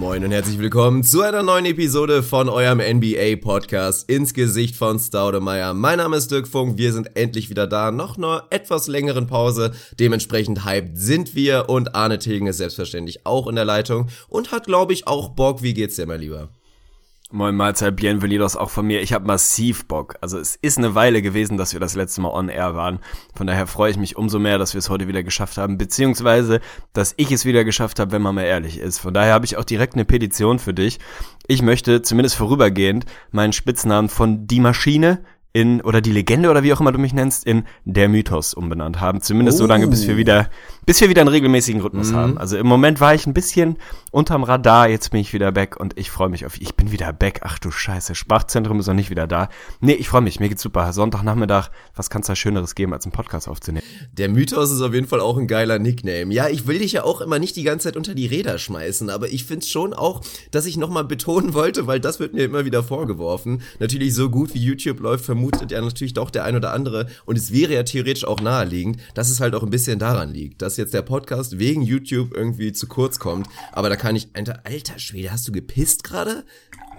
Moin und herzlich willkommen zu einer neuen Episode von eurem NBA-Podcast ins Gesicht von Staudemeyer. Mein Name ist Dirk Funk, wir sind endlich wieder da, noch einer etwas längeren Pause. Dementsprechend hyped sind wir und Arne Tilgen ist selbstverständlich auch in der Leitung und hat, glaube ich, auch Bock. Wie geht's dir, mein Lieber? Moin Mahlzeit, bienvenidos auch von mir. Ich habe massiv Bock. Also es ist eine Weile gewesen, dass wir das letzte Mal on air waren. Von daher freue ich mich umso mehr, dass wir es heute wieder geschafft haben, beziehungsweise, dass ich es wieder geschafft habe, wenn man mal ehrlich ist. Von daher habe ich auch direkt eine Petition für dich. Ich möchte zumindest vorübergehend meinen Spitznamen von Die Maschine in, oder die Legende oder wie auch immer du mich nennst, in der Mythos umbenannt haben. Zumindest Oh. so lange, bis wir wieder, bis wir wieder einen regelmäßigen Rhythmus haben. Also im Moment war ich ein bisschen unterm Radar, jetzt bin ich wieder back und ich freue mich auf, ich bin wieder back. Ach du Scheiße, Sprachzentrum ist noch nicht wieder da. Nee, ich freue mich, mir geht's super. Sonntagnachmittag, was kann's da Schöneres geben, als einen Podcast aufzunehmen? Der Mythos ist auf jeden Fall auch ein geiler Nickname. Ja, ich will dich ja auch immer nicht die ganze Zeit unter die Räder schmeißen, aber ich find's schon auch, dass ich nochmal betonen wollte, weil das wird mir immer wieder vorgeworfen. Natürlich so gut wie YouTube läuft, vermutet ja natürlich doch der ein oder andere und es wäre ja theoretisch auch naheliegend, dass es halt auch ein bisschen daran liegt, dass jetzt der Podcast wegen YouTube irgendwie zu kurz kommt, aber da kann ich, alter, Schwede, hast du gepisst gerade?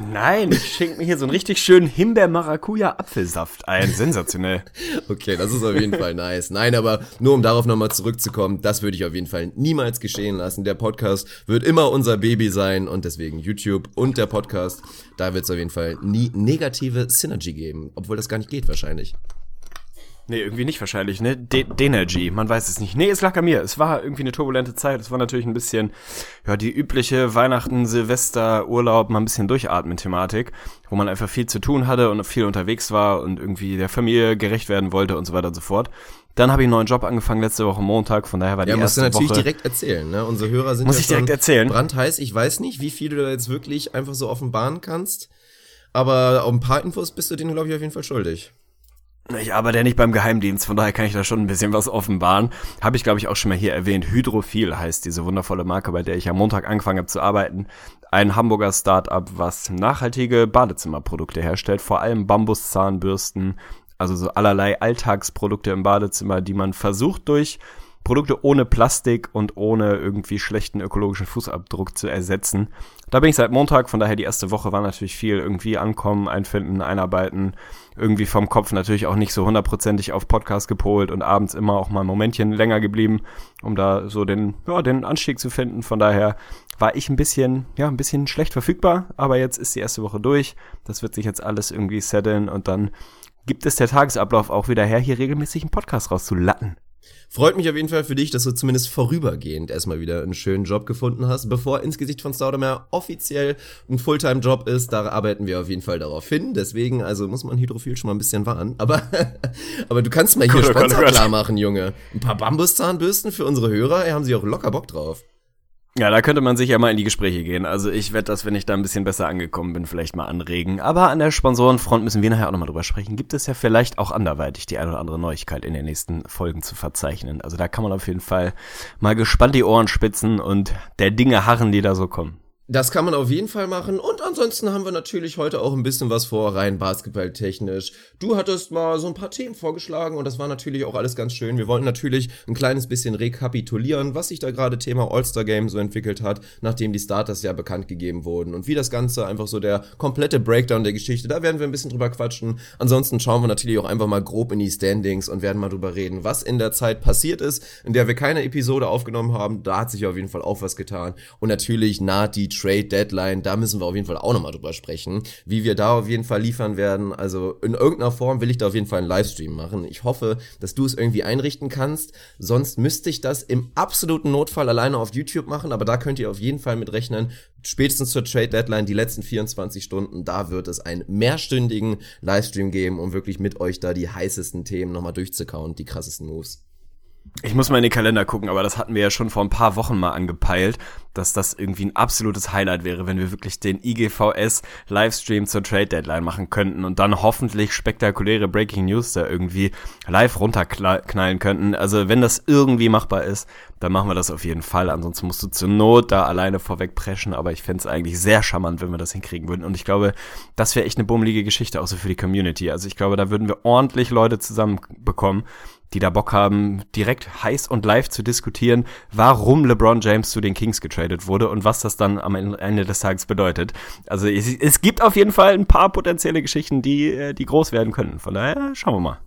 Nein, ich schenke mir hier so einen richtig schönen Himbeer-Maracuja-Apfelsaft ein. Sensationell. Okay, das ist auf jeden Fall nice. Nein, aber nur um darauf nochmal zurückzukommen, das würde ich auf jeden Fall niemals geschehen lassen. Der Podcast wird immer unser Baby sein und deswegen YouTube und der Podcast, da wird es auf jeden Fall nie negative Synergy geben, obwohl das gar nicht geht wahrscheinlich. Nee, irgendwie nicht wahrscheinlich, ne? De Denergy, man weiß es nicht. Nee, es lag an mir. Es war irgendwie eine turbulente Zeit. Es war natürlich ein bisschen, ja, die übliche Weihnachten, Silvester, Urlaub, mal ein bisschen durchatmen-Thematik, wo man einfach viel zu tun hatte und viel unterwegs war und irgendwie der Familie gerecht werden wollte und so weiter und so fort. Dann habe ich einen neuen Job angefangen letzte Woche Montag, von daher war die Ja, musst du erste natürlich Woche direkt erzählen, ne? Unsere Hörer sind Muss ja ich direkt erzählen? brandheiß. Ich weiß nicht, wie viel du da jetzt wirklich einfach so offenbaren kannst, aber auf ein paar Infos bist du denen, glaube ich, auf jeden Fall schuldig. Ich arbeite ja nicht beim Geheimdienst, von daher kann ich da schon ein bisschen was offenbaren. Habe ich, glaube ich, auch schon mal hier erwähnt. Hydrophil heißt diese wundervolle Marke, bei der ich am Montag angefangen habe zu arbeiten. Ein Hamburger Start-up, was nachhaltige Badezimmerprodukte herstellt, vor allem Bambuszahnbürsten, also so allerlei Alltagsprodukte im Badezimmer, die man versucht durch Produkte ohne Plastik und ohne irgendwie schlechten ökologischen Fußabdruck zu ersetzen. Da bin ich seit Montag, von daher die erste Woche war natürlich viel irgendwie ankommen, einfinden, einarbeiten, irgendwie vom Kopf natürlich auch nicht so hundertprozentig auf Podcast gepolt und abends immer auch mal ein Momentchen länger geblieben, um da so den, ja, den Anstieg zu finden. Von daher war ich ein bisschen, ja, ein bisschen schlecht verfügbar, aber jetzt ist die erste Woche durch. Das wird sich jetzt alles irgendwie setteln und dann gibt es der Tagesablauf auch wieder her, hier regelmäßig einen Podcast rauszulatten. Freut mich auf jeden Fall für dich, dass du zumindest vorübergehend erstmal wieder einen schönen Job gefunden hast, bevor ins Gesicht von Staudemeyer offiziell ein Fulltime-Job ist. Da arbeiten wir auf jeden Fall darauf hin. Deswegen, also muss man Hydrophil schon mal ein bisschen warnen. Aber, aber du kannst mal hier oh oh Sponsor klar machen, Junge. Ein paar Bambuszahnbürsten für unsere Hörer, ey, haben sie auch locker Bock drauf. Ja, da könnte man sich ja mal in die Gespräche gehen. Also ich werde das, wenn ich da ein bisschen besser angekommen bin, vielleicht mal anregen. Aber an der Sponsorenfront müssen wir nachher auch nochmal drüber sprechen. Gibt es ja vielleicht auch anderweitig die eine oder andere Neuigkeit in den nächsten Folgen zu verzeichnen. Also da kann man auf jeden Fall mal gespannt die Ohren spitzen und der Dinge harren, die da so kommen. Das kann man auf jeden Fall machen. Und ansonsten haben wir natürlich heute auch ein bisschen was vor, rein basketballtechnisch. Du hattest mal so ein paar Themen vorgeschlagen und das war natürlich auch alles ganz schön. Wir wollten natürlich ein kleines bisschen rekapitulieren, was sich da gerade Thema All-Star Game so entwickelt hat, nachdem die Starters ja bekannt gegeben wurden und wie das Ganze einfach so der komplette Breakdown der Geschichte. Da werden wir ein bisschen drüber quatschen. Ansonsten schauen wir natürlich auch einfach mal grob in die Standings und werden mal drüber reden, was in der Zeit passiert ist, in der wir keine Episode aufgenommen haben. Da hat sich auf jeden Fall auch was getan. Und natürlich naht die Trade Deadline. Da müssen wir auf jeden Fall auch nochmal drüber sprechen, wie wir da auf jeden Fall liefern werden. Also in irgendeiner Form will ich da auf jeden Fall einen Livestream machen. Ich hoffe, dass du es irgendwie einrichten kannst. Sonst müsste ich das im absoluten Notfall alleine auf YouTube machen. Aber da könnt ihr auf jeden Fall mit rechnen. Spätestens zur Trade Deadline, die letzten 24 Stunden, da wird es einen mehrstündigen Livestream geben, um wirklich mit euch da die heißesten Themen nochmal durchzukauen, die krassesten Moves. Ich muss mal in den Kalender gucken, aber das hatten wir ja schon vor ein paar Wochen mal angepeilt, dass das irgendwie ein absolutes Highlight wäre, wenn wir wirklich den IGVS Livestream zur Trade Deadline machen könnten und dann hoffentlich spektakuläre Breaking News da irgendwie live runterknallen könnten. Also wenn das irgendwie machbar ist, dann machen wir das auf jeden Fall. Ansonsten musst du zur Not da alleine vorweg preschen, aber ich fände es eigentlich sehr charmant, wenn wir das hinkriegen würden. Und ich glaube, das wäre echt eine bummelige Geschichte, auch so für die Community. Also ich glaube, da würden wir ordentlich Leute zusammenbekommen, die da Bock haben, direkt heiß und live zu diskutieren, warum LeBron James zu den Kings getradet wurde und was das dann am Ende des Tages bedeutet. Also es, es gibt auf jeden Fall ein paar potenzielle Geschichten, die, äh, die groß werden könnten. Von daher schauen wir mal.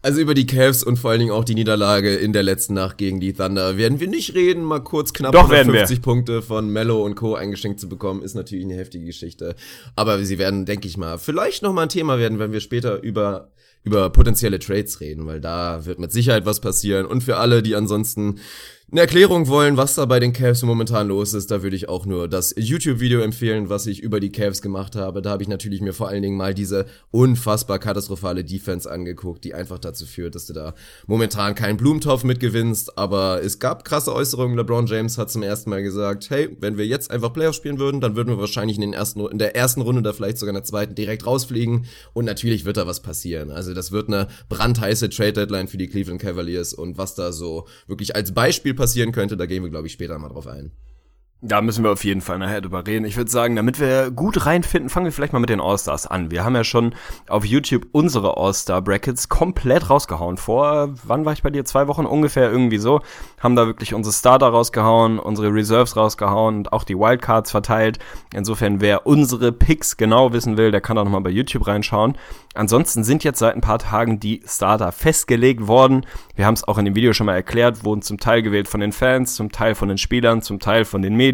Also über die Cavs und vor allen Dingen auch die Niederlage in der letzten Nacht gegen die Thunder werden wir nicht reden. Mal kurz knapp Doch, 50 Punkte von Mello und Co. eingeschenkt zu bekommen, ist natürlich eine heftige Geschichte. Aber sie werden, denke ich mal, vielleicht noch mal ein Thema werden, wenn wir später über über potenzielle Trades reden, weil da wird mit Sicherheit was passieren. Und für alle, die ansonsten eine Erklärung wollen, was da bei den Cavs momentan los ist, da würde ich auch nur das YouTube-Video empfehlen, was ich über die Cavs gemacht habe. Da habe ich natürlich mir vor allen Dingen mal diese unfassbar katastrophale Defense angeguckt, die einfach dazu führt, dass du da momentan keinen Blumentopf mitgewinnst. Aber es gab krasse Äußerungen. LeBron James hat zum ersten Mal gesagt, hey, wenn wir jetzt einfach Playoffs spielen würden, dann würden wir wahrscheinlich in, den ersten, in der ersten Runde oder vielleicht sogar in der zweiten direkt rausfliegen. Und natürlich wird da was passieren. Also das wird eine brandheiße Trade-Deadline für die Cleveland Cavaliers und was da so wirklich als Beispiel passieren könnte, da gehen wir, glaube ich, später mal drauf ein. Da müssen wir auf jeden Fall nachher drüber reden. Ich würde sagen, damit wir gut reinfinden, fangen wir vielleicht mal mit den All-Stars an. Wir haben ja schon auf YouTube unsere All-Star-Brackets komplett rausgehauen. Vor, wann war ich bei dir? Zwei Wochen ungefähr irgendwie so. Haben da wirklich unsere Starter rausgehauen, unsere Reserves rausgehauen und auch die Wildcards verteilt. Insofern, wer unsere Picks genau wissen will, der kann auch nochmal bei YouTube reinschauen. Ansonsten sind jetzt seit ein paar Tagen die Starter festgelegt worden. Wir haben es auch in dem Video schon mal erklärt, wurden zum Teil gewählt von den Fans, zum Teil von den Spielern, zum Teil von den Medien.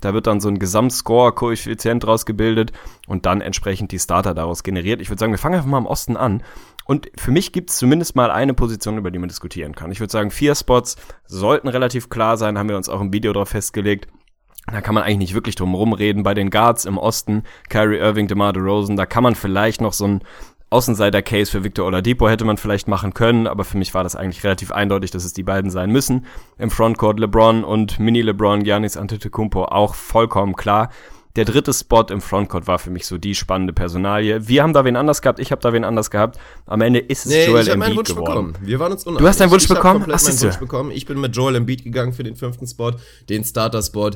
Da wird dann so ein Gesamtscore-Koeffizient draus gebildet und dann entsprechend die Starter daraus generiert. Ich würde sagen, wir fangen einfach mal am Osten an. Und für mich gibt es zumindest mal eine Position, über die man diskutieren kann. Ich würde sagen, vier Spots sollten relativ klar sein, haben wir uns auch im Video drauf festgelegt. Da kann man eigentlich nicht wirklich drum rumreden. Bei den Guards im Osten, Kyrie Irving, DeMar DeRozan, da kann man vielleicht noch so ein Außenseiter-Case für Victor Oladipo hätte man vielleicht machen können, aber für mich war das eigentlich relativ eindeutig, dass es die beiden sein müssen. Im Frontcourt LeBron und Mini-LeBron, Giannis Antetokounmpo auch vollkommen klar. Der dritte Spot im Frontcourt war für mich so die spannende Personalie. Wir haben da wen anders gehabt, ich habe da wen anders gehabt. Am Ende ist es nee, Joel ich Embiid Wunsch geworden. Bekommen. Wir waren uns uneinig. Du hast deinen Wunsch ich bekommen? Ich habe komplett meinen Wunsch bekommen. Ich bin mit Joel Embiid gegangen für den fünften Spot, den Starter-Spot.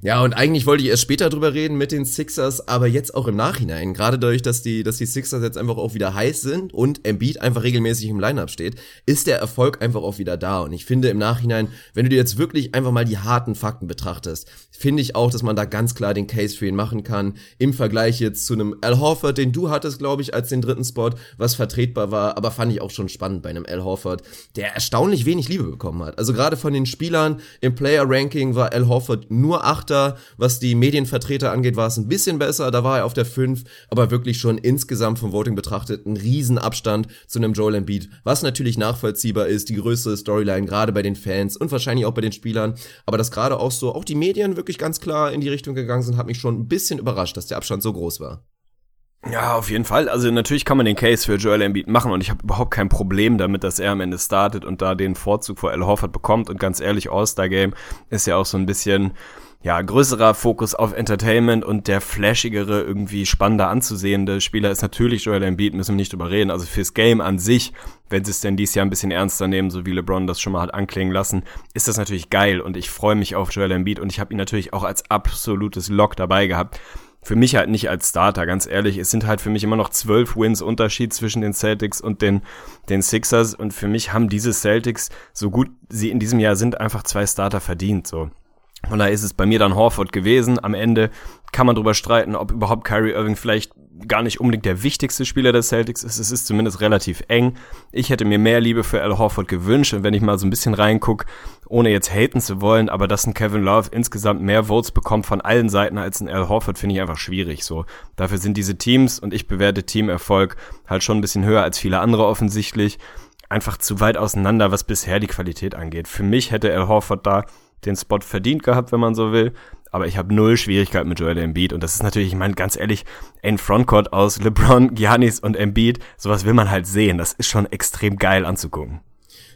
Ja, und eigentlich wollte ich erst später drüber reden mit den Sixers, aber jetzt auch im Nachhinein. Gerade dadurch, dass die, dass die Sixers jetzt einfach auch wieder heiß sind und Embiid einfach regelmäßig im Lineup steht, ist der Erfolg einfach auch wieder da. Und ich finde im Nachhinein, wenn du dir jetzt wirklich einfach mal die harten Fakten betrachtest, finde ich auch, dass man da ganz klar den Case für ihn machen kann. Im Vergleich jetzt zu einem Al Horford, den du hattest, glaube ich, als den dritten Spot, was vertretbar war, aber fand ich auch schon spannend bei einem Al Horford, der erstaunlich wenig Liebe bekommen hat. Also gerade von den Spielern im Player Ranking war Al Horford nur acht Achter. Was die Medienvertreter angeht, war es ein bisschen besser. Da war er auf der 5, aber wirklich schon insgesamt vom Voting betrachtet ein Riesenabstand zu einem Joel Embiid. Was natürlich nachvollziehbar ist, die größere Storyline, gerade bei den Fans und wahrscheinlich auch bei den Spielern. Aber dass gerade auch so, auch die Medien wirklich ganz klar in die Richtung gegangen sind, hat mich schon ein bisschen überrascht, dass der Abstand so groß war. Ja, auf jeden Fall. Also natürlich kann man den Case für Joel Embiid machen und ich habe überhaupt kein Problem damit, dass er am Ende startet und da den Vorzug vor Al Horford bekommt. Und ganz ehrlich, All-Star Game ist ja auch so ein bisschen ja, größerer Fokus auf Entertainment und der flashigere, irgendwie spannender anzusehende Spieler ist natürlich Joel Embiid, müssen wir nicht drüber reden. Also fürs Game an sich, wenn sie es denn dieses Jahr ein bisschen ernster nehmen, so wie LeBron das schon mal hat anklingen lassen, ist das natürlich geil und ich freue mich auf Joel Embiid und ich habe ihn natürlich auch als absolutes Lock dabei gehabt. Für mich halt nicht als Starter, ganz ehrlich. Es sind halt für mich immer noch zwölf Wins Unterschied zwischen den Celtics und den, den Sixers und für mich haben diese Celtics, so gut sie in diesem Jahr sind, einfach zwei Starter verdient, so. Und da ist es bei mir dann Horford gewesen. Am Ende kann man drüber streiten, ob überhaupt Kyrie Irving vielleicht gar nicht unbedingt der wichtigste Spieler der Celtics ist. Es ist zumindest relativ eng. Ich hätte mir mehr Liebe für Al Horford gewünscht. Und wenn ich mal so ein bisschen reinguck, ohne jetzt haten zu wollen, aber dass ein Kevin Love insgesamt mehr Votes bekommt von allen Seiten als ein Al Horford, finde ich einfach schwierig. So, dafür sind diese Teams und ich bewerte Teamerfolg halt schon ein bisschen höher als viele andere offensichtlich. Einfach zu weit auseinander, was bisher die Qualität angeht. Für mich hätte Al Horford da den Spot verdient gehabt, wenn man so will. Aber ich habe null Schwierigkeiten mit Joel Embiid. Und das ist natürlich, ich meine, ganz ehrlich, ein Frontcourt aus LeBron, Giannis und Embiid, sowas will man halt sehen. Das ist schon extrem geil anzugucken.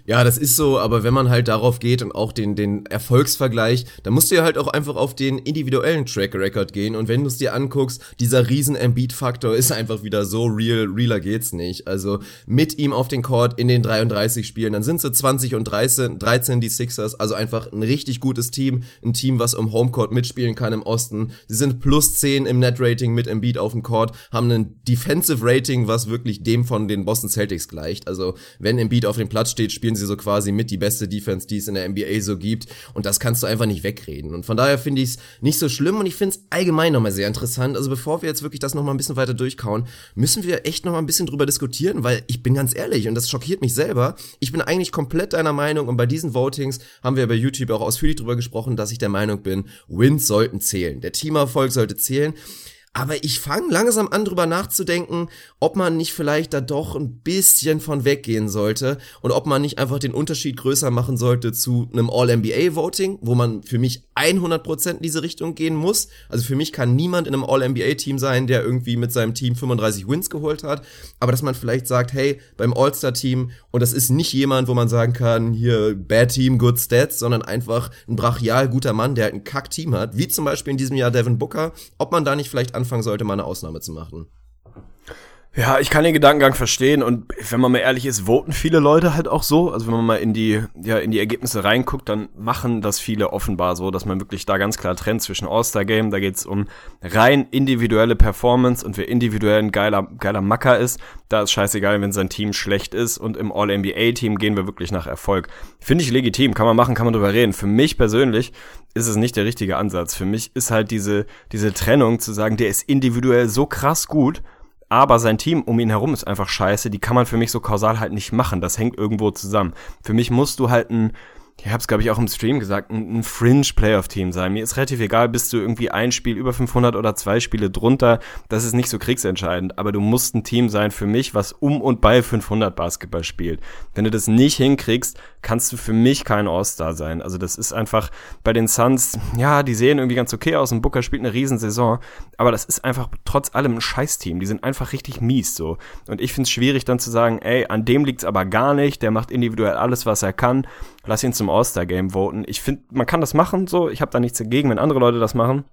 Ja, das ist so, aber wenn man halt darauf geht und auch den, den Erfolgsvergleich, dann musst du ja halt auch einfach auf den individuellen Track Record gehen und wenn du es dir anguckst, dieser riesen Embiid-Faktor ist einfach wieder so real, realer geht's nicht. Also mit ihm auf den Court in den 33 Spielen, dann sind sie 20 und 13, 13 die Sixers, also einfach ein richtig gutes Team, ein Team, was im Homecourt mitspielen kann im Osten. Sie sind plus 10 im Net-Rating mit Embiid auf dem Court, haben ein Defensive Rating, was wirklich dem von den Boston Celtics gleicht. Also wenn Embiid auf dem Platz steht, spielen spielen sie so quasi mit die beste Defense, die es in der NBA so gibt. Und das kannst du einfach nicht wegreden. Und von daher finde ich es nicht so schlimm und ich finde es allgemein nochmal sehr interessant. Also bevor wir jetzt wirklich das nochmal ein bisschen weiter durchkauen, müssen wir echt nochmal ein bisschen drüber diskutieren, weil ich bin ganz ehrlich und das schockiert mich selber. Ich bin eigentlich komplett deiner Meinung und bei diesen Votings haben wir bei YouTube auch ausführlich drüber gesprochen, dass ich der Meinung bin, Wins sollten zählen. Der Teamerfolg sollte zählen. Aber ich fange langsam an, drüber nachzudenken, ob man nicht vielleicht da doch ein bisschen von weggehen sollte und ob man nicht einfach den Unterschied größer machen sollte zu einem All-NBA-Voting, wo man für mich 100% in diese Richtung gehen muss. Also für mich kann niemand in einem All-NBA-Team sein, der irgendwie mit seinem Team 35 Wins geholt hat. Aber dass man vielleicht sagt, hey, beim All-Star-Team, und das ist nicht jemand, wo man sagen kann, hier, Bad Team, Good Stats, sondern einfach ein brachial guter Mann, der halt ein Kack-Team hat, wie zum Beispiel in diesem Jahr Devin Booker, ob man da nicht vielleicht anfangen sollte, mal eine Ausnahme zu machen. Ja, ich kann den Gedankengang verstehen und wenn man mal ehrlich ist, voten viele Leute halt auch so. Also wenn man mal in die, ja, in die Ergebnisse reinguckt, dann machen das viele offenbar so, dass man wirklich da ganz klar trennt zwischen All-Star-Game, da geht's um rein individuelle Performance und wer individuell ein geiler, geiler Macker ist, da ist scheißegal, wenn sein Team schlecht ist und im All-NBA-Team gehen wir wirklich nach Erfolg. Finde ich legitim, kann man machen, kann man drüber reden. Für mich persönlich ist es nicht der richtige Ansatz. Für mich ist halt diese, diese Trennung zu sagen, der ist individuell so krass gut, aber sein Team um ihn herum ist einfach scheiße, die kann man für mich so kausal halt nicht machen. Das hängt irgendwo zusammen. Für mich musst du halt ein ich habe es glaube ich auch im Stream gesagt, ein, ein Fringe Playoff Team sein. Mir ist relativ egal, bist du irgendwie ein Spiel über 500 oder zwei Spiele drunter, das ist nicht so kriegsentscheidend, aber du musst ein Team sein für mich, was um und bei 500 Basketball spielt. Wenn du das nicht hinkriegst, kannst du für mich kein All-Star sein. Also das ist einfach bei den Suns, ja, die sehen irgendwie ganz okay aus und Booker spielt eine Riesensaison, aber das ist einfach trotz allem ein Scheißteam. Die sind einfach richtig mies so. Und ich find's schwierig dann zu sagen, ey, an dem liegt's aber gar nicht, der macht individuell alles, was er kann lass ihn zum All-Star-Game voten. Ich finde, man kann das machen so. Ich habe da nichts dagegen, wenn andere Leute das machen.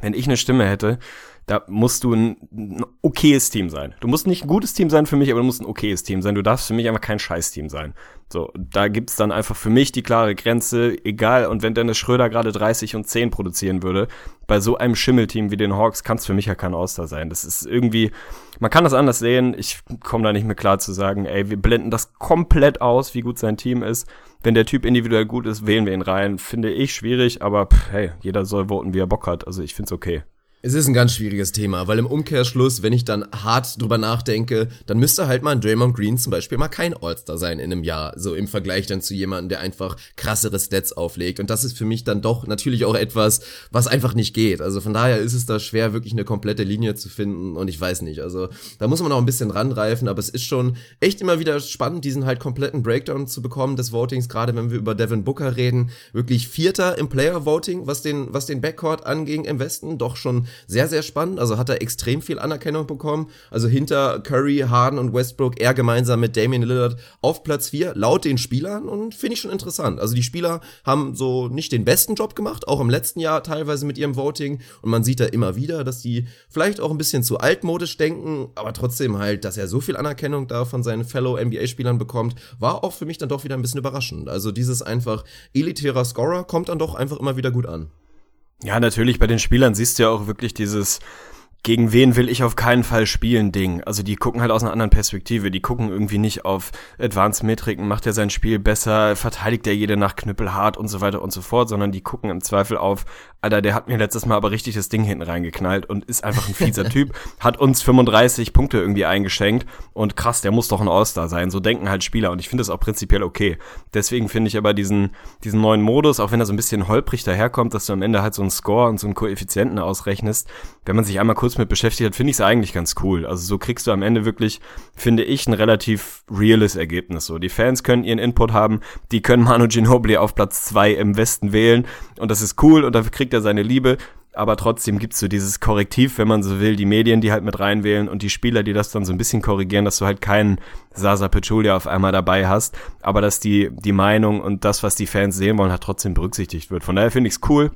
Wenn ich eine Stimme hätte, da musst du ein, ein okayes Team sein. Du musst nicht ein gutes Team sein für mich, aber du musst ein okayes Team sein. Du darfst für mich einfach kein Scheiß-Team sein. So, da gibt's dann einfach für mich die klare Grenze, egal, und wenn Dennis Schröder gerade 30 und 10 produzieren würde, bei so einem Schimmelteam wie den Hawks kann es für mich ja kein Auster sein. Das ist irgendwie, man kann das anders sehen, ich komme da nicht mehr klar zu sagen, ey, wir blenden das komplett aus, wie gut sein Team ist. Wenn der Typ individuell gut ist, wählen wir ihn rein. Finde ich schwierig, aber pff, hey, jeder soll voten, wie er Bock hat. Also ich find's okay. Es ist ein ganz schwieriges Thema, weil im Umkehrschluss, wenn ich dann hart drüber nachdenke, dann müsste halt mal ein Draymond Green zum Beispiel mal kein All-Star sein in einem Jahr, so im Vergleich dann zu jemandem, der einfach krassere Stats auflegt. Und das ist für mich dann doch natürlich auch etwas, was einfach nicht geht. Also von daher ist es da schwer, wirklich eine komplette Linie zu finden und ich weiß nicht. Also da muss man auch ein bisschen ranreifen, aber es ist schon echt immer wieder spannend, diesen halt kompletten Breakdown zu bekommen des Votings, gerade wenn wir über Devin Booker reden. Wirklich Vierter im Player Voting, was den, was den Backcourt anging im Westen, doch schon sehr, sehr spannend. Also hat er extrem viel Anerkennung bekommen. Also hinter Curry, Harden und Westbrook er gemeinsam mit Damian Lillard auf Platz 4, laut den Spielern und finde ich schon interessant. Also die Spieler haben so nicht den besten Job gemacht, auch im letzten Jahr teilweise mit ihrem Voting und man sieht da immer wieder, dass die vielleicht auch ein bisschen zu altmodisch denken, aber trotzdem halt, dass er so viel Anerkennung da von seinen Fellow NBA-Spielern bekommt, war auch für mich dann doch wieder ein bisschen überraschend. Also dieses einfach elitärer Scorer kommt dann doch einfach immer wieder gut an. Ja, natürlich, bei den Spielern siehst du ja auch wirklich dieses, gegen wen will ich auf keinen Fall spielen Ding. Also die gucken halt aus einer anderen Perspektive. Die gucken irgendwie nicht auf Advanced Metriken, macht er sein Spiel besser, verteidigt er jede Nacht knüppelhart und so weiter und so fort, sondern die gucken im Zweifel auf, Alter, der hat mir letztes Mal aber richtig das Ding hinten reingeknallt und ist einfach ein fieser Typ, hat uns 35 Punkte irgendwie eingeschenkt und krass, der muss doch ein All-Star sein. So denken halt Spieler und ich finde das auch prinzipiell okay. Deswegen finde ich aber diesen, diesen neuen Modus, auch wenn er so ein bisschen holprig daherkommt, dass du am Ende halt so einen Score und so einen Koeffizienten ausrechnest, wenn man sich einmal kurz mit beschäftigt hat, finde ich es eigentlich ganz cool. Also so kriegst du am Ende wirklich, finde ich, ein relativ reales Ergebnis. So, die Fans können ihren Input haben, die können Manu Ginobili auf Platz zwei im Westen wählen und das ist cool und dafür kriegt er seine Liebe. aber trotzdem gibt's so dieses Korrektiv, wenn man so will, die Medien, die halt mit reinwählen und die Spieler, die das dann so ein bisschen korrigieren, dass du halt keinen Sasa Pachulia auf einmal dabei hast, aber dass die, die Meinung und das, was die Fans sehen wollen, halt trotzdem berücksichtigt wird. Von daher finde ich's cool.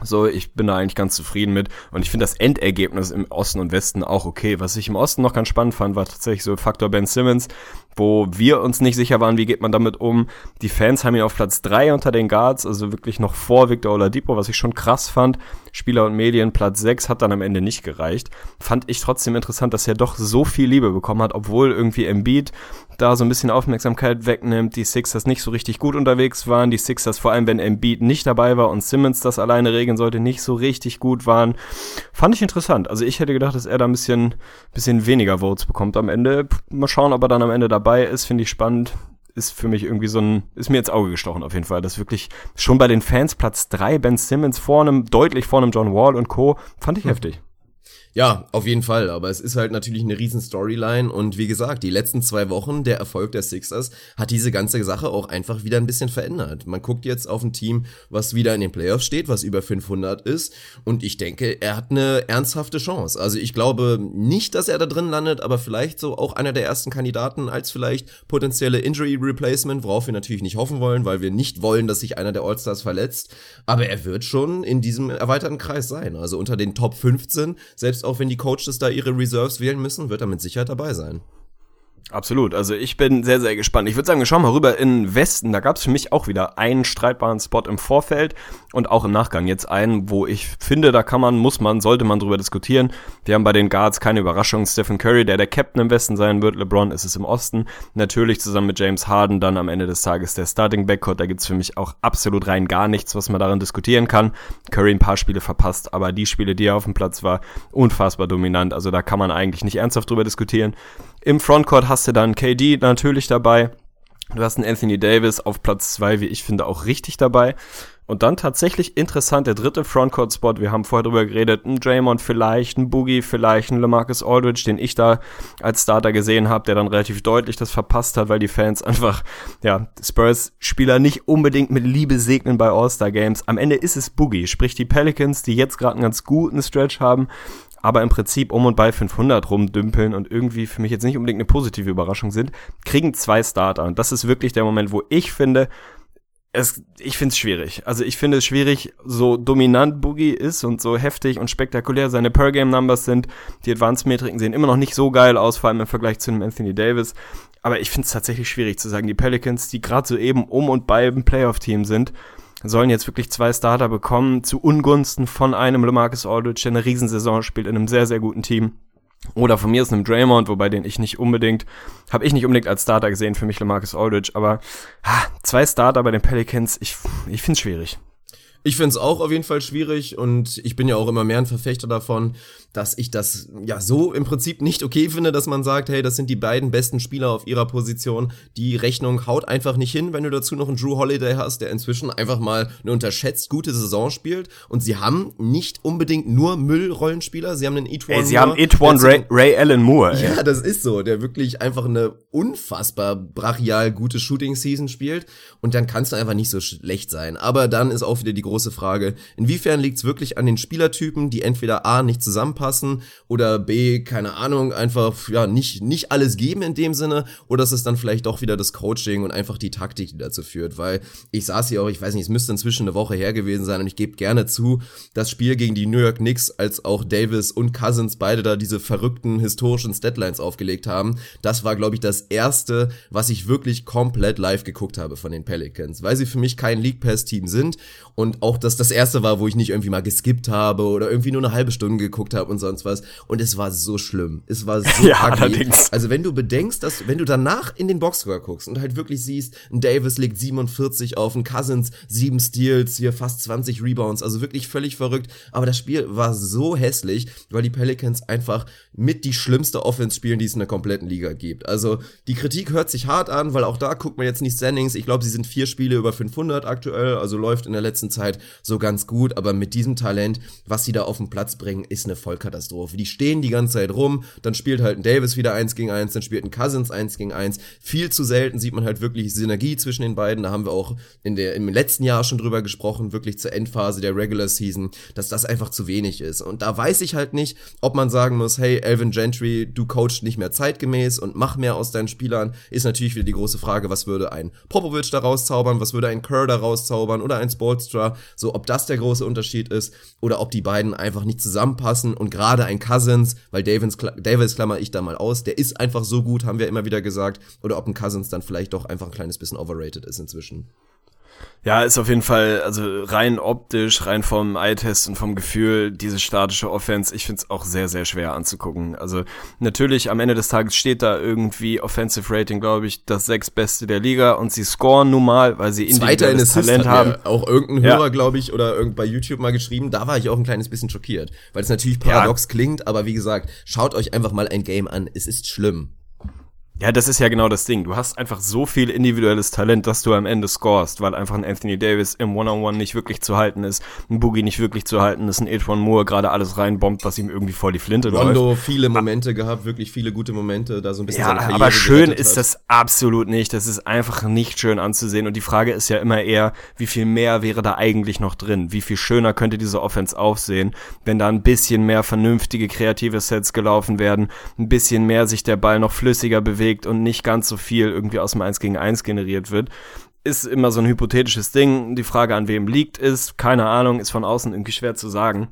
So, ich bin da eigentlich ganz zufrieden mit. Und ich finde das Endergebnis im Osten und Westen auch okay. Was ich im Osten noch ganz spannend fand, war tatsächlich so Faktor Ben Simmons, wo wir uns nicht sicher waren, wie geht man damit um. Die Fans haben ihn auf Platz drei unter den Guards, also wirklich noch vor Victor Oladipo, was ich schon krass fand. Spieler und Medien Platz sechs hat dann am Ende nicht gereicht. Fand ich trotzdem interessant, dass er doch so viel Liebe bekommen hat, obwohl irgendwie Embiid da so ein bisschen Aufmerksamkeit wegnimmt, die Sixers nicht so richtig gut unterwegs waren, die Sixers vor allem, wenn Embiid nicht dabei war und Simmons das alleine regeln sollte, nicht so richtig gut waren. Fand ich interessant. Also ich hätte gedacht, dass er da ein bisschen, bisschen weniger Votes bekommt am Ende. Mal schauen, ob er dann am Ende dabei ist, finde ich spannend ist für mich irgendwie so ein, ist mir ins Auge gestochen auf jeden Fall. Das wirklich schon bei den Fans Platz drei Ben Simmons vor einem, deutlich vor einem John Wall und Co. fand ich hm. heftig. Ja, auf jeden Fall, aber es ist halt natürlich eine riesen Storyline und wie gesagt, die letzten zwei Wochen, der Erfolg der Sixers hat diese ganze Sache auch einfach wieder ein bisschen verändert. Man guckt jetzt auf ein Team, was wieder in den Playoffs steht, was über 500 ist und ich denke, er hat eine ernsthafte Chance. Also ich glaube nicht, dass er da drin landet, aber vielleicht so auch einer der ersten Kandidaten als vielleicht potenzielle Injury Replacement, worauf wir natürlich nicht hoffen wollen, weil wir nicht wollen, dass sich einer der Allstars verletzt, aber er wird schon in diesem erweiterten Kreis sein, also unter den Top 15, selbst auch wenn die Coaches da ihre Reserves wählen müssen, wird er mit Sicherheit dabei sein. Absolut. Also ich bin sehr, sehr gespannt. Ich würde sagen, wir schauen mal rüber in Westen. Da gab es für mich auch wieder einen streitbaren Spot im Vorfeld und auch im Nachgang jetzt einen, wo ich finde, da kann man, muss man, sollte man drüber diskutieren. Wir haben bei den Guards keine Überraschung. Stephen Curry, der der Captain im Westen sein wird. LeBron ist es im Osten. Natürlich zusammen mit James Harden dann am Ende des Tages der Starting Backcourt. Da gibt's für mich auch absolut rein gar nichts, was man daran diskutieren kann. Curry ein paar Spiele verpasst, aber die Spiele, die er auf dem Platz war, unfassbar dominant. Also da kann man eigentlich nicht ernsthaft drüber diskutieren. Im Frontcourt hast du dann KD natürlich dabei. Du hast einen Anthony Davis auf Platz zwei, wie ich finde, auch richtig dabei. Und dann tatsächlich interessant, der dritte Frontcourt-Spot, wir haben vorher drüber geredet, ein Draymond vielleicht, ein Boogie vielleicht, ein LaMarcus Aldridge, den ich da als Starter gesehen habe, der dann relativ deutlich das verpasst hat, weil die Fans einfach, ja, Spurs-Spieler nicht unbedingt mit Liebe segnen bei All-Star-Games. Am Ende ist es Boogie, sprich die Pelicans, die jetzt gerade einen ganz guten Stretch haben, aber im Prinzip um und bei 500 rumdümpeln und irgendwie für mich jetzt nicht unbedingt eine positive Überraschung sind, kriegen zwei Starter. Und das ist wirklich der Moment, wo ich finde, es, ich finde es schwierig. Also ich finde es schwierig, so dominant Boogie ist und so heftig und spektakulär seine Per-Game-Numbers sind. Die Advanced-Metriken sehen immer noch nicht so geil aus, vor allem im Vergleich zu einem Anthony Davis. Aber ich finde es tatsächlich schwierig zu sagen, die Pelicans, die gerade so eben um und bei einem Playoff-Team sind, sollen jetzt wirklich zwei Starter bekommen, zu Ungunsten von einem LeMarcus Aldridge, der eine Riesensaison spielt in einem sehr, sehr guten Team. Oder von mir ist einem Draymond, wobei den ich nicht unbedingt, habe ich nicht unbedingt als Starter gesehen, für mich LeMarcus Aldridge, aber ha, zwei Starter bei den Pelicans, ich, ich finde es schwierig. Ich finde es auch auf jeden Fall schwierig und ich bin ja auch immer mehr ein Verfechter davon, dass ich das ja so im Prinzip nicht okay finde, dass man sagt, hey, das sind die beiden besten Spieler auf ihrer Position. Die Rechnung haut einfach nicht hin, wenn du dazu noch einen Drew Holiday hast, der inzwischen einfach mal eine unterschätzt gute Saison spielt. Und sie haben nicht unbedingt nur Müllrollenspieler, sie haben einen Etwan Ey, sie haben Etwan Ray, Ray Allen Moore. Ey. Ja, das ist so, der wirklich einfach eine unfassbar brachial gute Shooting-Season spielt. Und dann kannst du einfach nicht so schlecht sein. Aber dann ist auch wieder die große Frage, inwiefern liegt es wirklich an den Spielertypen, die entweder A nicht zusammenpassen, passen oder B, keine Ahnung, einfach ja nicht, nicht alles geben in dem Sinne? Oder ist es dann vielleicht doch wieder das Coaching und einfach die Taktik, die dazu führt, weil ich saß hier auch, ich weiß nicht, es müsste inzwischen eine Woche her gewesen sein und ich gebe gerne zu, das Spiel gegen die New York Knicks, als auch Davis und Cousins beide da diese verrückten historischen Statlines aufgelegt haben, das war, glaube ich, das erste, was ich wirklich komplett live geguckt habe von den Pelicans, weil sie für mich kein League Pass Team sind und auch das das erste war, wo ich nicht irgendwie mal geskippt habe oder irgendwie nur eine halbe Stunde geguckt habe und sonst was. Und es war so schlimm. Es war so ja, allerdings. Also wenn du bedenkst, dass, wenn du danach in den Boxscore guckst und halt wirklich siehst, ein Davis legt 47 auf, ein Cousins 7 Steals, hier fast 20 Rebounds, also wirklich völlig verrückt. Aber das Spiel war so hässlich, weil die Pelicans einfach mit die schlimmste Offense spielen, die es in der kompletten Liga gibt. Also die Kritik hört sich hart an, weil auch da guckt man jetzt nicht Standings. Ich glaube, sie sind vier Spiele über 500 aktuell, also läuft in der letzten Zeit Zeit so ganz gut, aber mit diesem Talent, was sie da auf den Platz bringen, ist eine Vollkatastrophe. Die stehen die ganze Zeit rum, dann spielt halt ein Davis wieder eins gegen eins, dann spielt ein Cousins eins gegen eins. Viel zu selten sieht man halt wirklich Synergie zwischen den beiden. Da haben wir auch in der, im letzten Jahr schon drüber gesprochen, wirklich zur Endphase der Regular Season, dass das einfach zu wenig ist. Und da weiß ich halt nicht, ob man sagen muss, hey, Elvin Gentry, du coachst nicht mehr zeitgemäß und mach mehr aus deinen Spielern, ist natürlich wieder die große Frage, was würde ein Popovic da rauszaubern, was würde ein Kerr da rauszaubern oder ein Sportstra, so ob das der große Unterschied ist oder ob die beiden einfach nicht zusammenpassen und gerade ein Cousins, weil Davis, Davis klammer ich da mal aus, der ist einfach so gut, haben wir immer wieder gesagt, oder ob ein Cousins dann vielleicht doch einfach ein kleines bisschen overrated ist inzwischen. Ja, ist auf jeden Fall, also rein optisch, rein vom Eye-Test und vom Gefühl, diese statische Offense, ich find's auch sehr, sehr schwer anzugucken. Also natürlich, am Ende des Tages steht da irgendwie Offensive Rating, glaube ich, das sechstbeste der Liga und sie scoren nun mal, weil sie individuelles Talent haben. Auch irgendein Hörer, ja. glaube ich, oder irgend bei YouTube mal geschrieben, da war ich auch ein kleines bisschen schockiert, weil es natürlich paradox ja. klingt, aber wie gesagt, schaut euch einfach mal ein Game an, es ist schlimm. Ja, das ist ja genau das Ding. Du hast einfach so viel individuelles Talent, dass du am Ende scorest, weil einfach ein Anthony Davis im One-on-One -on -One nicht wirklich zu halten ist, ein Boogie nicht wirklich zu halten ist, ein Edwin Moore gerade alles reinbombt, was ihm irgendwie vor die Flinte Rondo läuft. viele Momente ah. gehabt, wirklich viele gute Momente, da so ein bisschen Ja, aber schön ist das absolut nicht. Das ist einfach nicht schön anzusehen. Und die Frage ist ja immer eher, wie viel mehr wäre da eigentlich noch drin? Wie viel schöner könnte diese Offense aufsehen, wenn da ein bisschen mehr vernünftige kreative Sets gelaufen werden, ein bisschen mehr sich der Ball noch flüssiger bewegt bewegt und nicht ganz so viel irgendwie aus dem 1 gegen 1 generiert wird. Ist immer so ein hypothetisches Ding. Die Frage, an wem liegt, ist, keine Ahnung, ist von außen irgendwie schwer zu sagen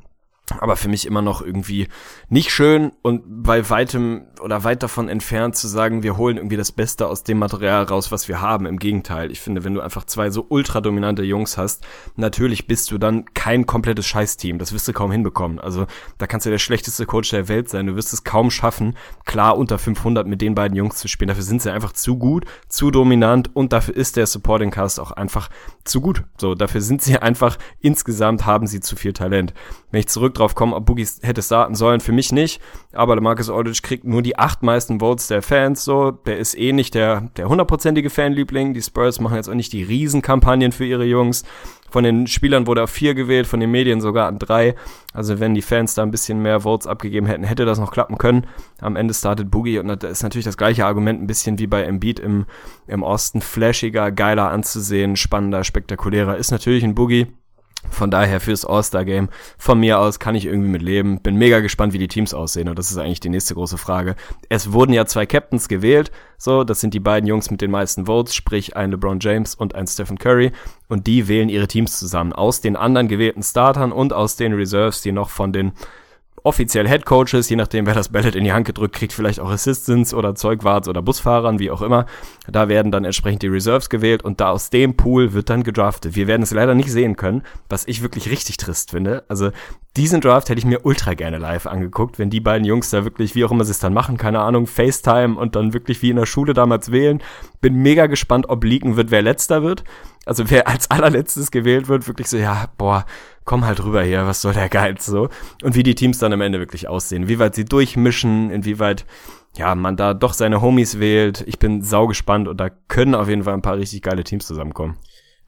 aber für mich immer noch irgendwie nicht schön und bei weitem oder weit davon entfernt zu sagen, wir holen irgendwie das Beste aus dem Material raus, was wir haben. Im Gegenteil, ich finde, wenn du einfach zwei so ultra dominante Jungs hast, natürlich bist du dann kein komplettes Scheißteam. Das wirst du kaum hinbekommen. Also da kannst du der schlechteste Coach der Welt sein. Du wirst es kaum schaffen, klar unter 500 mit den beiden Jungs zu spielen. Dafür sind sie einfach zu gut, zu dominant und dafür ist der Supporting Cast auch einfach zu gut. So, dafür sind sie einfach insgesamt haben sie zu viel Talent. Wenn ich zurück drauf komme, ob Boogie hätte starten sollen, für mich nicht. Aber Marcus Aldridge kriegt nur die acht meisten Votes der Fans, so. Der ist eh nicht der, der hundertprozentige Fanliebling. Die Spurs machen jetzt auch nicht die Riesenkampagnen für ihre Jungs. Von den Spielern wurde auf vier gewählt, von den Medien sogar an drei. Also wenn die Fans da ein bisschen mehr Votes abgegeben hätten, hätte das noch klappen können. Am Ende startet Boogie und das ist natürlich das gleiche Argument, ein bisschen wie bei Embiid im, im Osten. Flashiger, geiler anzusehen, spannender, spektakulärer ist natürlich ein Boogie. Von daher fürs All-Star-Game von mir aus kann ich irgendwie mit leben. Bin mega gespannt, wie die Teams aussehen und das ist eigentlich die nächste große Frage. Es wurden ja zwei Captains gewählt, so, das sind die beiden Jungs mit den meisten Votes, sprich ein LeBron James und ein Stephen Curry und die wählen ihre Teams zusammen aus den anderen gewählten Startern und aus den Reserves, die noch von den offiziell Head Coaches, je nachdem, wer das Ballot in die Hand gedrückt kriegt, vielleicht auch Assistants oder Zeugwarts oder Busfahrern, wie auch immer. Da werden dann entsprechend die Reserves gewählt und da aus dem Pool wird dann gedraftet. Wir werden es leider nicht sehen können, was ich wirklich richtig trist finde. Also diesen Draft hätte ich mir ultra gerne live angeguckt, wenn die beiden Jungs da wirklich, wie auch immer sie es dann machen, keine Ahnung, FaceTime und dann wirklich wie in der Schule damals wählen. Bin mega gespannt, ob leaken wird, wer letzter wird. Also wer als allerletztes gewählt wird, wirklich so, ja, boah, komm halt rüber hier, was soll der Geiz so? Und wie die Teams dann am Ende wirklich aussehen, wie weit sie durchmischen, inwieweit ja, man da doch seine Homies wählt. Ich bin sau gespannt und da können auf jeden Fall ein paar richtig geile Teams zusammenkommen.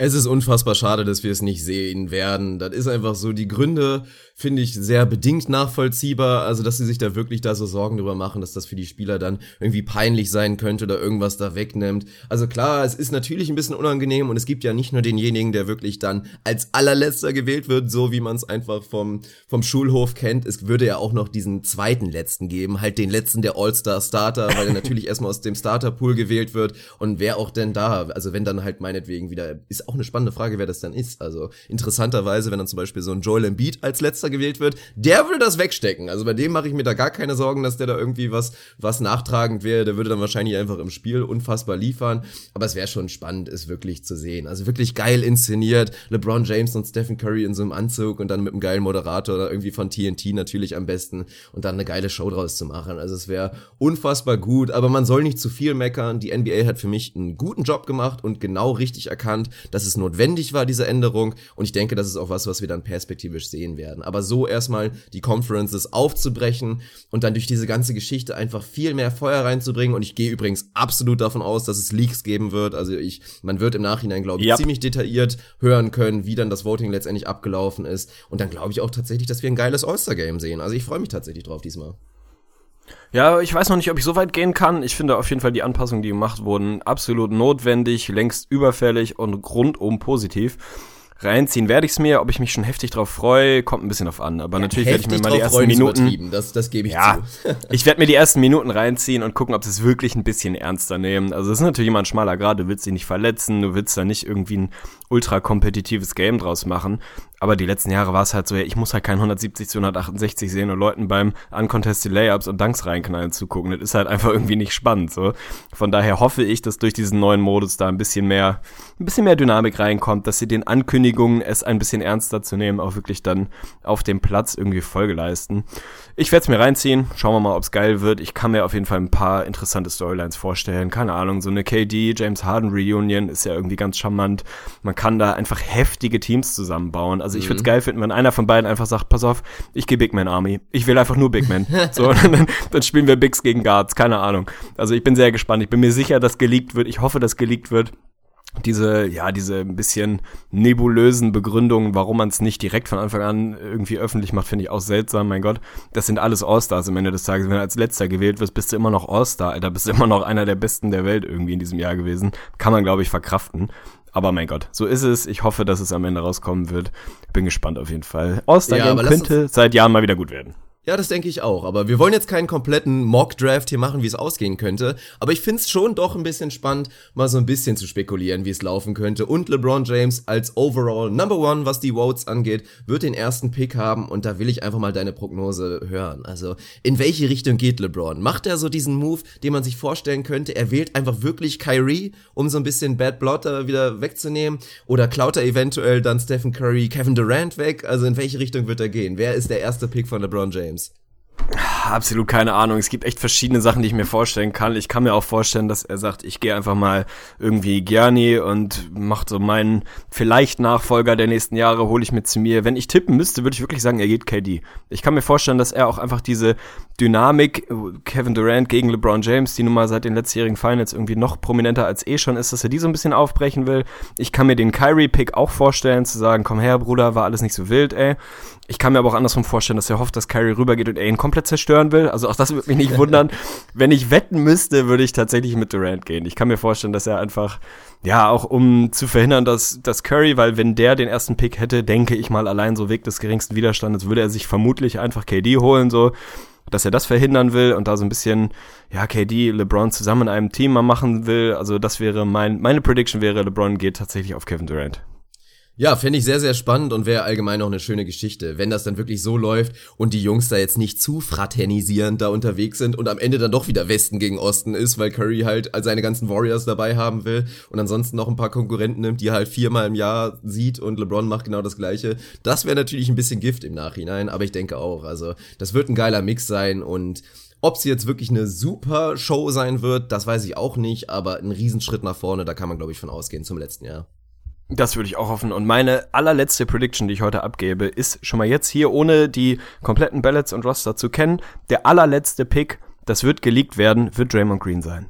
Es ist unfassbar schade, dass wir es nicht sehen werden. Das ist einfach so, die Gründe finde ich sehr bedingt nachvollziehbar. Also, dass sie sich da wirklich da so Sorgen drüber machen, dass das für die Spieler dann irgendwie peinlich sein könnte oder irgendwas da wegnimmt. Also klar, es ist natürlich ein bisschen unangenehm und es gibt ja nicht nur denjenigen, der wirklich dann als allerletzter gewählt wird, so wie man es einfach vom, vom Schulhof kennt. Es würde ja auch noch diesen zweiten letzten geben, halt den letzten der All-Star-Starter, weil er natürlich erstmal aus dem Starter-Pool gewählt wird. Und wer auch denn da? Also wenn dann halt meinetwegen wieder, ist auch eine spannende Frage, wer das dann ist. Also interessanterweise, wenn dann zum Beispiel so ein Joel Embiid als letzter gewählt wird, der würde das wegstecken. Also bei dem mache ich mir da gar keine Sorgen, dass der da irgendwie was, was nachtragend wäre. Der würde dann wahrscheinlich einfach im Spiel unfassbar liefern. Aber es wäre schon spannend, es wirklich zu sehen. Also wirklich geil inszeniert. LeBron James und Stephen Curry in so einem Anzug und dann mit einem geilen Moderator oder irgendwie von TNT natürlich am besten und dann eine geile Show draus zu machen. Also es wäre unfassbar gut, aber man soll nicht zu viel meckern. Die NBA hat für mich einen guten Job gemacht und genau richtig erkannt, dass es notwendig war, diese Änderung. Und ich denke, das ist auch was, was wir dann perspektivisch sehen werden. Aber so erstmal die Conferences aufzubrechen und dann durch diese ganze Geschichte einfach viel mehr Feuer reinzubringen. Und ich gehe übrigens absolut davon aus, dass es Leaks geben wird. Also ich, man wird im Nachhinein, glaube ich, Yep. ziemlich detailliert hören können, wie dann das Voting letztendlich abgelaufen ist. Und dann glaube ich auch tatsächlich, dass wir ein geiles All-Star-Game sehen. Also ich freue mich tatsächlich drauf diesmal. Ja, ich weiß noch nicht, ob ich so weit gehen kann. Ich finde auf jeden Fall die Anpassungen, die gemacht wurden, absolut notwendig, längst überfällig und rundum positiv. Reinziehen werde ich es mir, ob ich mich schon heftig drauf freue, kommt ein bisschen auf an. Aber natürlich werde ich mir mal die ersten Minuten. Das, das gebe ich Ja, zu. ich werde mir die ersten Minuten reinziehen und gucken, ob sie es wirklich ein bisschen ernster nehmen. Also es ist natürlich immer ein schmaler Grad, du willst dich nicht verletzen, du willst da nicht irgendwie ein ultra kompetitives Game draus machen. Aber die letzten Jahre war es halt so, ja, ich muss halt kein 170 zu 168 sehen und Leuten beim Uncontested Layups und Dunks reinknallen zugucken. Das ist halt einfach irgendwie nicht spannend. So. Von daher hoffe ich, dass durch diesen neuen Modus da ein bisschen mehr, ein bisschen mehr Dynamik reinkommt, dass sie den Ankündigungen, es ein bisschen ernster zu nehmen, auch wirklich dann auf dem Platz irgendwie Folge leisten. Ich werde es mir reinziehen. Schauen wir mal, ob es geil wird. Ich kann mir auf jeden Fall ein paar interessante Storylines vorstellen. Keine Ahnung, so eine KD, James Harden Reunion ist ja irgendwie ganz charmant. Man kann da einfach heftige Teams zusammenbauen. Also ich würde es geil finden, wenn einer von beiden einfach sagt, pass auf, ich gehe Big Man Army. Ich will einfach nur Big Man. so, dann, dann spielen wir Bigs gegen Guards. Keine Ahnung. Also ich bin sehr gespannt. Ich bin mir sicher, dass geleakt wird. Ich hoffe, dass geleakt wird diese, ja, diese ein bisschen nebulösen Begründungen, warum man es nicht direkt von Anfang an irgendwie öffentlich macht, finde ich auch seltsam. Mein Gott, das sind alles All-Stars am Ende des Tages. Wenn du als letzter gewählt wirst, bist du immer noch All-Star, Alter, bist du immer noch einer der Besten der Welt irgendwie in diesem Jahr gewesen. Kann man, glaube ich, verkraften. Aber mein Gott, so ist es. Ich hoffe, dass es am Ende rauskommen wird. Bin gespannt auf jeden Fall. All-Star Ja, könnte seit Jahren mal wieder gut werden. Ja, das denke ich auch. Aber wir wollen jetzt keinen kompletten Mock-Draft hier machen, wie es ausgehen könnte. Aber ich find's schon doch ein bisschen spannend, mal so ein bisschen zu spekulieren, wie es laufen könnte. Und LeBron James als Overall Number One, was die Votes angeht, wird den ersten Pick haben. Und da will ich einfach mal deine Prognose hören. Also, in welche Richtung geht LeBron? Macht er so diesen Move, den man sich vorstellen könnte? Er wählt einfach wirklich Kyrie, um so ein bisschen Bad Blood da wieder wegzunehmen? Oder klaut er eventuell dann Stephen Curry, Kevin Durant weg? Also, in welche Richtung wird er gehen? Wer ist der erste Pick von LeBron James? Absolut keine Ahnung. Es gibt echt verschiedene Sachen, die ich mir vorstellen kann. Ich kann mir auch vorstellen, dass er sagt, ich gehe einfach mal irgendwie Gianni und macht so meinen vielleicht Nachfolger der nächsten Jahre, hole ich mir zu mir. Wenn ich tippen müsste, würde ich wirklich sagen, er geht KD. Ich kann mir vorstellen, dass er auch einfach diese Dynamik, Kevin Durant gegen LeBron James, die nun mal seit den letztjährigen Finals irgendwie noch prominenter als eh schon ist, dass er die so ein bisschen aufbrechen will. Ich kann mir den Kyrie-Pick auch vorstellen, zu sagen, komm her, Bruder, war alles nicht so wild, ey. Ich kann mir aber auch andersrum vorstellen, dass er hofft, dass Kyrie rübergeht und er ihn komplett zerstören will. Also auch das würde mich nicht wundern. Wenn ich wetten müsste, würde ich tatsächlich mit Durant gehen. Ich kann mir vorstellen, dass er einfach, ja, auch um zu verhindern, dass, dass Curry, weil wenn der den ersten Pick hätte, denke ich mal allein so Weg des geringsten Widerstandes, würde er sich vermutlich einfach KD holen, so dass er das verhindern will und da so ein bisschen, ja, KD, LeBron zusammen in einem Team mal machen will. Also das wäre mein, meine Prediction wäre, LeBron geht tatsächlich auf Kevin Durant. Ja, fände ich sehr, sehr spannend und wäre allgemein auch eine schöne Geschichte, wenn das dann wirklich so läuft und die Jungs da jetzt nicht zu fraternisierend da unterwegs sind und am Ende dann doch wieder Westen gegen Osten ist, weil Curry halt seine ganzen Warriors dabei haben will und ansonsten noch ein paar Konkurrenten nimmt, die er halt viermal im Jahr sieht und LeBron macht genau das gleiche. Das wäre natürlich ein bisschen Gift im Nachhinein, aber ich denke auch, also das wird ein geiler Mix sein und ob sie jetzt wirklich eine super Show sein wird, das weiß ich auch nicht, aber ein Riesenschritt nach vorne, da kann man glaube ich von ausgehen zum letzten Jahr. Das würde ich auch hoffen. Und meine allerletzte Prediction, die ich heute abgebe, ist schon mal jetzt hier, ohne die kompletten Ballots und Roster zu kennen. Der allerletzte Pick, das wird geleakt werden, wird Draymond Green sein.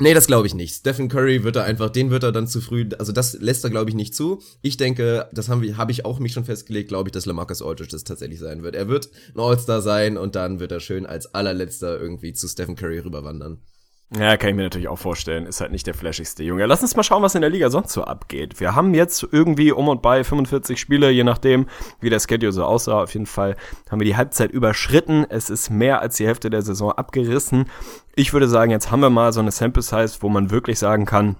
Nee, das glaube ich nicht. Stephen Curry wird er einfach, den wird er dann zu früh, also das lässt er glaube ich nicht zu. Ich denke, das haben wir, habe ich auch mich schon festgelegt, glaube ich, dass LaMarcus Aldridge das tatsächlich sein wird. Er wird ein All-Star sein und dann wird er schön als allerletzter irgendwie zu Stephen Curry rüberwandern. Ja, kann ich mir natürlich auch vorstellen. Ist halt nicht der flashigste Junge. Lass uns mal schauen, was in der Liga sonst so abgeht. Wir haben jetzt irgendwie um und bei 45 Spiele, je nachdem, wie der Schedule so aussah. Auf jeden Fall haben wir die Halbzeit überschritten. Es ist mehr als die Hälfte der Saison abgerissen. Ich würde sagen, jetzt haben wir mal so eine Sample Size, wo man wirklich sagen kann,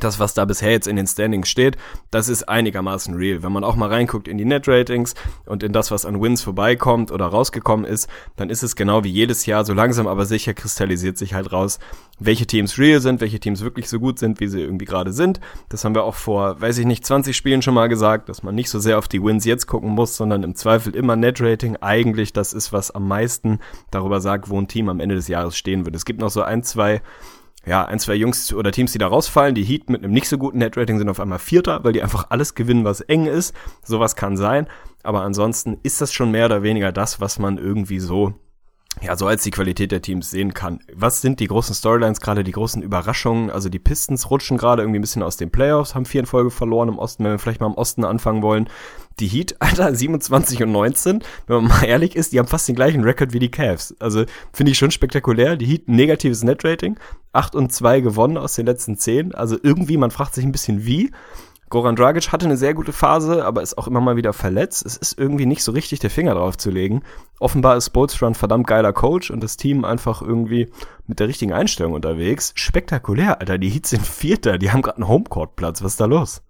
das, was da bisher jetzt in den Standings steht, das ist einigermaßen real. Wenn man auch mal reinguckt in die Net-Ratings und in das, was an Wins vorbeikommt oder rausgekommen ist, dann ist es genau wie jedes Jahr, so langsam aber sicher kristallisiert sich halt raus, welche Teams real sind, welche Teams wirklich so gut sind, wie sie irgendwie gerade sind. Das haben wir auch vor, weiß ich nicht, 20 Spielen schon mal gesagt, dass man nicht so sehr auf die Wins jetzt gucken muss, sondern im Zweifel immer Net-Rating eigentlich das ist, was am meisten darüber sagt, wo ein Team am Ende des Jahres stehen wird. Es gibt noch so ein, zwei ja, ein, zwei Jungs oder Teams, die da rausfallen. Die Heat mit einem nicht so guten Netrating sind auf einmal Vierter, weil die einfach alles gewinnen, was eng ist. Sowas kann sein. Aber ansonsten ist das schon mehr oder weniger das, was man irgendwie so ja, so als die Qualität der Teams sehen kann. Was sind die großen Storylines, gerade die großen Überraschungen? Also die Pistons rutschen gerade irgendwie ein bisschen aus den Playoffs, haben vier in Folge verloren im Osten, wenn wir vielleicht mal im Osten anfangen wollen. Die Heat, Alter, 27 und 19, wenn man mal ehrlich ist, die haben fast den gleichen Rekord wie die Cavs. Also finde ich schon spektakulär. Die Heat, negatives Netrating, 8 und 2 gewonnen aus den letzten 10. Also irgendwie, man fragt sich ein bisschen wie. Goran Dragic hatte eine sehr gute Phase, aber ist auch immer mal wieder verletzt. Es ist irgendwie nicht so richtig der Finger drauf zu legen. Offenbar ist Spoelstra ein verdammt geiler Coach und das Team einfach irgendwie mit der richtigen Einstellung unterwegs. Spektakulär, Alter. Die Heats sind Vierter. Die haben gerade einen Homecourt-Platz. Was ist da los?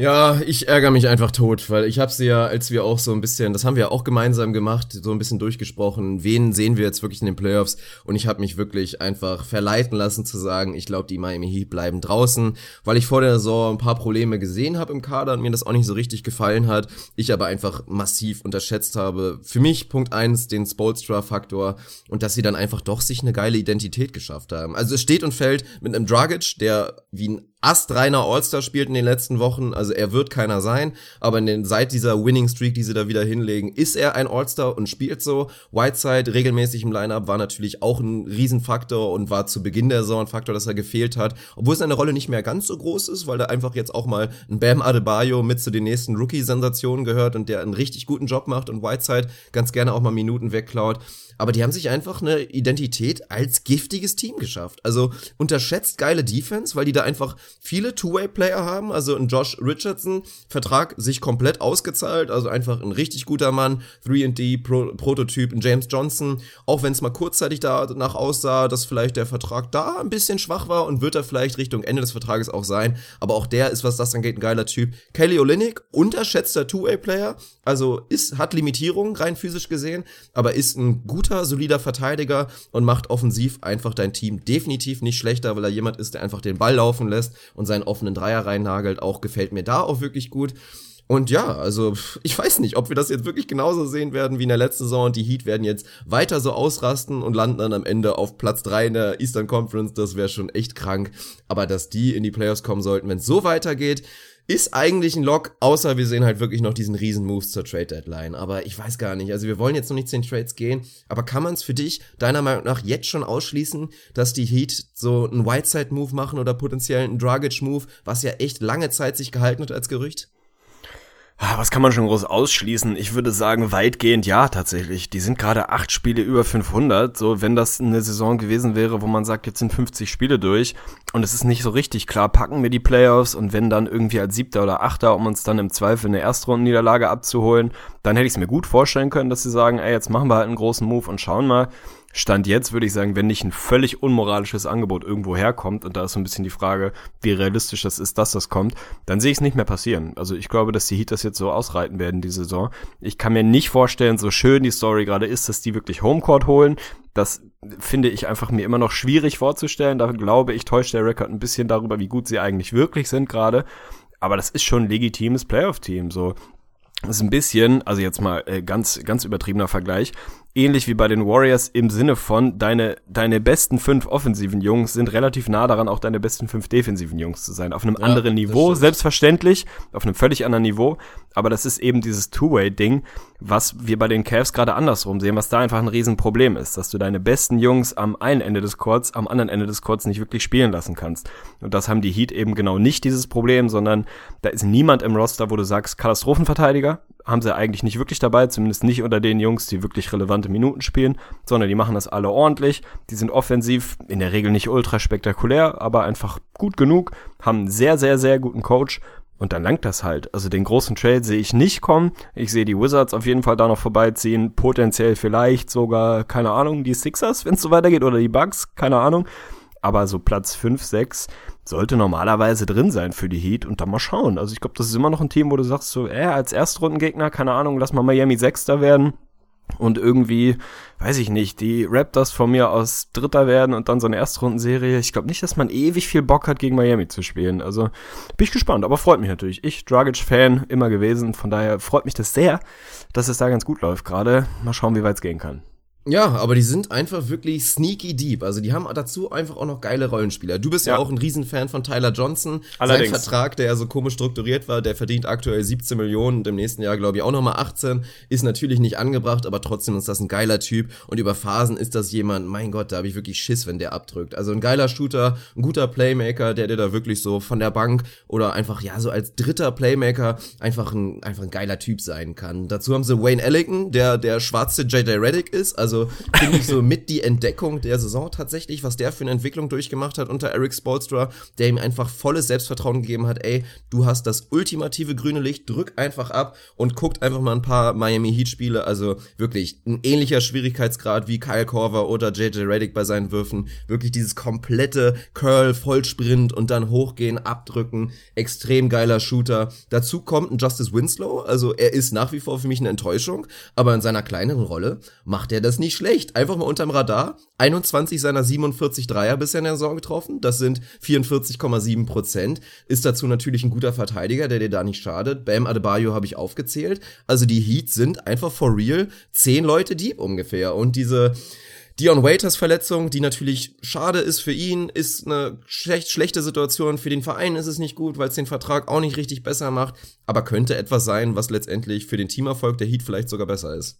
Ja, ich ärgere mich einfach tot, weil ich habe sie ja, als wir auch so ein bisschen, das haben wir ja auch gemeinsam gemacht, so ein bisschen durchgesprochen, wen sehen wir jetzt wirklich in den Playoffs und ich habe mich wirklich einfach verleiten lassen zu sagen, ich glaube, die Miami Heat bleiben draußen, weil ich vor der Saison ein paar Probleme gesehen habe im Kader und mir das auch nicht so richtig gefallen hat, ich aber einfach massiv unterschätzt habe. Für mich Punkt eins den Spolstra-Faktor und dass sie dann einfach doch sich eine geile Identität geschafft haben. Also es steht und fällt mit einem Dragic, der wie ein astreiner All-Star spielt in den letzten Wochen. Also er wird keiner sein, aber den, seit dieser Winning Streak, die sie da wieder hinlegen, ist er ein All-Star und spielt so. Whiteside regelmäßig im Lineup war natürlich auch ein Riesenfaktor und war zu Beginn der Saison ein Faktor, dass er gefehlt hat. Obwohl seine Rolle nicht mehr ganz so groß ist, weil da einfach jetzt auch mal ein Bam Adebayo mit zu den nächsten Rookie-Sensationen gehört und der einen richtig guten Job macht und Whiteside ganz gerne auch mal Minuten wegklaut aber die haben sich einfach eine Identität als giftiges Team geschafft. Also unterschätzt geile Defense, weil die da einfach viele Two-Way-Player haben. Also ein Josh Richardson, Vertrag sich komplett ausgezahlt, also einfach ein richtig guter Mann, 3D-Prototyp, ein James Johnson, auch wenn es mal kurzzeitig danach aussah, dass vielleicht der Vertrag da ein bisschen schwach war und wird er vielleicht Richtung Ende des Vertrages auch sein. Aber auch der ist, was das angeht, ein geiler Typ. Kelly Olynyk, unterschätzter Two-Way-Player, also ist, hat Limitierungen rein physisch gesehen, aber ist ein guter guter, solider Verteidiger und macht offensiv einfach dein Team definitiv nicht schlechter, weil er jemand ist, der einfach den Ball laufen lässt und seinen offenen Dreier reinnagelt. Auch gefällt mir da auch wirklich gut. Und ja, also ich weiß nicht, ob wir das jetzt wirklich genauso sehen werden wie in der letzten Saison. Die Heat werden jetzt weiter so ausrasten und landen dann am Ende auf Platz drei in der Eastern Conference. Das wäre schon echt krank. Aber dass die in die Playoffs kommen sollten, wenn es so weitergeht, ist eigentlich ein Lock, außer wir sehen halt wirklich noch diesen riesen Moves zur Trade Deadline. Aber ich weiß gar nicht. Also wir wollen jetzt noch nicht zu den Trades gehen. Aber kann man es für dich deiner Meinung nach jetzt schon ausschließen, dass die Heat so einen Whiteside-Move machen oder potenziell einen Dragic-Move, was ja echt lange Zeit sich gehalten hat als Gerücht? Ah, was kann man schon groß ausschließen? Ich würde sagen, weitgehend ja, tatsächlich. Die sind gerade acht Spiele über 500. So, wenn das eine Saison gewesen wäre, wo man sagt, jetzt sind 50 Spiele durch und es ist nicht so richtig klar, packen wir die Playoffs und wenn dann irgendwie als Siebter oder Achter, um uns dann im Zweifel eine Erstrundenniederlage abzuholen, dann hätte ich es mir gut vorstellen können, dass sie sagen, ey, jetzt machen wir halt einen großen Move und schauen mal. Stand jetzt würde ich sagen, wenn nicht ein völlig unmoralisches Angebot irgendwo herkommt, und da ist so ein bisschen die Frage, wie realistisch das ist, dass das kommt, dann sehe ich es nicht mehr passieren. Also ich glaube, dass die Heat das jetzt so ausreiten werden, die Saison. Ich kann mir nicht vorstellen, so schön die Story gerade ist, dass die wirklich Homecourt holen. Das finde ich einfach mir immer noch schwierig vorzustellen. Da glaube ich, täuscht der Rekord ein bisschen darüber, wie gut sie eigentlich wirklich sind gerade. Aber das ist schon ein legitimes Playoff-Team. So, das ist ein bisschen, also jetzt mal äh, ganz, ganz übertriebener Vergleich, ähnlich wie bei den Warriors im Sinne von, deine, deine besten fünf offensiven Jungs sind relativ nah daran, auch deine besten fünf defensiven Jungs zu sein. Auf einem ja, anderen Niveau, selbstverständlich, auf einem völlig anderen Niveau. Aber das ist eben dieses Two-Way-Ding, was wir bei den Cavs gerade andersrum sehen, was da einfach ein Riesenproblem ist, dass du deine besten Jungs am einen Ende des Courts, am anderen Ende des Courts nicht wirklich spielen lassen kannst. Und das haben die Heat eben genau nicht, dieses Problem, sondern da ist niemand im Roster, wo du sagst, Katastrophenverteidiger, haben sie eigentlich nicht wirklich dabei, zumindest nicht unter den Jungs, die wirklich relevante Minuten spielen, sondern die machen das alle ordentlich. Die sind offensiv in der Regel nicht ultra spektakulär, aber einfach gut genug, haben einen sehr, sehr, sehr guten Coach und dann langt das halt. Also den großen Trade sehe ich nicht kommen. Ich sehe die Wizards auf jeden Fall da noch vorbeiziehen. Potenziell vielleicht sogar, keine Ahnung, die Sixers, wenn es so weitergeht, oder die Bucks, keine Ahnung. Aber so Platz 5, 6 sollte normalerweise drin sein für die Heat und dann mal schauen. Also ich glaube, das ist immer noch ein Team, wo du sagst so, äh, als Erstrundengegner, keine Ahnung, lass mal Miami Sechster werden und irgendwie, weiß ich nicht, die Raptors von mir aus Dritter werden und dann so eine Erstrundenserie. Ich glaube nicht, dass man ewig viel Bock hat, gegen Miami zu spielen. Also bin ich gespannt, aber freut mich natürlich. Ich, Dragic-Fan, immer gewesen. Von daher freut mich das sehr, dass es da ganz gut läuft gerade. Mal schauen, wie weit es gehen kann. Ja, aber die sind einfach wirklich sneaky deep. Also die haben dazu einfach auch noch geile Rollenspieler. Du bist ja, ja auch ein Riesenfan von Tyler Johnson. Allerdings. Sein Vertrag, der ja so komisch strukturiert war, der verdient aktuell 17 Millionen und im nächsten Jahr glaube ich auch nochmal 18. Ist natürlich nicht angebracht, aber trotzdem ist das ein geiler Typ. Und über Phasen ist das jemand, mein Gott, da habe ich wirklich Schiss, wenn der abdrückt. Also ein geiler Shooter, ein guter Playmaker, der dir da wirklich so von der Bank oder einfach, ja, so als dritter Playmaker einfach ein, einfach ein geiler Typ sein kann. Dazu haben sie Wayne Ellington, der der schwarze JJ Reddick ist. Also also finde ich so mit die Entdeckung der Saison tatsächlich, was der für eine Entwicklung durchgemacht hat unter Eric Spolstra, der ihm einfach volles Selbstvertrauen gegeben hat, ey, du hast das ultimative grüne Licht, drück einfach ab und guckt einfach mal ein paar Miami Heat Spiele, also wirklich ein ähnlicher Schwierigkeitsgrad wie Kyle Korver oder JJ Reddick bei seinen Würfen, wirklich dieses komplette Curl, Vollsprint und dann hochgehen, abdrücken, extrem geiler Shooter. Dazu kommt ein Justice Winslow, also er ist nach wie vor für mich eine Enttäuschung, aber in seiner kleineren Rolle macht er das nicht schlecht. Einfach mal unterm Radar. 21 seiner 47 Dreier bisher in der Saison getroffen. Das sind 44,7 Prozent. Ist dazu natürlich ein guter Verteidiger, der dir da nicht schadet. Bam Adebayo habe ich aufgezählt. Also die Heat sind einfach for real zehn Leute deep ungefähr. Und diese Dion Waiters Verletzung, die natürlich schade ist für ihn, ist eine schlecht, schlechte Situation. Für den Verein ist es nicht gut, weil es den Vertrag auch nicht richtig besser macht. Aber könnte etwas sein, was letztendlich für den Teamerfolg der Heat vielleicht sogar besser ist.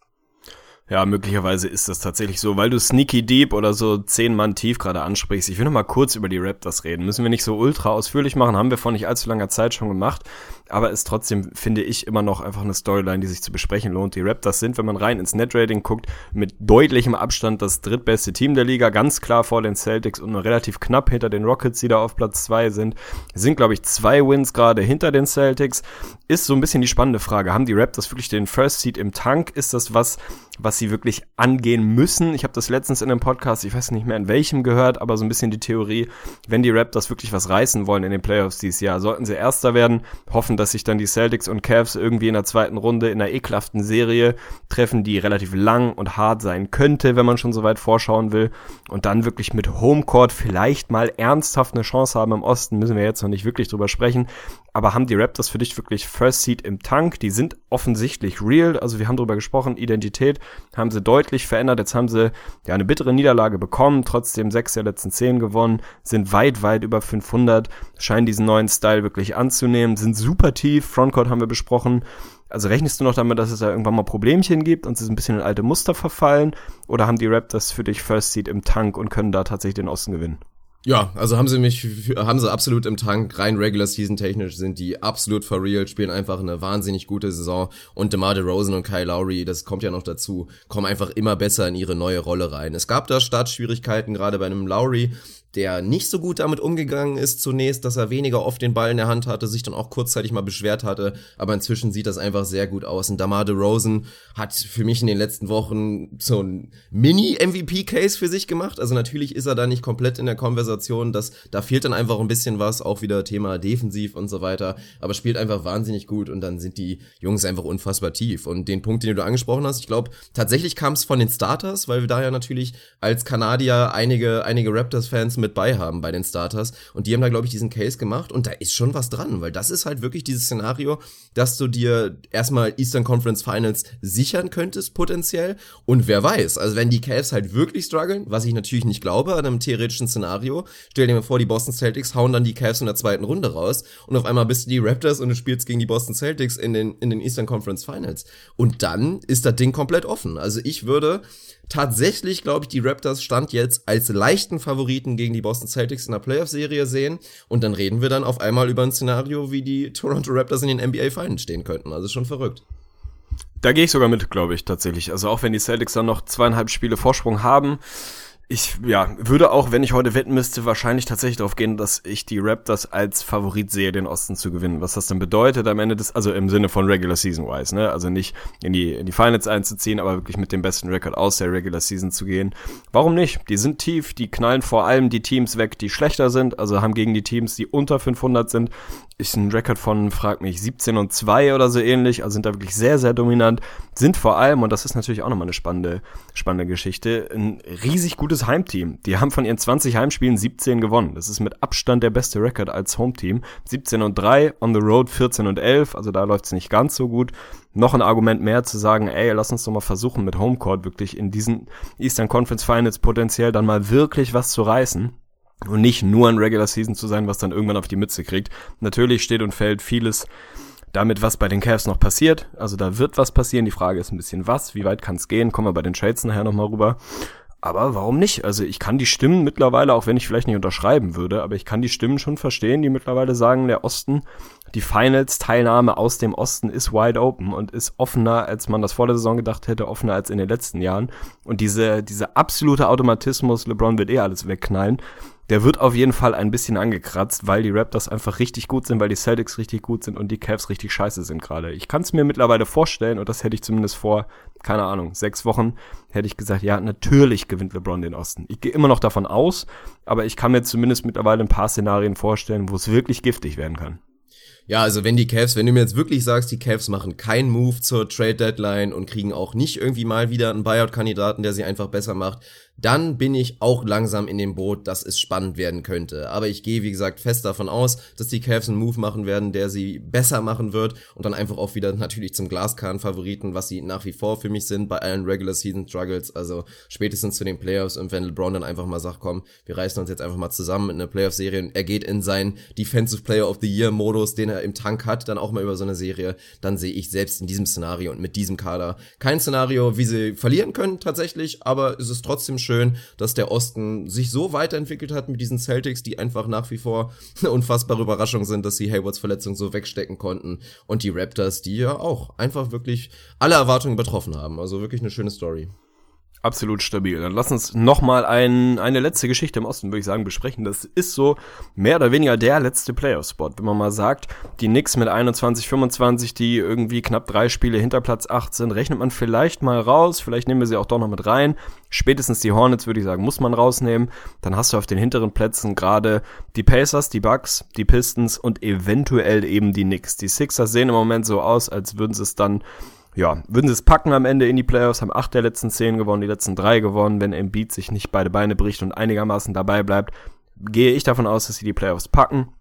Ja, möglicherweise ist das tatsächlich so, weil du Sneaky Deep oder so zehn Mann tief gerade ansprichst. Ich will noch mal kurz über die Raptors reden. Müssen wir nicht so ultra ausführlich machen, haben wir vor nicht allzu langer Zeit schon gemacht aber ist trotzdem, finde ich, immer noch einfach eine Storyline, die sich zu besprechen lohnt. Die Raptors sind, wenn man rein ins Netrating guckt, mit deutlichem Abstand das drittbeste Team der Liga, ganz klar vor den Celtics und nur relativ knapp hinter den Rockets, die da auf Platz zwei sind. Sind, glaube ich, zwei Wins gerade hinter den Celtics. Ist so ein bisschen die spannende Frage. Haben die Raptors wirklich den First Seed im Tank? Ist das was, was sie wirklich angehen müssen? Ich habe das letztens in einem Podcast, ich weiß nicht mehr in welchem gehört, aber so ein bisschen die Theorie, wenn die Raptors wirklich was reißen wollen in den Playoffs dieses Jahr, sollten sie Erster werden, hoffen, dass sich dann die Celtics und Cavs irgendwie in der zweiten Runde in einer ekelhaften Serie treffen, die relativ lang und hart sein könnte, wenn man schon so weit vorschauen will. Und dann wirklich mit Homecourt vielleicht mal ernsthaft eine Chance haben im Osten, müssen wir jetzt noch nicht wirklich drüber sprechen. Aber haben die Raptors für dich wirklich First Seed im Tank? Die sind offensichtlich real. Also wir haben darüber gesprochen, Identität haben sie deutlich verändert. Jetzt haben sie ja eine bittere Niederlage bekommen, trotzdem sechs der letzten zehn gewonnen, sind weit, weit über 500, scheinen diesen neuen Style wirklich anzunehmen, sind super tief. Frontcourt haben wir besprochen. Also rechnest du noch damit, dass es da irgendwann mal Problemchen gibt und sie ein bisschen in alte Muster verfallen? Oder haben die Raptors für dich First Seed im Tank und können da tatsächlich den Osten gewinnen? Ja, also haben sie mich, haben sie absolut im Tank, rein Regular Season technisch sind die absolut for real, spielen einfach eine wahnsinnig gute Saison. Und DeMar DeRozan und Kyle Lowry, das kommt ja noch dazu, kommen einfach immer besser in ihre neue Rolle rein. Es gab da Startschwierigkeiten, gerade bei einem Lowry, der nicht so gut damit umgegangen ist zunächst, dass er weniger oft den Ball in der Hand hatte, sich dann auch kurzzeitig mal beschwert hatte, aber inzwischen sieht das einfach sehr gut aus. Und Damar DeRozan hat für mich in den letzten Wochen so ein Mini-MVP-Case für sich gemacht. Also natürlich ist er da nicht komplett in der Konversation, dass da fehlt dann einfach ein bisschen was, auch wieder Thema defensiv und so weiter, aber spielt einfach wahnsinnig gut und dann sind die Jungs einfach unfassbar tief. Und den Punkt, den du angesprochen hast, ich glaube, tatsächlich kam es von den Starters, weil wir da ja natürlich als Kanadier einige, einige Raptors-Fans mit bei haben bei den Starters. Und die haben da, glaube ich, diesen Case gemacht und da ist schon was dran, weil das ist halt wirklich dieses Szenario, dass du dir erstmal Eastern Conference Finals sichern könntest, potenziell. Und wer weiß, also wenn die Cavs halt wirklich strugglen, was ich natürlich nicht glaube, an einem theoretischen Szenario, stell dir mal vor, die Boston Celtics hauen dann die Cavs in der zweiten Runde raus und auf einmal bist du die Raptors und du spielst gegen die Boston Celtics in den, in den Eastern Conference Finals. Und dann ist das Ding komplett offen. Also ich würde tatsächlich, glaube ich, die Raptors stand jetzt als leichten Favoriten gegen die Boston Celtics in der Playoff-Serie sehen. Und dann reden wir dann auf einmal über ein Szenario, wie die Toronto Raptors in den NBA Finals stehen könnten. Also schon verrückt. Da gehe ich sogar mit, glaube ich, tatsächlich. Also auch wenn die Celtics dann noch zweieinhalb Spiele Vorsprung haben, ich ja, würde auch, wenn ich heute wetten müsste, wahrscheinlich tatsächlich darauf gehen, dass ich die Raptors als Favorit sehe, den Osten zu gewinnen. Was das denn bedeutet am Ende des, also im Sinne von Regular Season wise, ne? Also nicht in die, in die Finals einzuziehen, aber wirklich mit dem besten Rekord aus der Regular Season zu gehen. Warum nicht? Die sind tief, die knallen vor allem die Teams weg, die schlechter sind, also haben gegen die Teams, die unter 500 sind, ist ein Rekord von, frag mich, 17 und 2 oder so ähnlich, also sind da wirklich sehr, sehr dominant, sind vor allem, und das ist natürlich auch nochmal eine spannende, spannende Geschichte, ein riesig gutes gutes Heimteam. Die haben von ihren 20 Heimspielen 17 gewonnen. Das ist mit Abstand der beste Rekord als Hometeam. 17 und 3, on the road 14 und 11, also da läuft's nicht ganz so gut. Noch ein Argument mehr zu sagen, ey, lass uns doch mal versuchen mit Homecourt wirklich in diesen Eastern Conference Finals potenziell dann mal wirklich was zu reißen und nicht nur ein Regular Season zu sein, was dann irgendwann auf die Mütze kriegt. Natürlich steht und fällt vieles damit, was bei den Cavs noch passiert. Also da wird was passieren. Die Frage ist ein bisschen was, wie weit kann es gehen? Kommen wir bei den Trades nachher nochmal rüber. Aber warum nicht? Also ich kann die Stimmen mittlerweile, auch wenn ich vielleicht nicht unterschreiben würde, aber ich kann die Stimmen schon verstehen, die mittlerweile sagen, der Osten, die Finals-Teilnahme aus dem Osten ist wide open und ist offener, als man das vor der Saison gedacht hätte, offener als in den letzten Jahren. Und diese, diese absolute Automatismus, LeBron wird eh alles wegknallen, der wird auf jeden Fall ein bisschen angekratzt, weil die Raptors einfach richtig gut sind, weil die Celtics richtig gut sind und die Cavs richtig scheiße sind gerade. Ich kann es mir mittlerweile vorstellen und das hätte ich zumindest vor, keine Ahnung, sechs Wochen hätte ich gesagt, ja, natürlich gewinnt LeBron den Osten. Ich gehe immer noch davon aus, aber ich kann mir zumindest mittlerweile ein paar Szenarien vorstellen, wo es wirklich giftig werden kann. Ja, also wenn die Cavs, wenn du mir jetzt wirklich sagst, die Cavs machen keinen Move zur Trade Deadline und kriegen auch nicht irgendwie mal wieder einen Buyout-Kandidaten, der sie einfach besser macht, dann bin ich auch langsam in dem Boot, dass es spannend werden könnte. Aber ich gehe, wie gesagt, fest davon aus, dass die Cavs einen Move machen werden, der sie besser machen wird und dann einfach auch wieder natürlich zum Glaskarten-Favoriten, was sie nach wie vor für mich sind bei allen Regular Season Struggles, also spätestens zu den Playoffs und wenn LeBron dann einfach mal sagt, komm, wir reißen uns jetzt einfach mal zusammen in eine Playoff-Serie und er geht in seinen Defensive Player of the Year-Modus, den er im Tank hat, dann auch mal über so eine Serie, dann sehe ich selbst in diesem Szenario und mit diesem Kader kein Szenario, wie sie verlieren können tatsächlich, aber es ist trotzdem schön, schön, dass der Osten sich so weiterentwickelt hat mit diesen Celtics, die einfach nach wie vor eine unfassbare Überraschung sind, dass sie Haywards Verletzung so wegstecken konnten. Und die Raptors, die ja auch einfach wirklich alle Erwartungen übertroffen haben. Also wirklich eine schöne Story absolut stabil. Dann lass uns nochmal ein, eine letzte Geschichte im Osten, würde ich sagen, besprechen. Das ist so mehr oder weniger der letzte Playoff-Spot. Wenn man mal sagt, die Knicks mit 21, 25, die irgendwie knapp drei Spiele hinter Platz 8 sind, rechnet man vielleicht mal raus. Vielleicht nehmen wir sie auch doch noch mit rein. Spätestens die Hornets, würde ich sagen, muss man rausnehmen. Dann hast du auf den hinteren Plätzen gerade die Pacers, die Bucks, die Pistons und eventuell eben die Knicks. Die Sixers sehen im Moment so aus, als würden sie es dann ja, würden sie es packen am Ende in die Playoffs, haben acht der letzten zehn gewonnen, die letzten drei gewonnen. Wenn Embiid sich nicht beide Beine bricht und einigermaßen dabei bleibt, gehe ich davon aus, dass sie die Playoffs packen.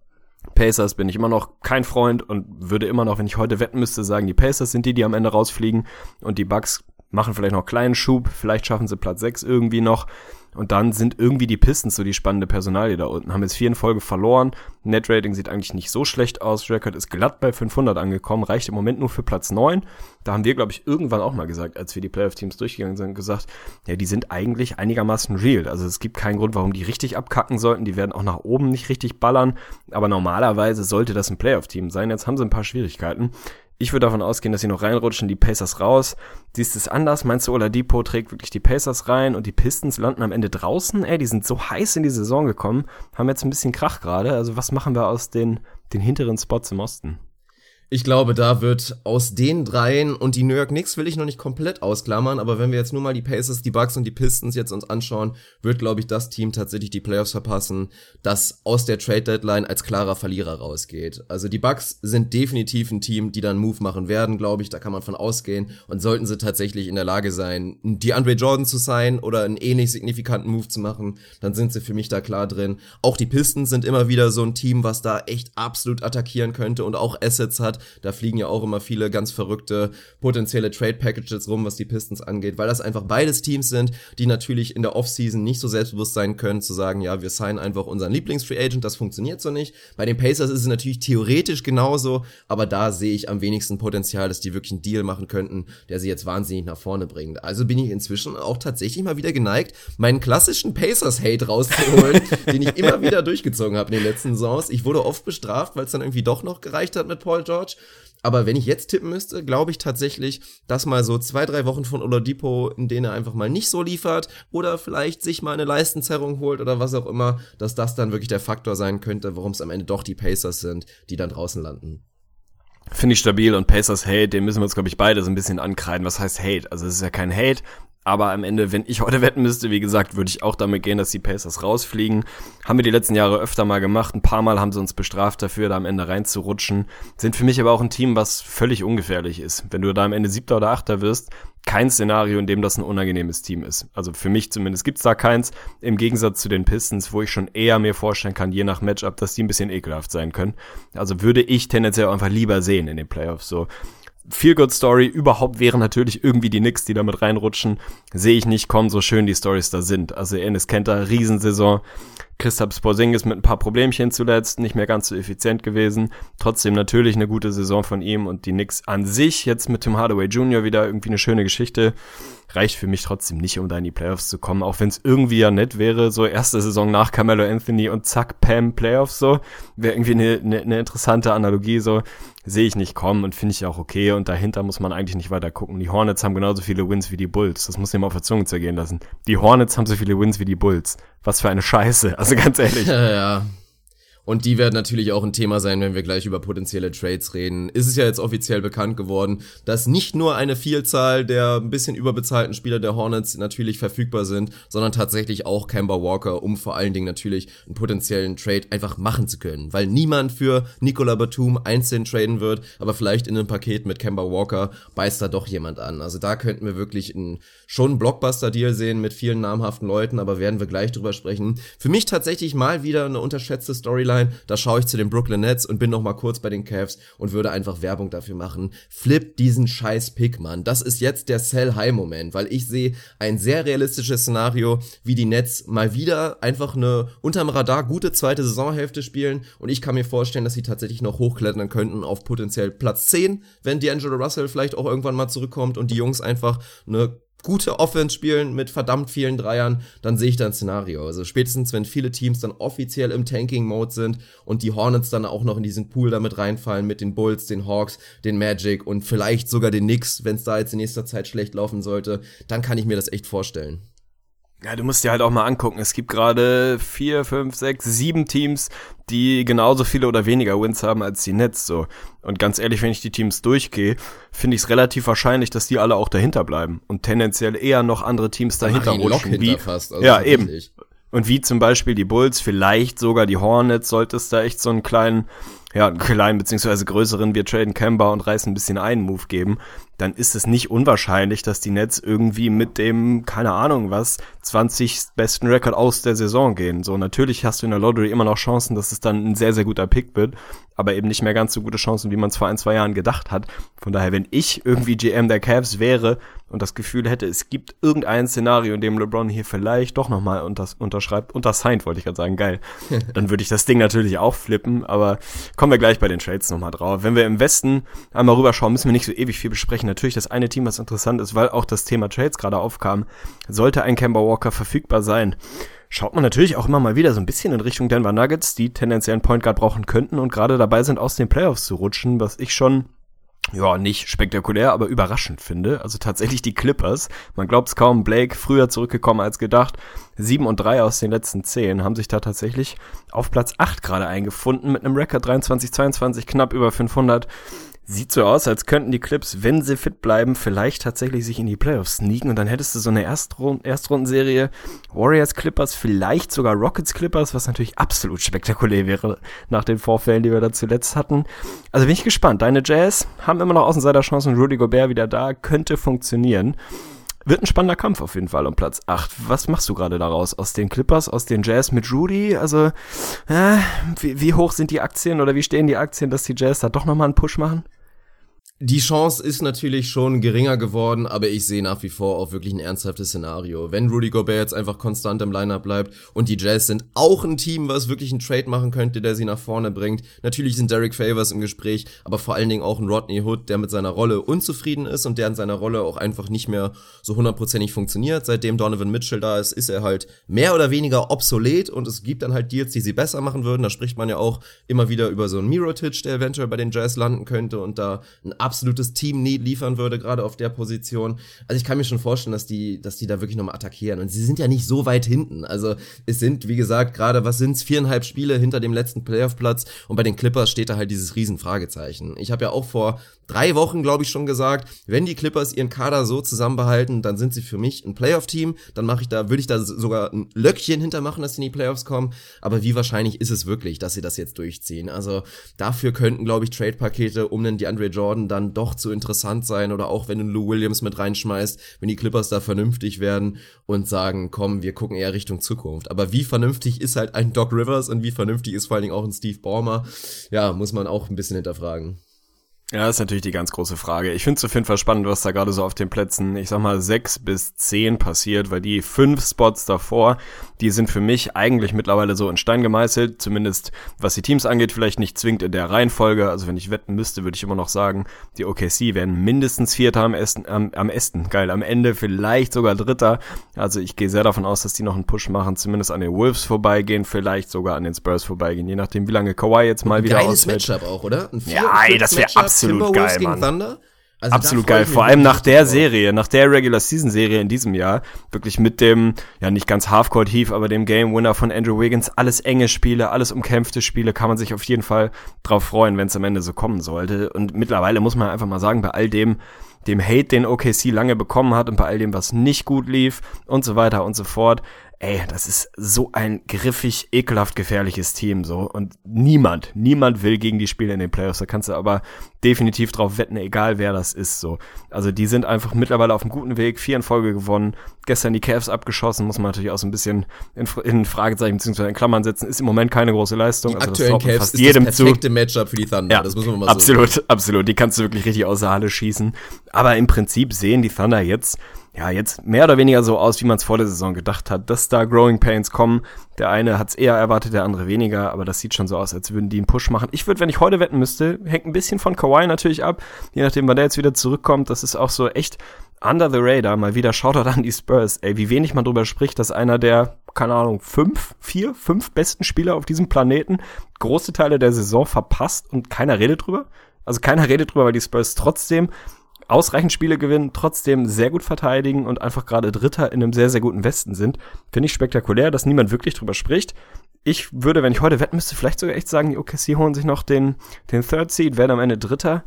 Pacers bin ich immer noch kein Freund und würde immer noch, wenn ich heute wetten müsste, sagen, die Pacers sind die, die am Ende rausfliegen und die Bucks machen vielleicht noch einen kleinen Schub, vielleicht schaffen sie Platz 6 irgendwie noch. Und dann sind irgendwie die Pistons so die spannende Personalie da unten. Haben jetzt vier in Folge verloren. Netrating sieht eigentlich nicht so schlecht aus. Record ist glatt bei 500 angekommen. Reicht im Moment nur für Platz 9. Da haben wir, glaube ich, irgendwann auch mal gesagt, als wir die Playoff-Teams durchgegangen sind, gesagt, ja, die sind eigentlich einigermaßen real. Also es gibt keinen Grund, warum die richtig abkacken sollten. Die werden auch nach oben nicht richtig ballern. Aber normalerweise sollte das ein Playoff-Team sein. Jetzt haben sie ein paar Schwierigkeiten. Ich würde davon ausgehen, dass sie noch reinrutschen, die Pacers raus. Siehst du es anders? Meinst du, Oladipo trägt wirklich die Pacers rein und die Pistons landen am Ende draußen? Ey, die sind so heiß in die Saison gekommen, haben jetzt ein bisschen Krach gerade. Also was machen wir aus den, den hinteren Spots im Osten? Ich glaube, da wird aus den dreien und die New York Knicks will ich noch nicht komplett ausklammern, aber wenn wir jetzt nur mal die Pacers, die Bucks und die Pistons jetzt uns anschauen, wird, glaube ich, das Team tatsächlich die Playoffs verpassen, das aus der Trade Deadline als klarer Verlierer rausgeht. Also die Bucks sind definitiv ein Team, die dann Move machen werden, glaube ich, da kann man von ausgehen und sollten sie tatsächlich in der Lage sein, die Andre Jordan zu sein oder einen ähnlich signifikanten Move zu machen, dann sind sie für mich da klar drin. Auch die Pistons sind immer wieder so ein Team, was da echt absolut attackieren könnte und auch Assets hat, da fliegen ja auch immer viele ganz verrückte potenzielle Trade Packages rum, was die Pistons angeht, weil das einfach beides Teams sind, die natürlich in der Offseason nicht so selbstbewusst sein können, zu sagen, ja, wir signen einfach unseren Lieblings-Free Agent, das funktioniert so nicht. Bei den Pacers ist es natürlich theoretisch genauso, aber da sehe ich am wenigsten Potenzial, dass die wirklich einen Deal machen könnten, der sie jetzt wahnsinnig nach vorne bringt. Also bin ich inzwischen auch tatsächlich mal wieder geneigt, meinen klassischen Pacers-Hate rauszuholen, den ich immer wieder durchgezogen habe in den letzten Saisons. Ich wurde oft bestraft, weil es dann irgendwie doch noch gereicht hat mit Paul George. Aber wenn ich jetzt tippen müsste, glaube ich tatsächlich, dass mal so zwei, drei Wochen von Oladipo, in denen er einfach mal nicht so liefert oder vielleicht sich mal eine Leistenzerrung holt oder was auch immer, dass das dann wirklich der Faktor sein könnte, warum es am Ende doch die Pacers sind, die dann draußen landen. Finde ich stabil und Pacers Hate, den müssen wir uns, glaube ich, beide so ein bisschen ankreiden. Was heißt Hate? Also es ist ja kein Hate, Aber am Ende, wenn ich heute wetten müsste, wie gesagt, würde ich auch damit gehen, dass die Pacers rausfliegen. Haben wir die letzten Jahre öfter mal gemacht. Ein paar Mal haben sie uns bestraft dafür, da am Ende reinzurutschen. Sind für mich aber auch ein Team, was völlig ungefährlich ist. Wenn du da am Ende siebter oder achter wirst, kein Szenario, in dem das ein unangenehmes Team ist. Also für mich zumindest gibt's da keins. Im Gegensatz zu den Pistons, wo ich schon eher mir vorstellen kann, je nach Matchup, dass die ein bisschen ekelhaft sein können. Also würde ich tendenziell einfach lieber sehen in den Playoffs. So Feel Good Story überhaupt wären natürlich irgendwie die Knicks, die damit reinrutschen. Sehe ich nicht kommen, so schön die Stories da sind. Also Ennis Kenter, Riesensaison. Christoph Porzingis mit ein paar Problemchen zuletzt, nicht mehr ganz so effizient gewesen. Trotzdem natürlich eine gute Saison von ihm und die Knicks an sich jetzt mit Tim Hardaway Jr. wieder irgendwie eine schöne Geschichte. Reicht für mich trotzdem nicht, um da in die Playoffs zu kommen, auch wenn es irgendwie ja nett wäre, so erste Saison nach Carmelo Anthony und zack, Pam, Playoffs so. Wäre irgendwie eine, eine, eine interessante Analogie so. Sehe ich nicht kommen und finde ich auch okay und dahinter muss man eigentlich nicht weiter gucken. Die Hornets haben genauso viele Wins wie die Bulls. Das muss ich mal auf der Zunge zergehen lassen. Die Hornets haben so viele Wins wie die Bulls. Was für eine Scheiße. Also ganz ehrlich. Ja, ja. Und die werden natürlich auch ein Thema sein, wenn wir gleich über potenzielle Trades reden. Ist es ja jetzt offiziell bekannt geworden, dass nicht nur eine Vielzahl der ein bisschen überbezahlten Spieler der Hornets natürlich verfügbar sind, sondern tatsächlich auch Kemba Walker, um vor allen Dingen natürlich einen potenziellen Trade einfach machen zu können. Weil niemand für Nicola Batum einzeln traden wird, aber vielleicht in einem Paket mit Kemba Walker beißt da doch jemand an. Also da könnten wir wirklich einen, schon einen Blockbuster-Deal sehen mit vielen namhaften Leuten, aber werden wir gleich drüber sprechen. Für mich tatsächlich mal wieder eine unterschätzte Storyline Deadline, da schaue ich zu den Brooklyn Nets und bin noch mal kurz bei den Cavs und würde einfach Werbung dafür machen. Flip diesen scheiß Pick, Mann. Das ist jetzt der Sell-High-Moment, weil ich sehe ein sehr realistisches Szenario, wie die Nets mal wieder einfach eine unterm Radar gute zweite Saisonhälfte spielen und ich kann mir vorstellen, dass sie tatsächlich noch hochklettern könnten auf potenziell Platz 10, wenn D'Angelo Russell vielleicht auch irgendwann mal zurückkommt und die Jungs einfach eine gute Offense spielen mit verdammt vielen Dreiern, dann sehe ich da ein Szenario. Also spätestens, wenn viele Teams dann offiziell im Tanking-Mode sind und die Hornets dann auch noch in diesen Pool damit reinfallen mit den Bulls, den Hawks, den Magic und vielleicht sogar den Knicks, wenn es da jetzt in nächster Zeit schlecht laufen sollte, dann kann ich mir das echt vorstellen. Ja, du musst dir halt auch mal angucken. Es gibt gerade vier, fünf, sechs, sieben Teams, die genauso viele oder weniger Wins haben als die Nets. So. Und ganz ehrlich, wenn ich die Teams durchgehe, finde ich es relativ wahrscheinlich, dass die alle auch dahinter bleiben und tendenziell eher noch andere Teams dahinter rutschen. Wie, fast, also ja, eben. Und wie zum Beispiel die Bulls, vielleicht sogar die Hornets, sollte es da echt so einen kleinen ja, einen kleinen beziehungsweise größeren, wir traden Kemba und reißen ein bisschen einen Move geben, dann ist es nicht unwahrscheinlich, dass die Nets irgendwie mit dem, keine Ahnung was, 20 besten Rekord aus der Saison gehen. So, natürlich hast du in der Lottery immer noch Chancen, dass es dann ein sehr, sehr guter Pick wird, aber eben nicht mehr ganz so gute Chancen, wie man es vor ein, zwei Jahren gedacht hat. Von daher, wenn ich irgendwie GM der Cavs wäre und das Gefühl hätte, es gibt irgendein Szenario, in dem LeBron hier vielleicht doch nochmal unter, unterschreibt, untersigned, wollte ich gerade sagen, geil, dann würde ich das Ding natürlich auch flippen, aber kommen wir gleich bei den Trades nochmal drauf. Wenn wir im Westen einmal rüberschauen, müssen wir nicht so ewig viel besprechen. Natürlich das eine Team, was interessant ist, weil auch das Thema Trades gerade aufkam, sollte ein Kemba Walker verfügbar sein schaut man natürlich auch immer mal wieder so ein bisschen in Richtung Denver Nuggets, die tendenziell einen Point Guard brauchen könnten und gerade dabei sind, aus den Playoffs zu rutschen, was ich schon ja, nicht spektakulär, aber überraschend finde. Also tatsächlich die Clippers. Man glaubt es kaum, Blake früher zurückgekommen als gedacht. 7 und 3 aus den letzten 10 haben sich da tatsächlich auf Platz 8 gerade eingefunden mit einem Rekord 23-22, knapp über 500. Sieht so aus, als könnten die Clips, wenn sie fit bleiben, vielleicht tatsächlich sich in die Playoffs sneaken und dann hättest du so eine Erstrund Erstrundenserie Warriors Clippers, vielleicht sogar Rockets Clippers, was natürlich absolut spektakulär wäre nach den Vorfällen, die wir da zuletzt hatten. Also bin ich gespannt. Deine Jazz haben immer noch Außenseiterchancen. Rudy Gobert wieder da, könnte funktionieren. Wird ein spannender Kampf auf jeden Fall um Platz 8. Was machst du gerade daraus? Aus den Clippers, aus den Jazz mit Rudy? Also, äh, wie, wie hoch sind die Aktien oder wie stehen die Aktien, dass die Jazz da doch nochmal einen Push machen? Die Chance ist natürlich schon geringer geworden, aber ich sehe nach wie vor auch wirklich ein ernsthaftes Szenario. Wenn Rudy Gobert jetzt einfach konstant im Lineup bleibt und die Jazz sind auch ein Team, was wirklich einen Trade machen könnte, der sie nach vorne bringt. Natürlich sind Derek Favors im Gespräch, aber vor allen Dingen auch ein Rodney Hood, der mit seiner Rolle unzufrieden ist und der in seiner Rolle auch einfach nicht mehr so hundertprozentig funktioniert. Seitdem Donovan Mitchell da ist, ist er halt mehr oder weniger obsolet und es gibt dann halt Deals, die sie besser machen würden. Da spricht man ja auch immer wieder über so einen Mirotic, der eventuell bei den Jazz landen könnte und da ein absolutes Team-Need liefern würde, gerade auf der Position. Also ich kann mir schon vorstellen, dass die, dass die da wirklich nochmal attackieren. Und sie sind ja nicht so weit hinten. Also es sind, wie gesagt, gerade, was sind's, viereinhalb Spiele hinter dem letzten Playoff-Platz und bei den Clippers steht da halt dieses Riesenfragezeichen. Ich habe ja auch vor drei Wochen, glaube ich, schon gesagt, wenn die Clippers ihren Kader so zusammenbehalten, dann sind sie für mich ein Playoff-Team. Dann mache ich da, würde ich da sogar ein Löckchen hintermachen, dass sie in die Playoffs kommen. Aber wie wahrscheinlich ist es wirklich, dass sie das jetzt durchziehen? Also dafür könnten, glaube ich, Trade-Pakete um den DeAndre Jordan dann doch zu interessant sein oder auch wenn du Lou Williams mit reinschmeißt, wenn die Clippers da vernünftig werden und sagen, komm, wir gucken eher Richtung Zukunft. Aber wie vernünftig ist halt ein Doc Rivers und wie vernünftig ist vor allen Dingen auch ein Steve Ballmer? Ja, muss man auch ein bisschen hinterfragen. Ja, das ist natürlich die ganz große Frage. Ich finde es auf jeden Fall spannend, was da gerade so auf den Plätzen, ich sag mal, sechs bis zehn passiert, weil die fünf Spots davor, die sind für mich eigentlich mittlerweile so in Stein gemeißelt, zumindest was die Teams angeht, vielleicht nicht zwingend in der Reihenfolge. Also wenn ich wetten müsste, würde ich immer noch sagen, die OKC werden mindestens Vierter am Esten, am, am Esten, geil, am Ende vielleicht sogar Dritter. Also ich gehe sehr davon aus, dass die noch einen Push machen, zumindest an den Wolves vorbeigehen, vielleicht sogar an den Spurs vorbeigehen, je nachdem, wie lange Kawhi jetzt mal wieder Geiles Matchup auch, oder? Ja, ey, das wäre absolut absolut geil, Mann. Thunder. Also Absolut geil. Vor allem nach der drauf. Serie, nach der Regular Season Serie in diesem Jahr, wirklich mit dem, ja nicht ganz Halfcourt Heave, aber dem Game Winner von Andrew Wiggins, alles enge Spiele, alles umkämpfte Spiele, kann man sich auf jeden Fall drauf freuen, wenn es am Ende so kommen sollte. Und mittlerweile muss man einfach mal sagen, bei all dem, dem Hate, den OKC lange bekommen hat und bei all dem, was nicht gut lief und so weiter und so fort, ey, das ist so ein griffig, ekelhaft gefährliches Team, so. Und niemand, niemand will gegen die spielen in den Playoffs. Da kannst du aber definitiv drauf wetten, egal wer das ist, so. Also die sind einfach mittlerweile auf einem guten Weg, vier in Folge gewonnen, gestern die Cavs abgeschossen, muss man natürlich auch so ein bisschen in, in Fragezeichen bzw. in Klammern setzen, ist im Moment keine große Leistung. Die also aktuellen Cavs fast ist jedem das perfekte zu. Matchup für die Thunder, ja, das muss man mal absolut, so Absolut, absolut. Die kannst du wirklich richtig aus der Halle schießen. Aber im Prinzip sehen die Thunder jetzt ja, jetzt mehr oder weniger so aus, wie man es vor der Saison gedacht hat, dass da Growing Pains kommen. Der eine hat es eher erwartet, der andere weniger, aber das sieht schon so aus, als würden die einen Push machen. Ich würde, wenn ich heute wetten müsste, hängt ein bisschen von Kawhi natürlich ab, je nachdem, wann der jetzt wieder zurückkommt. Das ist auch so echt under the radar. Mal wieder Shoutout an die Spurs. Ey, wie wenig man drüber spricht, dass einer der, keine Ahnung, fünf, vier, fünf besten Spieler auf diesem Planeten große Teile der Saison verpasst und keiner redet drüber. Also keiner redet drüber, weil die Spurs trotzdem ausreichend Spiele gewinnen, trotzdem sehr gut verteidigen und einfach gerade Dritter in einem sehr, sehr guten Westen sind. Finde ich spektakulär, dass niemand wirklich drüber spricht. Ich würde, wenn ich heute wetten müsste, vielleicht sogar echt sagen, die OKC holen sich noch den, den Third Seed, werden am Ende Dritter.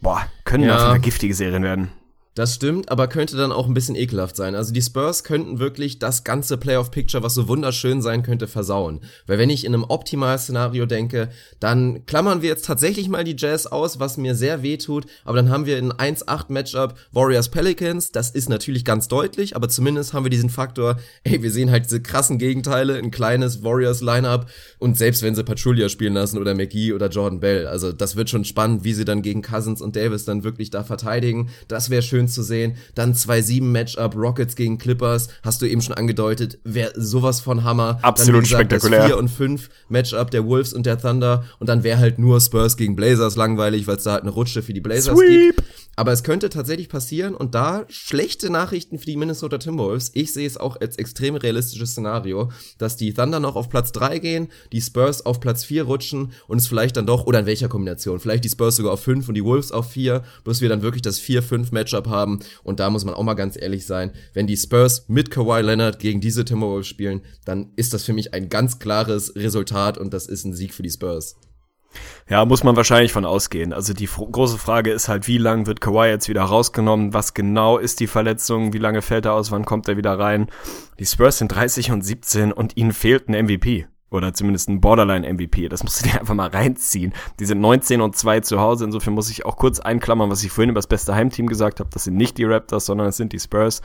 Boah, können ja. auf eine giftige Serien werden. Das stimmt, aber könnte dann auch ein bisschen ekelhaft sein. Also die Spurs könnten wirklich das ganze Playoff-Picture, was so wunderschön sein könnte, versauen. Weil wenn ich in einem Optimal-Szenario denke, dann klammern wir jetzt tatsächlich mal die Jazz aus, was mir sehr weh tut, aber dann haben wir ein 1-8-Matchup Warriors-Pelicans, das ist natürlich ganz deutlich, aber zumindest haben wir diesen Faktor, ey, wir sehen halt diese krassen Gegenteile, ein kleines Warriors-Lineup und selbst wenn sie Patrouilla spielen lassen oder McGee oder Jordan Bell, also das wird schon spannend, wie sie dann gegen Cousins und Davis dann wirklich da verteidigen, das wäre schön schön zu sehen. Dann 2-7 Matchup, Rockets gegen Clippers, hast du eben schon angedeutet, wäre sowas von Hammer. Absolut gesagt, spektakulär. Das 4 und 5 Matchup der Wolves und der Thunder und dann wäre halt nur Spurs gegen Blazers langweilig, weil es da halt eine Rutsche für die Blazers Sweep. gibt. Aber es könnte tatsächlich passieren und da schlechte Nachrichten für die Minnesota Timberwolves. Ich sehe es auch als extrem realistisches Szenario, dass die Thunder noch auf Platz 3 gehen, die Spurs auf Platz 4 rutschen und es vielleicht dann doch, oder in welcher Kombination, vielleicht die Spurs sogar auf 5 und die Wolves auf 4, bis wir dann wirklich das 4-5 Matchup haben. Und da muss man auch mal ganz ehrlich sein, wenn die Spurs mit Kawhi Leonard gegen diese Timberwolves spielen, dann ist das für mich ein ganz klares Resultat und das ist ein Sieg für die Spurs. Ja, muss man wahrscheinlich von ausgehen. Also die große Frage ist halt, wie lange wird Kawhi jetzt wieder rausgenommen? Was genau ist die Verletzung? Wie lange fällt er aus? Wann kommt er wieder rein? Die Spurs sind 30 und 17 und ihnen fehlt ein MVP. Oder zumindest ein Borderline-MVP. Das musst du dir einfach mal reinziehen. Die sind 19 und 2 zu Hause. Insofern muss ich auch kurz einklammern, was ich vorhin über das beste Heimteam gesagt habe. Das sind nicht die Raptors, sondern es sind die Spurs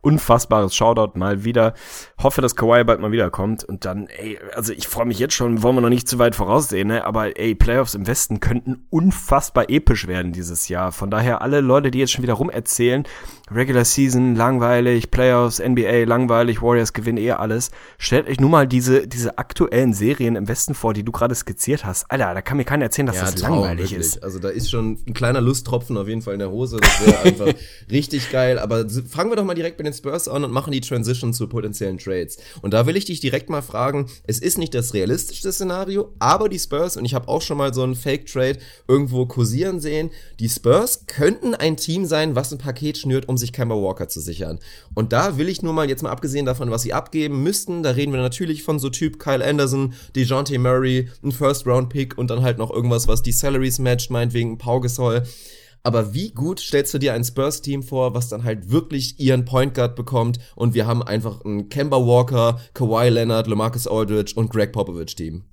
unfassbares Shoutout mal wieder. Hoffe, dass Kawhi bald mal wiederkommt und dann, ey, also ich freue mich jetzt schon, wollen wir noch nicht zu weit voraussehen, ne? aber ey, Playoffs im Westen könnten unfassbar episch werden dieses Jahr. Von daher alle Leute, die jetzt schon wieder rumerzählen, Regular Season langweilig, Playoffs, NBA langweilig, Warriors gewinnen eh alles. Stellt euch nur mal diese, diese aktuellen Serien im Westen vor, die du gerade skizziert hast. Alter, da kann mir keiner erzählen, dass ja, das Traum, langweilig wirklich. ist. Also da ist schon ein kleiner Lusttropfen auf jeden Fall in der Hose. Das wäre einfach richtig geil. Aber fangen wir doch mal direkt mit den Spurs an und machen die Transition zu potenziellen Trades. Und da will ich dich direkt mal fragen, es ist nicht das realistischste Szenario, aber die Spurs, und ich habe auch schon mal so einen Fake-Trade irgendwo kursieren sehen, die Spurs könnten ein Team sein, was ein Paket schnürt, um sich Kemba Walker zu sichern. Und da will ich nur mal, jetzt mal abgesehen davon, was sie abgeben müssten, da reden wir natürlich von so Typ Kyle Anderson, DeJounte Murray, ein First-Round-Pick und dann halt noch irgendwas, was die Salaries matcht, meinetwegen Pau Gasol. Aber wie gut stellst du dir ein Spurs-Team vor, was dann halt wirklich ihren Point Guard bekommt und wir haben einfach ein Kemba Walker, Kawhi Leonard, LaMarcus Aldridge und Greg Popovich-Team?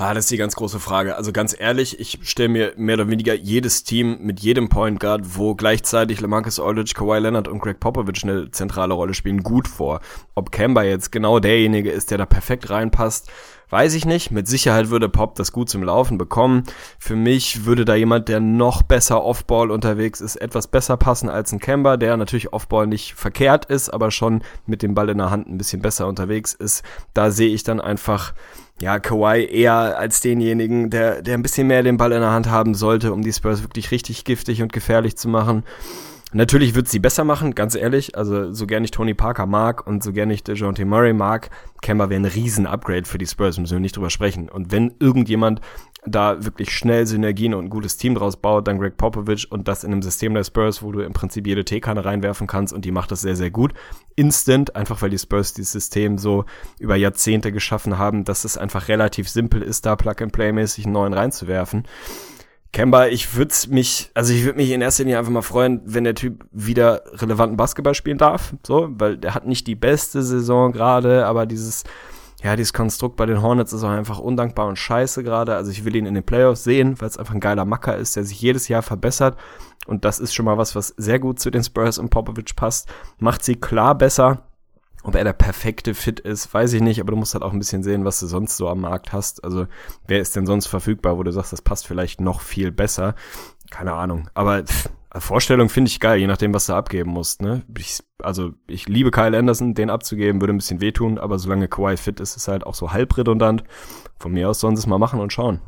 Ah, das ist die ganz große Frage. Also ganz ehrlich, ich stelle mir mehr oder weniger jedes Team mit jedem Point Guard, wo gleichzeitig LaMarcus Aldridge, Kawhi Leonard und Greg Popovich eine zentrale Rolle spielen, gut vor. Ob Kemba jetzt genau derjenige ist, der da perfekt reinpasst, Weiß ich nicht. Mit Sicherheit würde Pop das gut zum Laufen bekommen. Für mich würde da jemand, der noch besser Offball unterwegs ist, etwas besser passen als ein Kemba, der natürlich Offball nicht verkehrt ist, aber schon mit dem Ball in der Hand ein bisschen besser unterwegs ist. Da sehe ich dann einfach ja, Kawhi eher als denjenigen, der, der ein bisschen mehr den Ball in der Hand haben sollte, um die Spurs wirklich richtig giftig und gefährlich zu machen. Natürlich wird sie besser machen, ganz ehrlich. Also so gern ich Tony Parker mag und so gern ich DeJounte Murray mag, Kemba wäre ein riesen Upgrade für die Spurs, müssen wir nicht drüber sprechen. Und wenn irgendjemand da wirklich schnell Synergien und ein gutes Team draus baut, dann Greg Popovich und das in einem System der Spurs, wo du im Prinzip jede Teekanne reinwerfen kannst und die macht das sehr, sehr gut. Instant, einfach weil die Spurs dieses System so über Jahrzehnte geschaffen haben, dass es einfach relativ simpel ist, da Plug-and-Play-mäßig einen neuen reinzuwerfen. Kemba, ich würde mich, also ich würde mich in erster Linie einfach mal freuen, wenn der Typ wieder relevanten Basketball spielen darf, so, weil der hat nicht die beste Saison gerade, aber dieses, ja, dieses Konstrukt bei den Hornets ist auch einfach undankbar und scheiße gerade. Also ich will ihn in den Playoffs sehen, weil es einfach ein geiler Macker ist, der sich jedes Jahr verbessert. Und das ist schon mal was, was sehr gut zu den Spurs und Popovich passt. Macht sie klar besser. Ob er der perfekte Fit ist, weiß ich nicht, aber du musst halt auch ein bisschen sehen, was du sonst so am Markt hast. Also, wer ist denn sonst verfügbar, wo du sagst, das passt vielleicht noch viel besser? Keine Ahnung. Aber pff, Vorstellung finde ich geil, je nachdem, was du abgeben musst. Ne? Ich, also, ich liebe Kyle Anderson, den abzugeben, würde ein bisschen wehtun, aber solange Kawhi fit ist, ist halt auch so halb redundant. Von mir aus sollen sie es mal machen und schauen.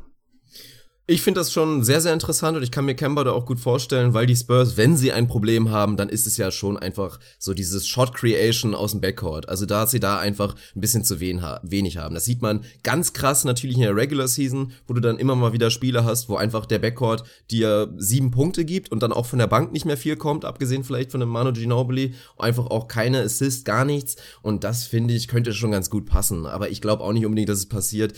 Ich finde das schon sehr, sehr interessant und ich kann mir Kemba da auch gut vorstellen, weil die Spurs, wenn sie ein Problem haben, dann ist es ja schon einfach so dieses Shot Creation aus dem Backcourt. Also da sie da einfach ein bisschen zu wenig haben. Das sieht man ganz krass natürlich in der Regular Season, wo du dann immer mal wieder Spiele hast, wo einfach der Backcourt dir sieben Punkte gibt und dann auch von der Bank nicht mehr viel kommt, abgesehen vielleicht von einem Manu Ginobili, einfach auch keine Assist, gar nichts. Und das finde ich könnte schon ganz gut passen. Aber ich glaube auch nicht unbedingt, dass es passiert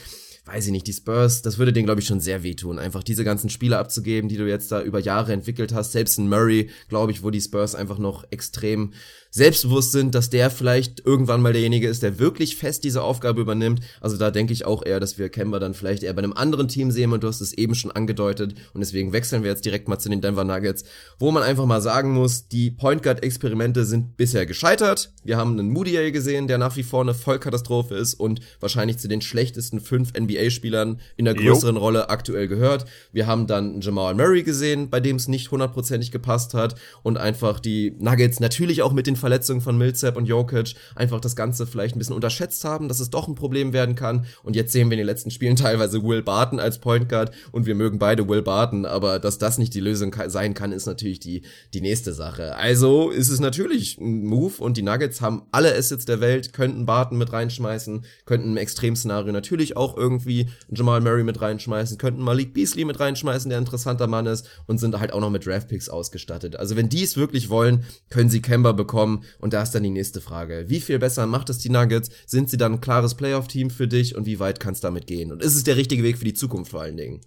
weiß ich nicht, die Spurs, das würde denen, glaube ich, schon sehr wehtun, einfach diese ganzen Spieler abzugeben, die du jetzt da über Jahre entwickelt hast. Selbst in Murray, glaube ich, wo die Spurs einfach noch extrem selbstbewusst sind, dass der vielleicht irgendwann mal derjenige ist, der wirklich fest diese Aufgabe übernimmt. Also da denke ich auch eher, dass wir Kemba dann vielleicht eher bei einem anderen Team sehen und du hast es eben schon angedeutet und deswegen wechseln wir jetzt direkt mal zu den Denver Nuggets, wo man einfach mal sagen muss, die Point Guard Experimente sind bisher gescheitert. Wir haben einen Moody gesehen, der nach wie vor eine Vollkatastrophe ist und wahrscheinlich zu den schlechtesten fünf NBA-Spielern in der größeren jo. Rolle aktuell gehört. Wir haben dann Jamal Murray gesehen, bei dem es nicht hundertprozentig gepasst hat und einfach die Nuggets natürlich auch mit den Verletzungen von Millsap und Jokic einfach das Ganze vielleicht ein bisschen unterschätzt haben, dass es doch ein Problem werden kann. Und jetzt sehen wir in den letzten Spielen teilweise Will Barton als Point Guard und wir mögen beide Will Barton, aber dass das nicht die Lösung sein kann, ist natürlich die, die nächste Sache. Also ist es natürlich ein Move und die Nuggets haben alle Assets der Welt, könnten Barton mit reinschmeißen, könnten im Extremszenario natürlich auch irgendwie Jamal Murray mit reinschmeißen, könnten Malik Beasley mit reinschmeißen, der ein interessanter Mann ist und sind halt auch noch mit Draftpicks ausgestattet. Also wenn die es wirklich wollen, können sie Kemba bekommen bekommen. Und da ist dann die nächste Frage. Wie viel besser macht es die Nuggets? Sind sie dann ein klares Playoff-Team für dich? Und wie weit kann es damit gehen? Und ist es der richtige Weg für die Zukunft vor allen Dingen?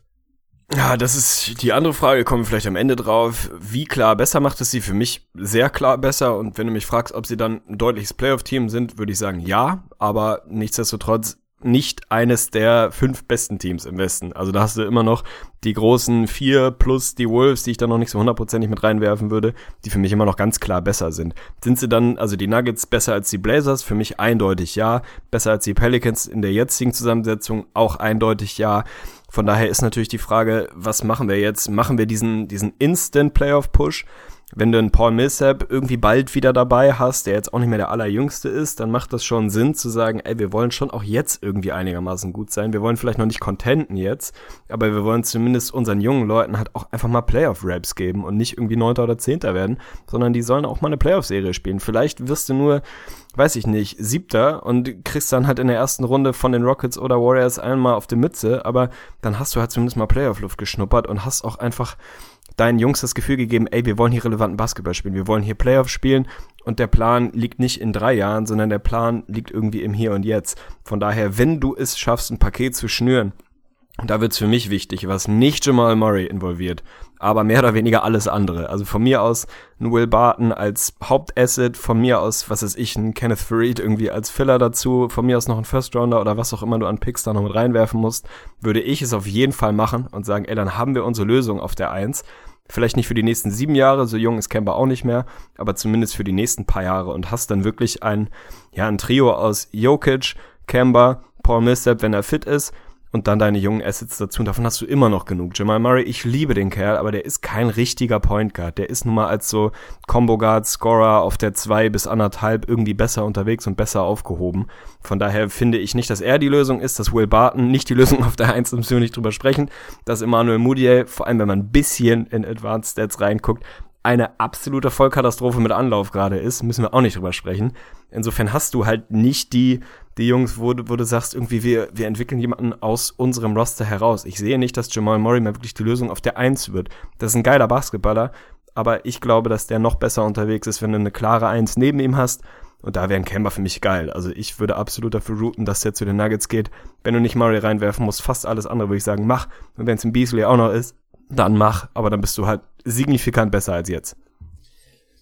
Ja, das ist die andere Frage, kommen wir vielleicht am Ende drauf. Wie klar besser macht es sie? Für mich sehr klar besser. Und wenn du mich fragst, ob sie dann ein deutliches Playoff-Team sind, würde ich sagen ja. Aber nichtsdestotrotz nicht eines der fünf besten Teams im Westen. Also da hast du immer noch die großen vier plus die Wolves, die ich da noch nicht so hundertprozentig mit reinwerfen würde, die für mich immer noch ganz klar besser sind. Sind sie dann, also die Nuggets besser als die Blazers? Für mich eindeutig ja. Besser als die Pelicans in der jetzigen Zusammensetzung? Auch eindeutig ja. Von daher ist natürlich die Frage, was machen wir jetzt? Machen wir diesen, diesen Instant Playoff Push? Wenn du einen Paul Millsap irgendwie bald wieder dabei hast, der jetzt auch nicht mehr der allerjüngste ist, dann macht das schon Sinn zu sagen, ey, wir wollen schon auch jetzt irgendwie einigermaßen gut sein. Wir wollen vielleicht noch nicht contenten jetzt, aber wir wollen zumindest unseren jungen Leuten halt auch einfach mal Playoff-Raps geben und nicht irgendwie Neunter oder Zehnter werden, sondern die sollen auch mal eine Playoff-Serie spielen. Vielleicht wirst du nur weiß ich nicht, siebter und kriegst dann halt in der ersten Runde von den Rockets oder Warriors einmal auf die Mütze, aber dann hast du halt zumindest mal Playoff-Luft geschnuppert und hast auch einfach deinen Jungs das Gefühl gegeben, ey, wir wollen hier relevanten Basketball spielen, wir wollen hier Playoff spielen und der Plan liegt nicht in drei Jahren, sondern der Plan liegt irgendwie im Hier und Jetzt. Von daher, wenn du es schaffst, ein Paket zu schnüren, und da wird's für mich wichtig, was nicht Jamal Murray involviert, aber mehr oder weniger alles andere. Also von mir aus ein Will Barton als Hauptasset, von mir aus, was ist ich, ein Kenneth Farid irgendwie als Filler dazu, von mir aus noch ein First Rounder oder was auch immer du an Picks da noch mit reinwerfen musst, würde ich es auf jeden Fall machen und sagen, ey, dann haben wir unsere Lösung auf der Eins. Vielleicht nicht für die nächsten sieben Jahre, so jung ist Kemba auch nicht mehr, aber zumindest für die nächsten paar Jahre und hast dann wirklich ein, ja, ein Trio aus Jokic, Kemba, Paul Millsap, wenn er fit ist und dann deine jungen Assets dazu. Und davon hast du immer noch genug. Jamal Murray, ich liebe den Kerl, aber der ist kein richtiger Point Guard. Der ist nun mal als so Combo Guard, Scorer auf der 2 bis anderthalb irgendwie besser unterwegs und besser aufgehoben. Von daher finde ich nicht, dass er die Lösung ist, dass Will Barton nicht die Lösung auf der 1, müssen wir nicht drüber sprechen, dass Emmanuel Mudiay, vor allem wenn man ein bisschen in Advanced Stats reinguckt, eine absolute Vollkatastrophe mit Anlauf gerade ist, müssen wir auch nicht drüber sprechen. Insofern hast du halt nicht die, die Jungs, wo, wo du sagst, irgendwie, wir, wir entwickeln jemanden aus unserem Roster heraus. Ich sehe nicht, dass Jamal Murray wirklich die Lösung auf der Eins wird. Das ist ein geiler Basketballer, aber ich glaube, dass der noch besser unterwegs ist, wenn du eine klare Eins neben ihm hast. Und da wäre ein Camber für mich geil. Also ich würde absolut dafür routen, dass der zu den Nuggets geht. Wenn du nicht Murray reinwerfen musst, fast alles andere würde ich sagen, mach. Und wenn es ein Beasley auch noch ist, dann mach. Aber dann bist du halt signifikant besser als jetzt.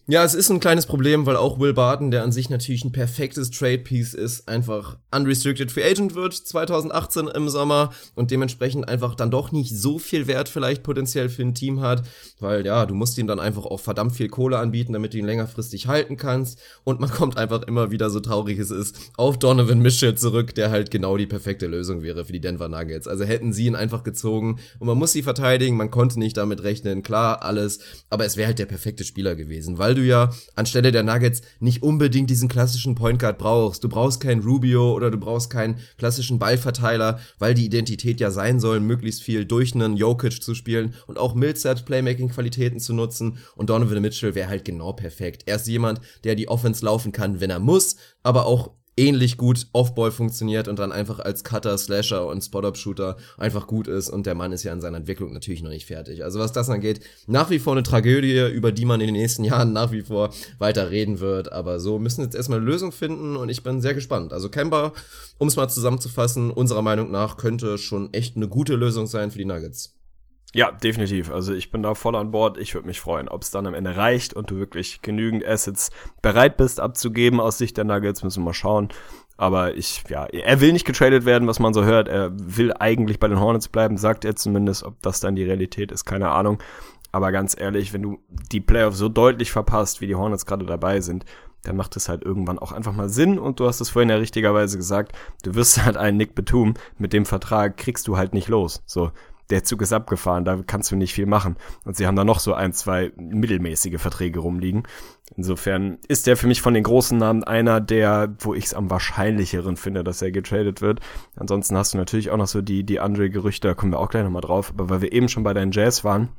Ja, es ist ein kleines Problem, weil auch Will Barton, der an sich natürlich ein perfektes Trade-Piece ist, einfach unrestricted free agent wird 2018 im Sommer und dementsprechend einfach dann doch nicht so viel Wert vielleicht potenziell für ein Team hat, weil ja, du musst ihm dann einfach auch verdammt viel Kohle anbieten, damit du ihn längerfristig halten kannst und man kommt einfach immer wieder, so traurig es ist, auf Donovan Mitchell zurück, der halt genau die perfekte Lösung wäre für die Denver Nuggets. Also hätten sie ihn einfach gezogen und man muss sie verteidigen, man konnte nicht damit rechnen, klar, alles, aber es wäre halt der perfekte Spieler gewesen, weil weil du ja anstelle der Nuggets nicht unbedingt diesen klassischen Point Guard brauchst. Du brauchst keinen Rubio oder du brauchst keinen klassischen Ballverteiler, weil die Identität ja sein soll, möglichst viel durch einen Jokic zu spielen und auch Millsaps Playmaking-Qualitäten zu nutzen. Und Donovan Mitchell wäre halt genau perfekt. Er ist jemand, der die Offense laufen kann, wenn er muss, aber auch ähnlich gut Offball funktioniert und dann einfach als Cutter, Slasher und Spot-Up-Shooter einfach gut ist und der Mann ist ja in seiner Entwicklung natürlich noch nicht fertig. Also was das angeht, nach wie vor eine Tragödie, über die man in den nächsten Jahren nach wie vor weiter reden wird, aber so müssen wir jetzt erstmal eine Lösung finden und ich bin sehr gespannt. Also Kemba, um es mal zusammenzufassen, unserer Meinung nach könnte schon echt eine gute Lösung sein für die Nuggets. Ja, definitiv. Also ich bin da voll an Bord. Ich würde mich freuen, ob es dann am Ende reicht und du wirklich genügend Assets bereit bist abzugeben aus Sicht der Nuggets, müssen wir mal schauen. Aber ich, ja, er will nicht getradet werden, was man so hört. Er will eigentlich bei den Hornets bleiben, sagt er zumindest. Ob das dann die Realität ist, keine Ahnung. Aber ganz ehrlich, wenn du die Playoffs so deutlich verpasst, wie die Hornets gerade dabei sind, dann macht es halt irgendwann auch einfach mal Sinn. Und du hast es vorhin ja richtigerweise gesagt, du wirst halt einen Nick Betum mit dem Vertrag kriegst du halt nicht los. So, der Zug ist abgefahren, da kannst du nicht viel machen. Und sie haben da noch so ein, zwei mittelmäßige Verträge rumliegen. Insofern ist der für mich von den großen Namen einer, der, wo ich es am wahrscheinlicheren finde, dass er getradet wird. Ansonsten hast du natürlich auch noch so die, die Andre-Gerüchte, da kommen wir auch gleich nochmal drauf. Aber weil wir eben schon bei deinen Jazz waren,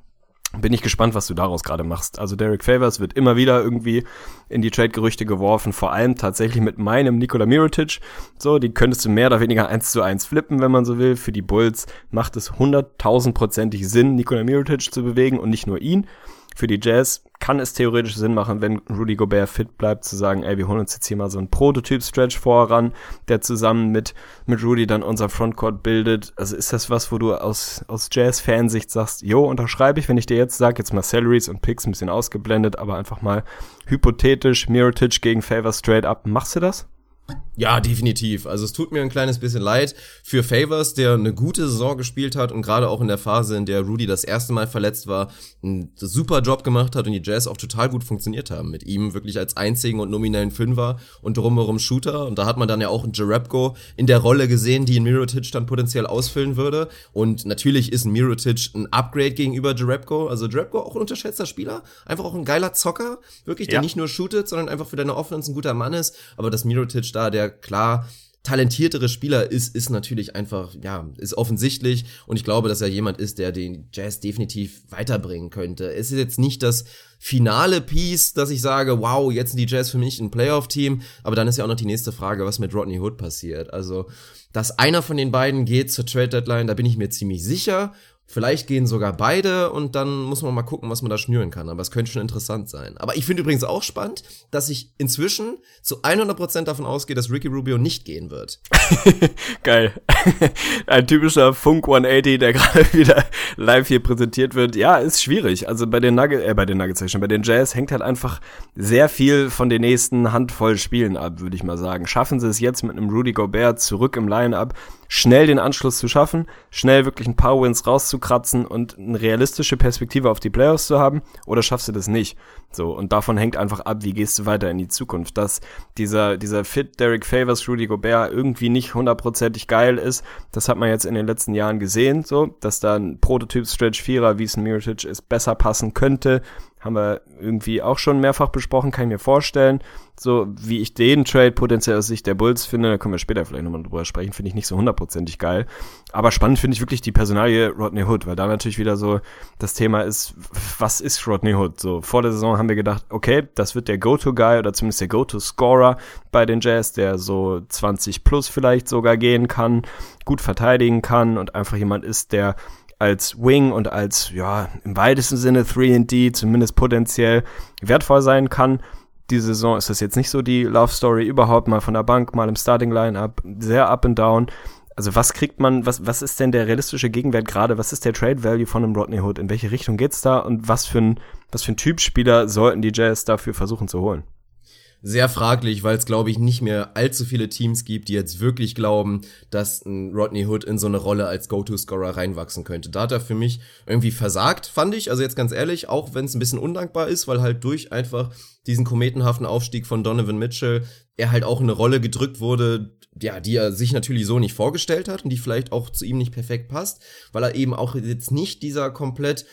bin ich gespannt, was du daraus gerade machst. Also Derek Favors wird immer wieder irgendwie in die Trade-Gerüchte geworfen, vor allem tatsächlich mit meinem Nikola Mirotic. So, die könntest du mehr oder weniger eins zu eins flippen, wenn man so will. Für die Bulls macht es hunderttausendprozentig Sinn, Nikola Mirotic zu bewegen und nicht nur ihn für die Jazz kann es theoretisch Sinn machen, wenn Rudy Gobert fit bleibt, zu sagen, ey, wir holen uns jetzt hier mal so einen Prototyp-Stretch voran, der zusammen mit, mit Rudy dann unser Frontcourt bildet. Also ist das was, wo du aus, aus Jazz-Fansicht sagst, jo, unterschreibe ich, wenn ich dir jetzt sage, jetzt mal Salaries und Picks ein bisschen ausgeblendet, aber einfach mal hypothetisch, Mirotic gegen Favor straight up, machst du das? Ja, definitiv. Also es tut mir ein kleines bisschen leid für Favors, der eine gute Saison gespielt hat und gerade auch in der Phase, in der Rudy das erste Mal verletzt war, einen super Job gemacht hat und die Jazz auch total gut funktioniert haben. Mit ihm wirklich als einzigen und nominellen Fünfer und drumherum Shooter. Und da hat man dann ja auch einen Jarepko in der Rolle gesehen, die ein Mirotic dann potenziell ausfüllen würde. Und natürlich ist ein Mirotic ein Upgrade gegenüber Jarepko. Also Jarepko auch ein unterschätzter Spieler. Einfach auch ein geiler Zocker. Wirklich, der Ja. nicht nur shootet, sondern einfach für deine Offense ein guter Mann ist. Aber dass Mirotic da der klar talentiertere Spieler ist, ist natürlich einfach, ja, ist offensichtlich und ich glaube, dass er jemand ist, der den Jazz definitiv weiterbringen könnte. Es ist jetzt nicht das finale Piece, dass ich sage, wow, jetzt sind die Jazz für mich ein Playoff-Team, aber dann ist ja auch noch die nächste Frage, was mit Rodney Hood passiert. Also, dass einer von den beiden geht zur Trade-Deadline, da bin ich mir ziemlich sicher. Vielleicht gehen sogar beide und dann muss man mal gucken, was man da schnüren kann. Aber es könnte schon interessant sein. Aber ich finde übrigens auch spannend, dass ich inzwischen zu 100% davon ausgehe, dass Ricky Rubio nicht gehen wird. Geil. Ein typischer Funk 180, der gerade wieder live hier präsentiert wird. Ja, ist schwierig. Also bei den Nuggets, äh, bei den Nuggets bei den Jazz hängt halt einfach sehr viel von den nächsten Handvoll Spielen ab, würde ich mal sagen. Schaffen sie es jetzt mit einem Rudy Gobert zurück im Line-Up, schnell den Anschluss zu schaffen, schnell wirklich ein paar Wins rauszukratzen und eine realistische Perspektive auf die Playoffs zu haben, oder schaffst du das nicht? So, und davon hängt einfach ab, wie gehst du weiter in die Zukunft. Dass dieser, dieser Fit Derek Favors, Rudy Gobert irgendwie nicht hundertprozentig geil ist, das hat man jetzt in den letzten Jahren gesehen, so, dass da ein Prototyp Stretch Vierer, wie es ein Mirotic ist, besser passen könnte. Haben wir irgendwie auch schon mehrfach besprochen, kann ich mir vorstellen. So, wie ich den Trade potenziell aus Sicht der Bulls finde, da können wir später vielleicht nochmal drüber sprechen, finde ich nicht so hundertprozentig geil. Aber spannend finde ich wirklich die Personalie Rodney Hood, weil da natürlich wieder so das Thema ist, was ist Rodney Hood? So, vor der Saison haben wir gedacht, okay, das wird der Go-To-Guy oder zumindest der Go-To-Scorer bei den Jazz, der so 20 plus vielleicht sogar gehen kann, gut verteidigen kann und einfach jemand ist, der als Wing und als, ja, im weitesten Sinne 3D zumindest potenziell wertvoll sein kann. Diese Saison ist das jetzt nicht so die Love Story überhaupt, mal von der Bank, mal im Starting Line-Up, sehr up and down. Also was kriegt man, was, was ist denn der realistische Gegenwert gerade? Was ist der Trade Value von einem Rodney Hood? In welche Richtung geht's da? Und was für ein, was für ein Typ Spieler sollten die Jazz dafür versuchen zu holen? Sehr fraglich, weil es, glaube ich, nicht mehr allzu viele Teams gibt, die jetzt wirklich glauben, dass ein Rodney Hood in so eine Rolle als Go-To-Scorer reinwachsen könnte. Da hat er für mich irgendwie versagt, fand ich. Also jetzt ganz ehrlich, auch wenn es ein bisschen undankbar ist, weil halt durch einfach diesen kometenhaften Aufstieg von Donovan Mitchell er halt auch in eine Rolle gedrückt wurde, ja, die er sich natürlich so nicht vorgestellt hat und die vielleicht auch zu ihm nicht perfekt passt, weil er eben auch jetzt nicht dieser komplett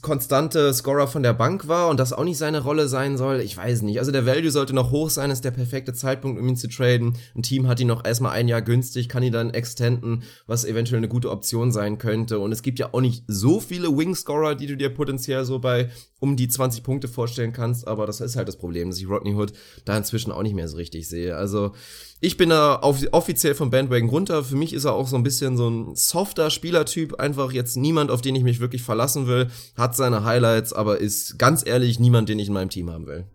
konstante Scorer von der Bank war und das auch nicht seine Rolle sein soll, ich weiß nicht. Also der Value sollte noch hoch sein, ist der perfekte Zeitpunkt, um ihn zu traden. Ein Team hat ihn noch erstmal ein Jahr günstig, kann ihn dann extenden, was eventuell eine gute Option sein könnte. Und es gibt ja auch nicht so viele Wing-Scorer, die du dir potenziell so bei um die 20 Punkte vorstellen kannst, aber das ist halt das Problem, dass ich Rodney Hood da inzwischen auch nicht mehr so richtig sehe. Also ich bin da auf, offiziell vom Bandwagon runter. Für mich ist er auch so ein bisschen so ein softer Spielertyp. Einfach jetzt niemand, auf den ich mich wirklich verlassen will. Hat seine Highlights, aber ist ganz ehrlich niemand, den ich in meinem Team haben will.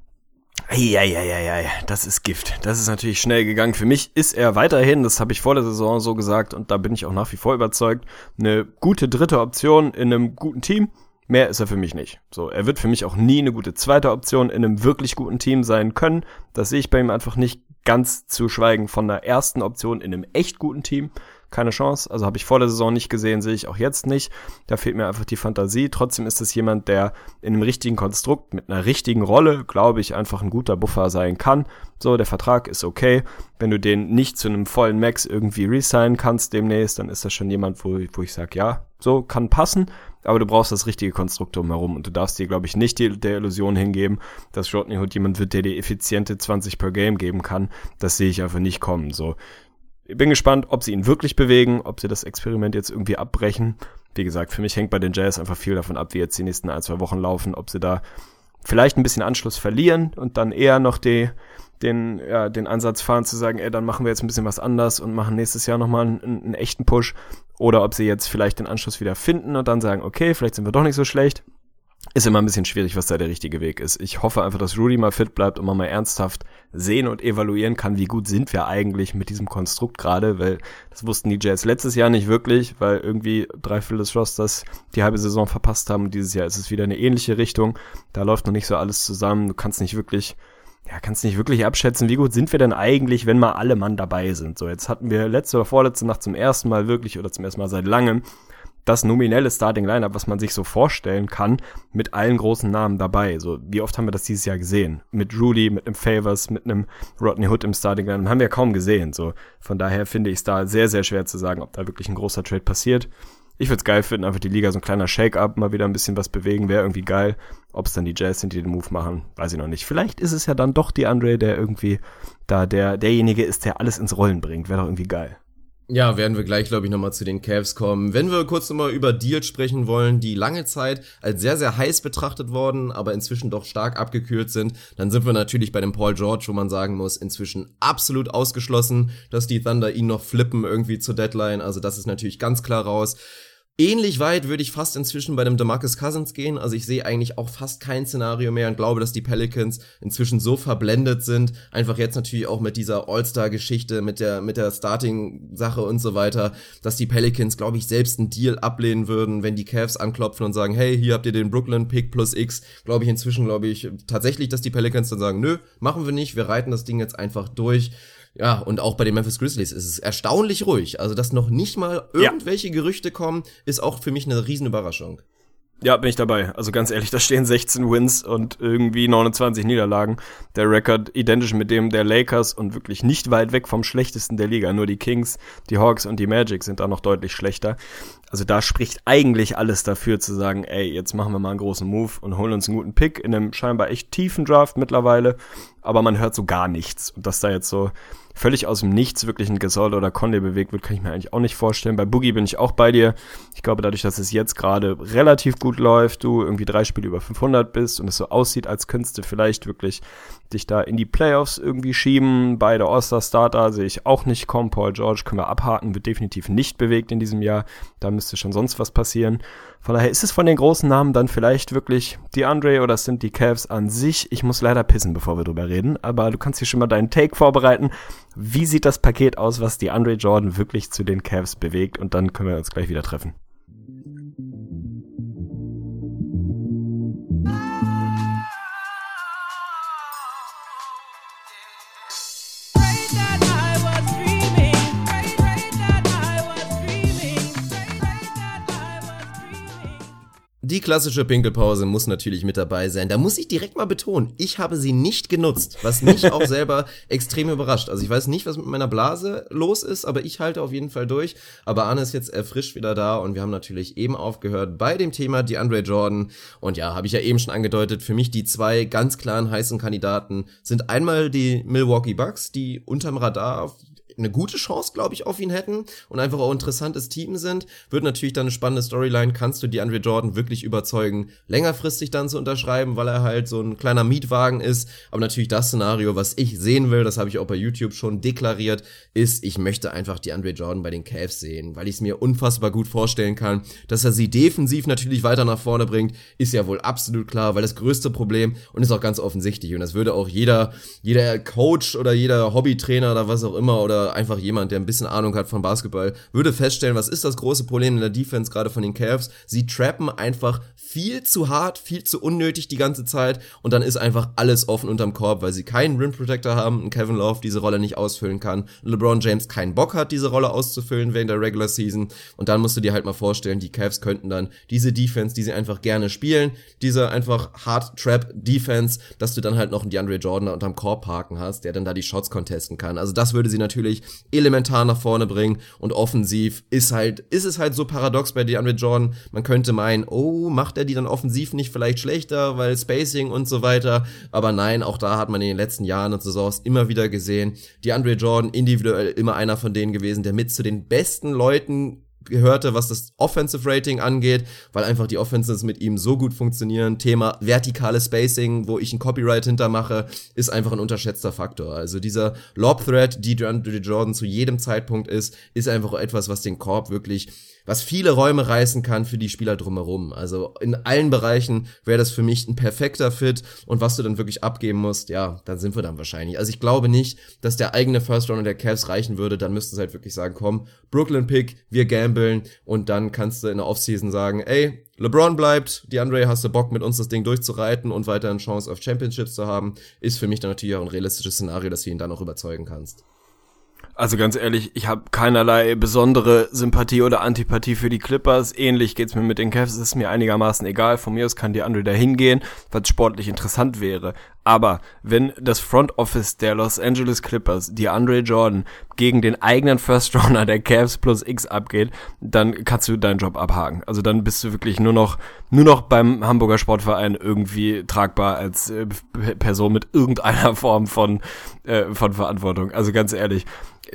Eieieiei, das ist Gift. Das ist natürlich schnell gegangen. Für mich ist er weiterhin, das habe ich vor der Saison so gesagt und da bin ich auch nach wie vor überzeugt, eine gute dritte Option in einem guten Team. Mehr ist er für mich nicht. So, er wird für mich auch nie eine gute zweite Option in einem wirklich guten Team sein können. Das sehe ich bei ihm einfach nicht ganz zu schweigen von der ersten Option in einem echt guten Team. Keine Chance. Also habe ich vor der Saison nicht gesehen, sehe ich auch jetzt nicht. Da fehlt mir einfach die Fantasie. Trotzdem ist es jemand, der in einem richtigen Konstrukt mit einer richtigen Rolle, glaube ich, einfach ein guter Buffer sein kann. So, der Vertrag ist okay. Wenn du den nicht zu einem vollen Max irgendwie resignen kannst demnächst, dann ist das schon jemand, wo, wo ich sage, ja, so kann passen aber du brauchst das richtige Konstrukt drumherum und du darfst dir, glaube ich, nicht die, der Illusion hingeben, dass Rodney Hood jemand wird, der dir effiziente 20 per Game geben kann. Das sehe ich einfach nicht kommen. So, ich bin gespannt, ob sie ihn wirklich bewegen, ob sie das Experiment jetzt irgendwie abbrechen. Wie gesagt, für mich hängt bei den Jazz einfach viel davon ab, wie jetzt die nächsten ein, zwei Wochen laufen, ob sie da vielleicht ein bisschen Anschluss verlieren und dann eher noch die, den, ja, den Ansatz fahren zu sagen, ey, dann machen wir jetzt ein bisschen was anders und machen nächstes Jahr nochmal einen, einen echten Push. Oder ob sie jetzt vielleicht den Anschluss wieder finden und dann sagen, okay, vielleicht sind wir doch nicht so schlecht. Ist immer ein bisschen schwierig, was da der richtige Weg ist. Ich hoffe einfach, dass Rudy mal fit bleibt und man mal ernsthaft sehen und evaluieren kann, wie gut sind wir eigentlich mit diesem Konstrukt gerade, weil das wussten die Jazz letztes Jahr nicht wirklich, weil irgendwie drei Viertel des Rosters die halbe Saison verpasst haben und dieses Jahr ist es wieder eine ähnliche Richtung. Da läuft noch nicht so alles zusammen. Du kannst nicht wirklich ja, kannst nicht wirklich abschätzen, wie gut sind wir denn eigentlich, wenn mal alle Mann dabei sind. So, jetzt hatten wir letzte oder vorletzte Nacht zum ersten Mal wirklich oder zum ersten Mal seit langem das nominelle Starting Lineup, was man sich so vorstellen kann, mit allen großen Namen dabei. So, wie oft haben wir das dieses Jahr gesehen? Mit Rudy, mit einem Favors, mit einem Rodney Hood im Starting Lineup, haben wir kaum gesehen. So, von daher finde ich es da sehr, sehr schwer zu sagen, ob da wirklich ein großer Trade passiert. Ich würde es geil finden, einfach die Liga so ein kleiner Shake-up, mal wieder ein bisschen was bewegen, wäre irgendwie geil. Ob es dann die Jazz sind, die den Move machen, weiß ich noch nicht. Vielleicht ist es ja dann doch die Andre, der irgendwie da der derjenige ist, der alles ins Rollen bringt. Wäre doch irgendwie geil. Ja, werden wir gleich, glaube ich, nochmal zu den Cavs kommen. Wenn wir kurz nochmal über Deals sprechen wollen, die lange Zeit als sehr, sehr heiß betrachtet worden, aber inzwischen doch stark abgekühlt sind, dann sind wir natürlich bei dem Paul George, wo man sagen muss, inzwischen absolut ausgeschlossen, dass die Thunder ihn noch flippen irgendwie zur Deadline. Also das ist natürlich ganz klar raus. Ähnlich weit würde ich fast inzwischen bei dem DeMarcus Cousins gehen. Also ich sehe eigentlich auch fast kein Szenario mehr und glaube, dass die Pelicans inzwischen so verblendet sind. Einfach jetzt natürlich auch mit dieser All-Star-Geschichte, mit der, mit der Starting-Sache und so weiter, dass die Pelicans, glaube ich, selbst einen Deal ablehnen würden, wenn die Cavs anklopfen und sagen, hey, hier habt ihr den Brooklyn-Pick plus X. Glaube ich inzwischen, glaube ich, tatsächlich, dass die Pelicans dann sagen, nö, machen wir nicht, wir reiten das Ding jetzt einfach durch. Ja, und auch bei den Memphis Grizzlies ist es erstaunlich ruhig. Also, dass noch nicht mal irgendwelche ja. Gerüchte kommen, ist auch für mich eine Riesenüberraschung. Ja, bin ich dabei. Also ganz ehrlich, da stehen 16 Wins und irgendwie 29 Niederlagen. Der Rekord identisch mit dem der Lakers und wirklich nicht weit weg vom schlechtesten der Liga. Nur die Kings, die Hawks und die Magic sind da noch deutlich schlechter. Also da spricht eigentlich alles dafür zu sagen, ey, jetzt machen wir mal einen großen Move und holen uns einen guten Pick in einem scheinbar echt tiefen Draft mittlerweile. Aber man hört so gar nichts. Und dass da jetzt so völlig aus dem Nichts wirklich ein Gasol oder Conley bewegt wird, kann ich mir eigentlich auch nicht vorstellen. Bei Boogie bin ich auch bei dir. Ich glaube, dadurch, dass es jetzt gerade relativ gut läuft, du irgendwie drei Spiele über 500 bist und es so aussieht, als könntest du vielleicht wirklich dich da in die Playoffs irgendwie schieben. Beide All-Star-Starter sehe ich auch nicht kommen. Paul George können wir abhaken, wird definitiv nicht bewegt in diesem Jahr. Da müsste schon sonst was passieren. Von daher ist es von den großen Namen dann vielleicht wirklich die Andre oder sind die Cavs an sich. Ich muss leider pissen, bevor wir drüber reden, aber du kannst hier schon mal deinen Take vorbereiten. Wie sieht das Paket aus, was die Andre Jordan wirklich zu den Cavs bewegt? Und dann können wir uns gleich wieder treffen. Die klassische Pinkelpause muss natürlich mit dabei sein. Da muss ich direkt mal betonen, ich habe sie nicht genutzt, was mich auch selber extrem überrascht. Also ich weiß nicht, was mit meiner Blase los ist, aber ich halte auf jeden Fall durch. Aber Arne ist jetzt erfrischt wieder da und wir haben natürlich eben aufgehört bei dem Thema die Andre Jordan. Und ja, habe ich ja eben schon angedeutet, für mich die zwei ganz klaren heißen Kandidaten sind einmal die Milwaukee Bucks, die unterm Radar eine gute Chance, glaube ich, auf ihn hätten und einfach auch interessantes Team sind, wird natürlich dann eine spannende Storyline. Kannst du die Andre Jordan wirklich überzeugen, längerfristig dann zu unterschreiben, weil er halt so ein kleiner Mietwagen ist. Aber natürlich das Szenario, was ich sehen will, das habe ich auch bei YouTube schon deklariert, ist, ich möchte einfach die Andre Jordan bei den Cavs sehen, weil ich es mir unfassbar gut vorstellen kann, dass er sie defensiv natürlich weiter nach vorne bringt, ist ja wohl absolut klar, weil das größte Problem und ist auch ganz offensichtlich und das würde auch jeder, jeder Coach oder jeder Hobbytrainer oder was auch immer oder einfach jemand, der ein bisschen Ahnung hat von Basketball, würde feststellen, was ist das große Problem in der Defense, gerade von den Cavs? Sie trappen einfach viel zu hart, viel zu unnötig die ganze Zeit und dann ist einfach alles offen unterm Korb, weil sie keinen Rim Protector haben und Kevin Love diese Rolle nicht ausfüllen kann. LeBron James keinen Bock hat, diese Rolle auszufüllen während der Regular Season und dann musst du dir halt mal vorstellen, die Cavs könnten dann diese Defense, die sie einfach gerne spielen, diese einfach Hard Trap Defense, dass du dann halt noch einen DeAndre Jordan unterm Korb parken hast, der dann da die Shots contesten kann. Also das würde sie natürlich elementar nach vorne bringen und offensiv ist halt, ist es halt so paradox bei DeAndre Jordan. Man könnte meinen, oh, macht er die dann offensiv nicht vielleicht schlechter, weil Spacing und so weiter. Aber nein, auch da hat man in den letzten Jahren und Saisons immer wieder gesehen, DeAndre Jordan individuell immer einer von denen gewesen, der mit zu den besten Leuten gehörte, was das Offensive Rating angeht, weil einfach die Offenses mit ihm so gut funktionieren. Thema vertikale Spacing, wo ich ein Copyright hintermache, ist einfach ein unterschätzter Faktor. Also dieser Lob Threat, die Jordan zu jedem Zeitpunkt ist, ist einfach etwas, was den Korb wirklich was viele Räume reißen kann für die Spieler drumherum. Also in allen Bereichen wäre das für mich ein perfekter Fit und was du dann wirklich abgeben musst, ja, dann sind wir dann wahrscheinlich. Also ich glaube nicht, dass der eigene First Runner der Cavs reichen würde, dann müssten sie halt wirklich sagen, komm, Brooklyn Pick, wir gambeln und dann kannst du in der Offseason sagen, ey, LeBron bleibt, DeAndre, hast du Bock mit uns das Ding durchzureiten und weiterhin Chance auf Championships zu haben, ist für mich dann natürlich auch ein realistisches Szenario, dass du ihn dann auch überzeugen kannst. Also ganz ehrlich, ich habe keinerlei besondere Sympathie oder Antipathie für die Clippers. Ähnlich geht's mir mit den Cavs. Ist mir einigermaßen egal. Von mir aus kann die andere da hingehen, was sportlich interessant wäre. Aber wenn das Front Office der Los Angeles Clippers, die Andre Jordan, gegen den eigenen First Runner der Cavs plus X abgeht, dann kannst du deinen Job abhaken. Also dann bist du wirklich nur noch, nur noch beim Hamburger Sportverein irgendwie tragbar als äh, Person mit irgendeiner Form von, äh, von Verantwortung. Also ganz ehrlich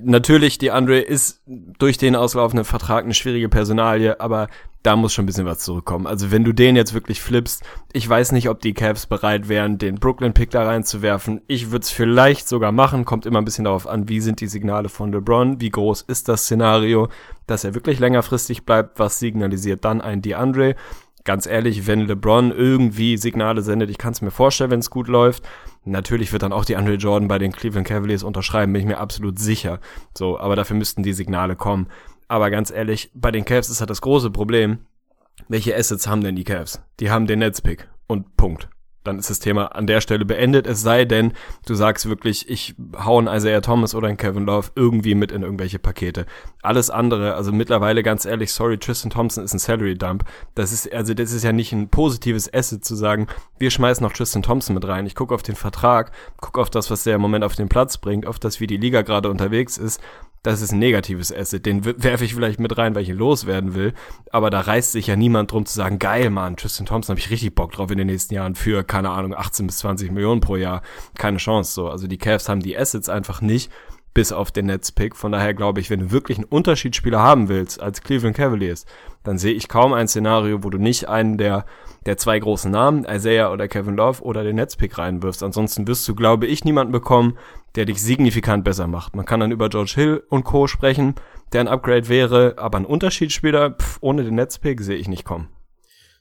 natürlich, die Andre ist durch den auslaufenden Vertrag eine schwierige Personalie, aber da muss schon ein bisschen was zurückkommen. Also wenn du den jetzt wirklich flippst, ich weiß nicht, ob die Cavs bereit wären, den Brooklyn-Pick da reinzuwerfen. Ich würde es vielleicht sogar machen, kommt immer ein bisschen darauf an, wie sind die Signale von LeBron, wie groß ist das Szenario, dass er wirklich längerfristig bleibt, was signalisiert dann ein DeAndre. Ganz ehrlich, wenn LeBron irgendwie Signale sendet, ich kann es mir vorstellen, wenn es gut läuft, Natürlich wird dann auch die Andre Jordan bei den Cleveland Cavaliers unterschreiben, bin ich mir absolut sicher. So, aber dafür müssten die Signale kommen. Aber ganz ehrlich, bei den Cavs ist halt das große Problem. Welche Assets haben denn die Cavs? Die haben den Netzpick. Und Punkt dann ist das Thema an der Stelle beendet. Es sei denn, du sagst wirklich, ich hau einen Isaiah Thomas oder einen Kevin Love irgendwie mit in irgendwelche Pakete. Alles andere, also mittlerweile ganz ehrlich, sorry, Tristan Thompson ist ein Salary Dump. Das ist, also das ist ja nicht ein positives Asset zu sagen, wir schmeißen noch Tristan Thompson mit rein. Ich gucke auf den Vertrag, gucke auf das, was der im Moment auf den Platz bringt, auf das, wie die Liga gerade unterwegs ist das ist ein negatives Asset. Den werfe ich vielleicht mit rein, weil ich ihn loswerden will. Aber da reißt sich ja niemand drum zu sagen, geil, Mann, Tristan Thompson habe ich richtig Bock drauf in den nächsten Jahren für, keine Ahnung, 18 bis 20 Millionen pro Jahr. Keine Chance so. Also die Cavs haben die Assets einfach nicht, bis auf den Netzpick. Von daher glaube ich, wenn du wirklich einen Unterschiedsspieler haben willst als Cleveland Cavaliers, dann sehe ich kaum ein Szenario, wo du nicht einen der der zwei großen Namen, Isaiah oder Kevin Love oder den Netzpick reinwirfst. Ansonsten wirst du, glaube ich, niemanden bekommen, der dich signifikant besser macht. Man kann dann über George Hill und Co. sprechen, der ein Upgrade wäre, aber ein Unterschiedsspieler pff, ohne den Netzpick sehe ich nicht kommen.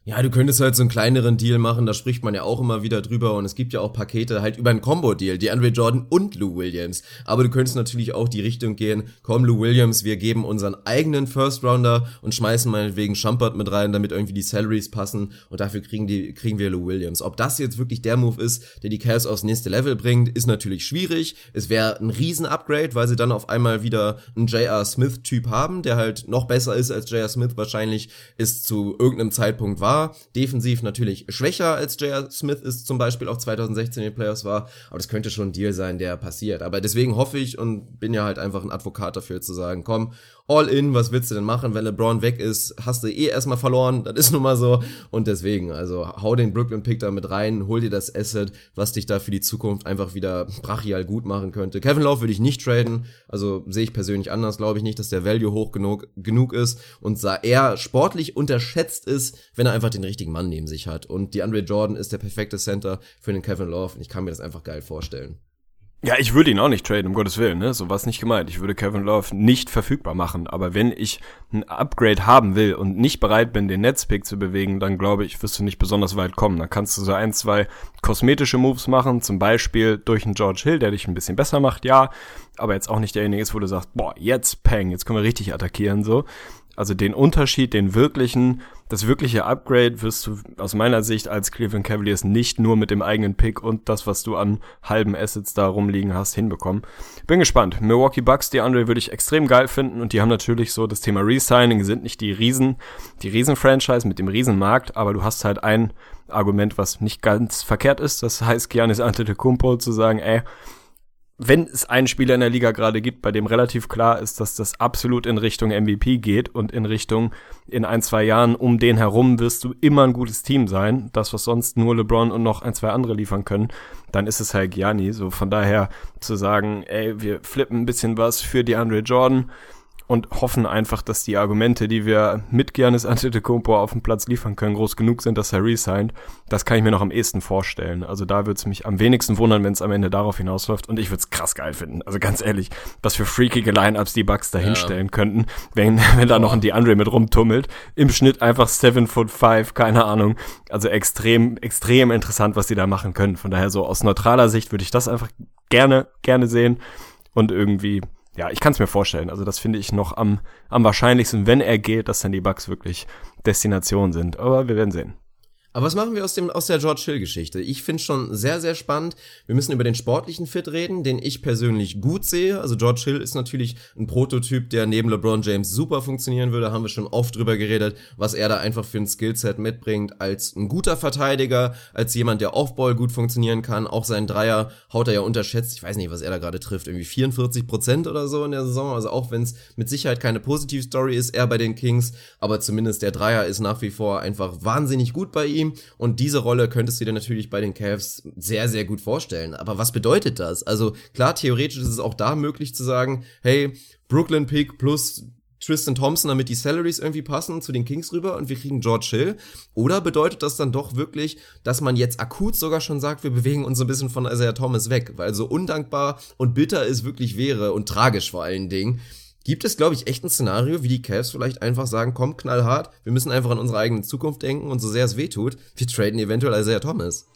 Ja, du könntest halt so einen kleineren Deal machen, da spricht man ja auch immer wieder drüber und es gibt ja auch Pakete halt über einen Combo-Deal, die Andre Jordan und Lou Williams. Aber du könntest natürlich auch die Richtung gehen, komm Lou Williams, wir geben unseren eigenen First Rounder und schmeißen meinetwegen Schumpert mit rein, damit irgendwie die Salaries passen und dafür kriegen die, kriegen wir Lou Williams. Ob das jetzt wirklich der Move ist, der die Cavs aufs nächste Level bringt, ist natürlich schwierig. Es wäre ein Riesen-Upgrade, weil sie dann auf einmal wieder einen J.R. Smith-Typ haben, der halt noch besser ist als J.R. Smith wahrscheinlich ist zu irgendeinem Zeitpunkt war war. Defensiv natürlich schwächer als J.R. Smith ist zum Beispiel auch 2016 in den Playoffs war. Aber das könnte schon ein Deal sein, der passiert. Aber deswegen hoffe ich und bin ja halt einfach ein Advokat dafür zu sagen, komm, all in, was willst du denn machen? Wenn LeBron weg ist, hast du eh erstmal verloren. Das ist nun mal so. Und deswegen, also hau den Brooklyn Pick da mit rein, hol dir das Asset, was dich da für die Zukunft einfach wieder brachial gut machen könnte. Kevin Love würde ich nicht traden. Also sehe ich persönlich anders, glaube ich nicht, dass der Value hoch genug, genug ist und sah eher sportlich unterschätzt ist, wenn er einfach den richtigen Mann neben sich hat. Und die Andre Jordan ist der perfekte Center für den Kevin Love. Und ich kann mir das einfach geil vorstellen. Ja, ich würde ihn auch nicht traden, um Gottes Willen, ne? So was nicht gemeint. Ich würde Kevin Love nicht verfügbar machen. Aber wenn ich ein Upgrade haben will und nicht bereit bin, den Netzpick zu bewegen, dann glaube ich, wirst du nicht besonders weit kommen. Dann kannst du so ein, zwei kosmetische Moves machen, zum Beispiel durch einen George Hill, der dich ein bisschen besser macht, ja, aber jetzt auch nicht derjenige ist, wo du sagst, boah, jetzt Peng, jetzt können wir richtig attackieren, so. Also den Unterschied, den wirklichen, das wirkliche Upgrade wirst du aus meiner Sicht als Cleveland Cavaliers nicht nur mit dem eigenen Pick und das, was du an halben Assets da rumliegen hast, hinbekommen. Bin gespannt. Milwaukee Bucks, die Andre würde ich extrem geil finden und die haben natürlich so das Thema Resigning, sind nicht die Riesen, die Riesen-Franchise mit dem Riesenmarkt, aber du hast halt ein Argument, was nicht ganz verkehrt ist. Das heißt, Giannis Antetokounmpo zu sagen, ey, wenn es einen Spieler in der Liga gerade gibt, bei dem relativ klar ist, dass das absolut in Richtung MVP geht und in Richtung in ein, zwei Jahren um den herum wirst du immer ein gutes Team sein, das was sonst nur LeBron und noch ein, zwei andere liefern können, dann ist es halt Gianni. So von daher zu sagen, ey, wir flippen ein bisschen was für die Andre Jordan, und hoffen einfach, dass die Argumente, die wir mit Giannis Antetokounmpo auf dem Platz liefern können, groß genug sind, dass er resigned. Das kann ich mir noch am ehesten vorstellen. Also da würde es mich am wenigsten wundern, wenn es am Ende darauf hinausläuft und ich würde es krass geil finden. Also ganz ehrlich, was für freakige Lineups die Bucks da hinstellen ja. könnten, wenn, wenn da noch ein DeAndre mit rumtummelt. Im Schnitt einfach 7 foot 5, keine Ahnung. Also extrem, extrem interessant, was die da machen können. Von daher so aus neutraler Sicht würde ich das einfach gerne, gerne sehen und irgendwie ja, ich kann es mir vorstellen. Also das finde ich noch am, am wahrscheinlichsten, wenn er geht, dass dann die Bucks wirklich Destination sind. Aber wir werden sehen. Aber was machen wir aus, dem, aus der George Hill-Geschichte? Ich finde schon sehr, sehr spannend. Wir müssen über den sportlichen Fit reden, den ich persönlich gut sehe. Also George Hill ist natürlich ein Prototyp, der neben LeBron James super funktionieren würde. Haben wir schon oft drüber geredet, was er da einfach für ein Skillset mitbringt. Als ein guter Verteidiger, als jemand, der Offball gut funktionieren kann. Auch seinen Dreier haut er ja unterschätzt. Ich weiß nicht, was er da gerade trifft. Irgendwie 44 Prozent oder so in der Saison. Also auch wenn es mit Sicherheit keine Positiv-Story ist, er bei den Kings. Aber zumindest der Dreier ist nach wie vor einfach wahnsinnig gut bei ihm. Und diese Rolle könntest du dir natürlich bei den Cavs sehr, sehr gut vorstellen. Aber was bedeutet das? Also klar, theoretisch ist es auch da möglich zu sagen, hey, Brooklyn Pick plus Tristan Thompson, damit die Salaries irgendwie passen zu den Kings rüber und wir kriegen George Hill? Oder bedeutet das dann doch wirklich, dass man jetzt akut sogar schon sagt, wir bewegen uns so ein bisschen von Isaiah Thomas weg, weil so undankbar und bitter es wirklich wäre und tragisch vor allen Dingen, gibt es, glaube ich, echt ein Szenario, wie die Cavs vielleicht einfach sagen, komm, knallhart, wir müssen einfach an unsere eigene Zukunft denken und so sehr es weh tut, wir traden eventuell Isaiah Thomas.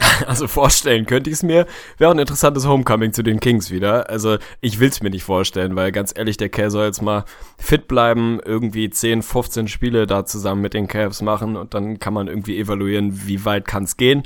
Also vorstellen könnte ich es mir. Wäre auch ein interessantes Homecoming zu den Kings wieder. Also ich will es mir nicht vorstellen, weil ganz ehrlich, der Cavs soll jetzt mal fit bleiben, irgendwie 10, 15 Spiele da zusammen mit den Cavs machen und dann kann man irgendwie evaluieren, wie weit kann es gehen.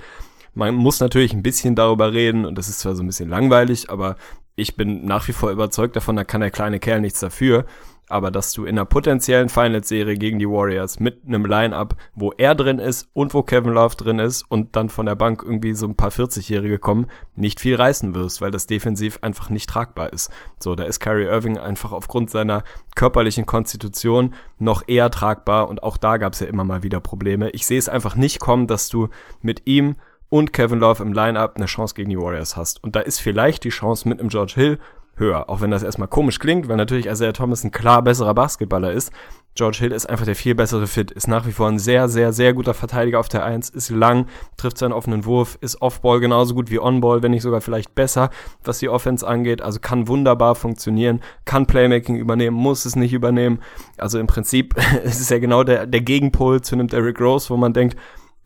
Man muss natürlich ein bisschen darüber reden und das ist zwar so ein bisschen langweilig, aber ich bin nach wie vor überzeugt davon, da kann der kleine Kerl nichts dafür. Aber dass du in einer potenziellen Finals-Serie gegen die Warriors mit einem Line-Up, wo er drin ist und wo Kevin Love drin ist und dann von der Bank irgendwie so ein paar 40-Jährige kommen, nicht viel reißen wirst, weil das defensiv einfach nicht tragbar ist. So, da ist Kyrie Irving einfach aufgrund seiner körperlichen Konstitution noch eher tragbar und auch da gab es ja immer mal wieder Probleme. Ich sehe es einfach nicht kommen, dass du mit ihm und Kevin Love im Lineup eine Chance gegen die Warriors hast. Und da ist vielleicht die Chance mit einem George Hill höher, auch wenn das erstmal komisch klingt, weil natürlich Isaiah Thomas ein klar besserer Basketballer ist. George Hill ist einfach der viel bessere Fit, ist nach wie vor ein sehr, sehr, sehr guter Verteidiger auf der Eins, ist lang, trifft seinen offenen Wurf, ist Offball genauso gut wie Onball, wenn nicht sogar vielleicht besser, was die Offense angeht, also kann wunderbar funktionieren, kann Playmaking übernehmen, muss es nicht übernehmen. Also im Prinzip ist es ja genau der, der Gegenpol zu einem Derrick Rose, wo man denkt,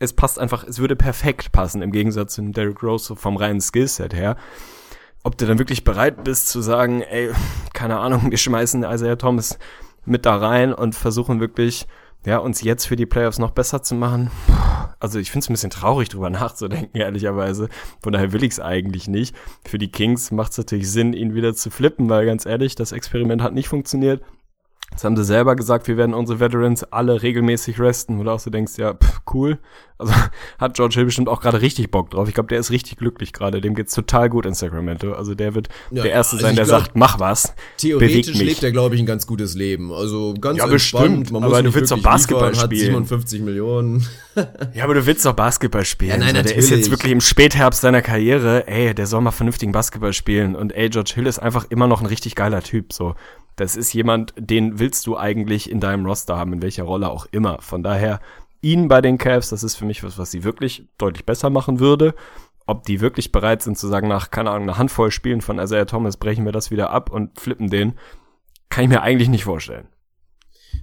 es passt einfach, es würde perfekt passen im Gegensatz zu Derrick Rose vom reinen Skillset her. Ob du dann wirklich bereit bist zu sagen, ey, keine Ahnung, wir schmeißen Isaiah Thomas mit da rein und versuchen wirklich, ja, uns jetzt für die Playoffs noch besser zu machen. Also ich finde es ein bisschen traurig, drüber nachzudenken, ehrlicherweise. Von daher will ich es eigentlich nicht. Für die Kings macht es natürlich Sinn, ihn wieder zu flippen, weil ganz ehrlich, das Experiment hat nicht funktioniert. Jetzt haben sie selber gesagt, wir werden unsere Veterans alle regelmäßig resten, wo du auch so denkst, ja, pff, cool. Also hat George Hill bestimmt auch gerade richtig Bock drauf. Ich glaube, der ist richtig glücklich gerade. Dem geht's total gut in Sacramento. Also der wird ja, der Erste also sein, der glaub, sagt, mach was. Theoretisch lebt er, glaube ich, ein ganz gutes Leben. Also ganz ja, bestimmt. Man aber du willst doch Basketball liefern, spielen. Hat 57 Millionen. ja, aber du willst doch Basketball spielen. Ja, nein, also, der ist jetzt wirklich im Spätherbst seiner Karriere. Ey, der soll mal vernünftigen Basketball spielen. Und ey, George Hill ist einfach immer noch ein richtig geiler Typ. So. Das ist jemand, den willst du eigentlich in deinem Roster haben, in welcher Rolle auch immer. Von daher, ihn bei den Cavs, das ist für mich was, was sie wirklich deutlich besser machen würde. Ob die wirklich bereit sind zu sagen, nach, keine Ahnung, einer Handvoll Spielen von Isaiah Thomas brechen wir das wieder ab und flippen den, kann ich mir eigentlich nicht vorstellen.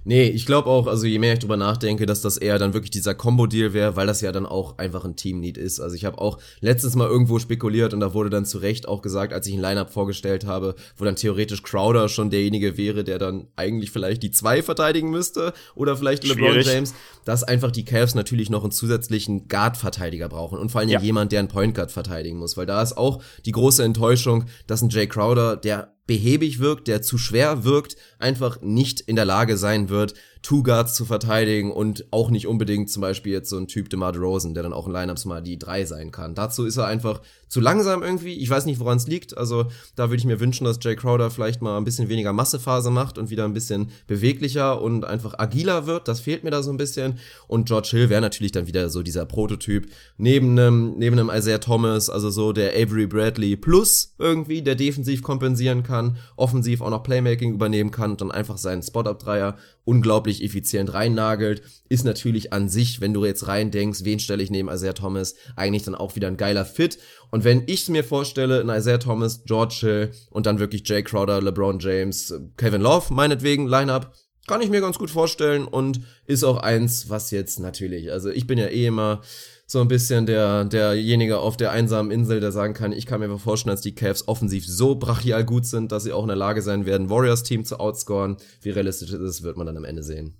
Nee, ich glaube auch, also je mehr ich drüber nachdenke, dass das eher dann wirklich dieser Combo-Deal wäre, weil das ja dann auch einfach ein Team-Need ist. Also ich habe auch letztens mal irgendwo spekuliert und da wurde dann zu Recht auch gesagt, als ich ein Line-Up vorgestellt habe, wo dann theoretisch Crowder schon derjenige wäre, der dann eigentlich vielleicht die zwei verteidigen müsste oder vielleicht LeBron Schwierig. James, dass einfach die Cavs natürlich noch einen zusätzlichen Guard-Verteidiger brauchen und vor allem ja. jemand, der einen Point Guard verteidigen muss, weil da ist auch die große Enttäuschung, dass ein Jay Crowder, der behäbig wirkt, der zu schwer wirkt, einfach nicht in der Lage sein wird, Two Guards zu verteidigen und auch nicht unbedingt zum Beispiel jetzt so ein Typ DeMar Rosen, der dann auch in Lineups mal die drei sein kann. Dazu ist er einfach zu langsam irgendwie. Ich weiß nicht, woran es liegt. Also da würde ich mir wünschen, dass Jay Crowder vielleicht mal ein bisschen weniger Massephase macht und wieder ein bisschen beweglicher und einfach agiler wird. Das fehlt mir da so ein bisschen. Und George Hill wäre natürlich dann wieder so dieser Prototyp neben einem, neben einem Isaiah Thomas, also so der Avery Bradley plus irgendwie, der defensiv kompensieren kann, offensiv auch noch Playmaking übernehmen kann und dann einfach seinen Spot-Up-Dreier unglaublich effizient reinnagelt. Ist natürlich an sich, wenn du jetzt rein denkst, wen stelle ich neben Isaiah Thomas, eigentlich dann auch wieder ein geiler Fit. Und wenn ich mir vorstelle, ein Isaiah Thomas, George Hill und dann wirklich Jay Crowder, LeBron James, Kevin Love, meinetwegen, Lineup, Kann ich mir ganz gut vorstellen und ist auch eins, was jetzt natürlich, also ich bin ja eh immer so ein bisschen der, derjenige auf der einsamen Insel, der sagen kann, ich kann mir vorstellen, dass die Cavs offensiv so brachial gut sind, dass sie auch in der Lage sein werden, Warriors Team zu outscoren. Wie realistisch ist es, wird man dann am Ende sehen.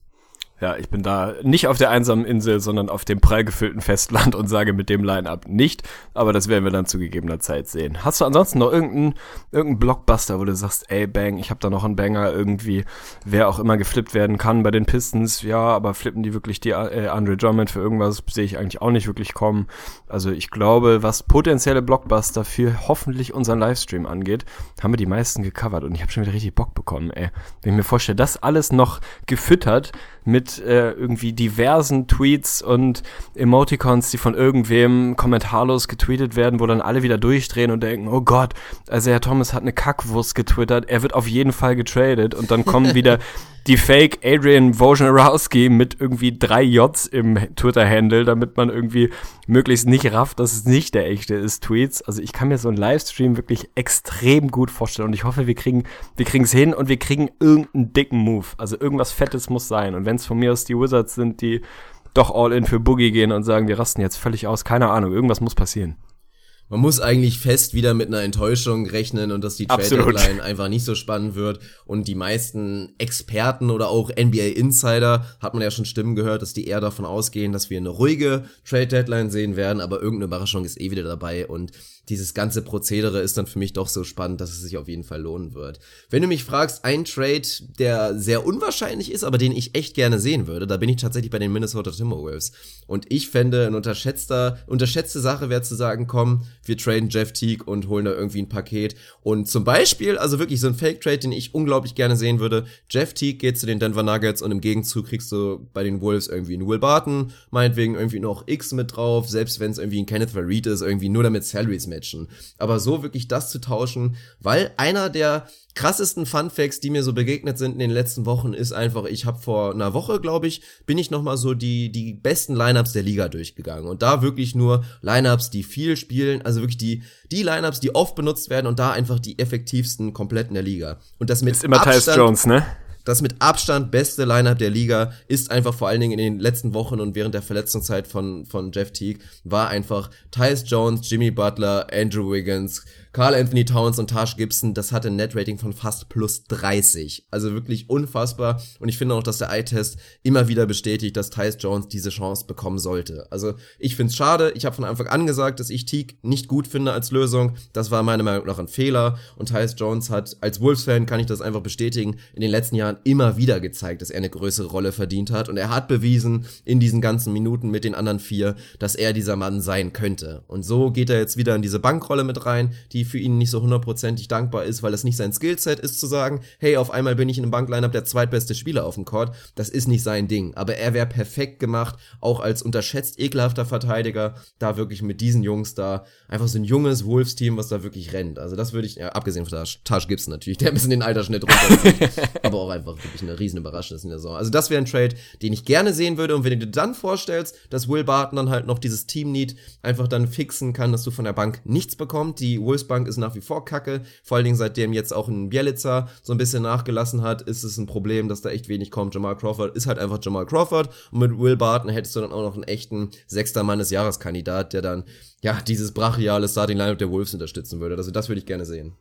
Ja, ich bin da nicht auf der einsamen Insel, sondern auf dem prall gefüllten Festland und sage mit dem Line-Up nicht. Aber das werden wir dann zu gegebener Zeit sehen. Hast du ansonsten noch irgendeinen irgendein Blockbuster, wo du sagst, ey, Bang, ich habe da noch einen Banger irgendwie, wer auch immer geflippt werden kann bei den Pistons. Ja, aber flippen die wirklich die äh, Andre Drummond für irgendwas, sehe ich eigentlich auch nicht wirklich kommen. Also ich glaube, was potenzielle Blockbuster für hoffentlich unseren Livestream angeht, haben wir die meisten gecovert und ich habe schon wieder richtig Bock bekommen, ey. Wenn ich mir vorstelle, das alles noch gefüttert mit äh, irgendwie diversen Tweets und Emoticons, die von irgendwem kommentarlos getweetet werden, wo dann alle wieder durchdrehen und denken, oh Gott, also Herr Thomas hat eine Kackwurst getwittert, er wird auf jeden Fall getradet und dann kommen wieder die Fake Adrian Wojnarowski mit irgendwie drei Js im Twitter-Handle, damit man irgendwie möglichst nicht rafft, dass es nicht der echte ist, Tweets. Also ich kann mir so einen Livestream wirklich extrem gut vorstellen und ich hoffe, wir kriegen wir kriegen es hin und wir kriegen irgendeinen dicken Move. Also irgendwas Fettes muss sein und wenn es von mir aus die Wizards sind, die doch all in für Boogie gehen und sagen, wir rasten jetzt völlig aus, keine Ahnung, irgendwas muss passieren man muss eigentlich fest wieder mit einer Enttäuschung rechnen und dass die Trade Deadline einfach nicht so spannend wird. Und die meisten Experten oder auch NBA Insider hat man ja schon Stimmen gehört, dass die eher davon ausgehen, dass wir eine ruhige Trade Deadline sehen werden, aber irgendeine Überraschung ist eh wieder dabei. Und dieses ganze Prozedere ist dann für mich doch so spannend, dass es sich auf jeden Fall lohnen wird. Wenn du mich fragst, ein Trade, der sehr unwahrscheinlich ist, aber den ich echt gerne sehen würde, da bin ich tatsächlich bei den Minnesota Timberwolves. Und ich fände, eine unterschätzter, unterschätzte Sache wäre zu sagen, komm, wir traden Jeff Teague und holen da irgendwie ein Paket. Und zum Beispiel, also wirklich so ein Fake-Trade, den ich unglaublich gerne sehen würde, Jeff Teague geht zu den Denver Nuggets und im Gegenzug kriegst du bei den Wolves irgendwie einen Will Barton, meinetwegen irgendwie noch X mit drauf, selbst wenn es irgendwie ein Kenneth Reed ist, irgendwie nur damit Salaries matchen. Aber so wirklich das zu tauschen, weil einer der krassesten Fun Facts, die mir so begegnet sind in den letzten Wochen, ist einfach, ich habe vor einer Woche, glaube ich, bin ich noch mal so die die besten Lineups der Liga durchgegangen und da wirklich nur Lineups, die viel spielen, also wirklich die die Lineups, die oft benutzt werden und da einfach die effektivsten kompletten der Liga. Und das mit ist immer Tyus Jones, ne? Das mit Abstand beste Lineup der Liga ist einfach vor allen Dingen in den letzten Wochen und während der Verletzungszeit von, von Jeff Teague war einfach Tyus Jones, Jimmy Butler, Andrew Wiggins, Carl Anthony Towns und Taj Gibson, das hatte ein Net-Rating von fast plus 30. Also wirklich unfassbar. Und ich finde auch, dass der Eye-Test immer wieder bestätigt, dass Tyus Jones diese Chance bekommen sollte. Also ich finde es schade. Ich habe von Anfang an gesagt, dass ich Teague nicht gut finde als Lösung. Das war meiner Meinung nach ein Fehler. Und Tyus Jones hat, als Wolves-Fan kann ich das einfach bestätigen, in den letzten Jahren immer wieder gezeigt, dass er eine größere Rolle verdient hat. Und er hat bewiesen in diesen ganzen Minuten mit den anderen vier, dass er dieser Mann sein könnte. Und so geht er jetzt wieder in diese Bankrolle mit rein, die die für ihn nicht so hundertprozentig dankbar ist, weil das nicht sein Skillset ist zu sagen, hey, auf einmal bin ich in einem Banklineup der zweitbeste Spieler auf dem Court. Das ist nicht sein Ding. Aber er wäre perfekt gemacht, auch als unterschätzt ekelhafter Verteidiger, da wirklich mit diesen Jungs da einfach so ein junges Wolves-Team, was da wirklich rennt. Also das würde ich, ja, abgesehen von Taj Gibson natürlich, der ein bisschen den Altersschnitt runterzieht, aber auch einfach wirklich eine riesen Überraschung in der Saison. Also das wäre ein Trade, den ich gerne sehen würde und wenn du dir dann vorstellst, dass Will Barton dann halt noch dieses Team-Need einfach dann fixen kann, dass du von der Bank nichts bekommst, die Wolves Bank ist nach wie vor kacke. Vor allen Dingen seitdem jetzt auch ein Bielitzer so ein bisschen nachgelassen hat, ist es ein Problem, dass da echt wenig kommt. Jamal Crawford ist halt einfach Jamal Crawford. Und mit Will Barton hättest du dann auch noch einen echten sechster Mann des Jahreskandidat, der dann ja dieses brachiale Starting Lineup der Wolves unterstützen würde. Also das würde ich gerne sehen.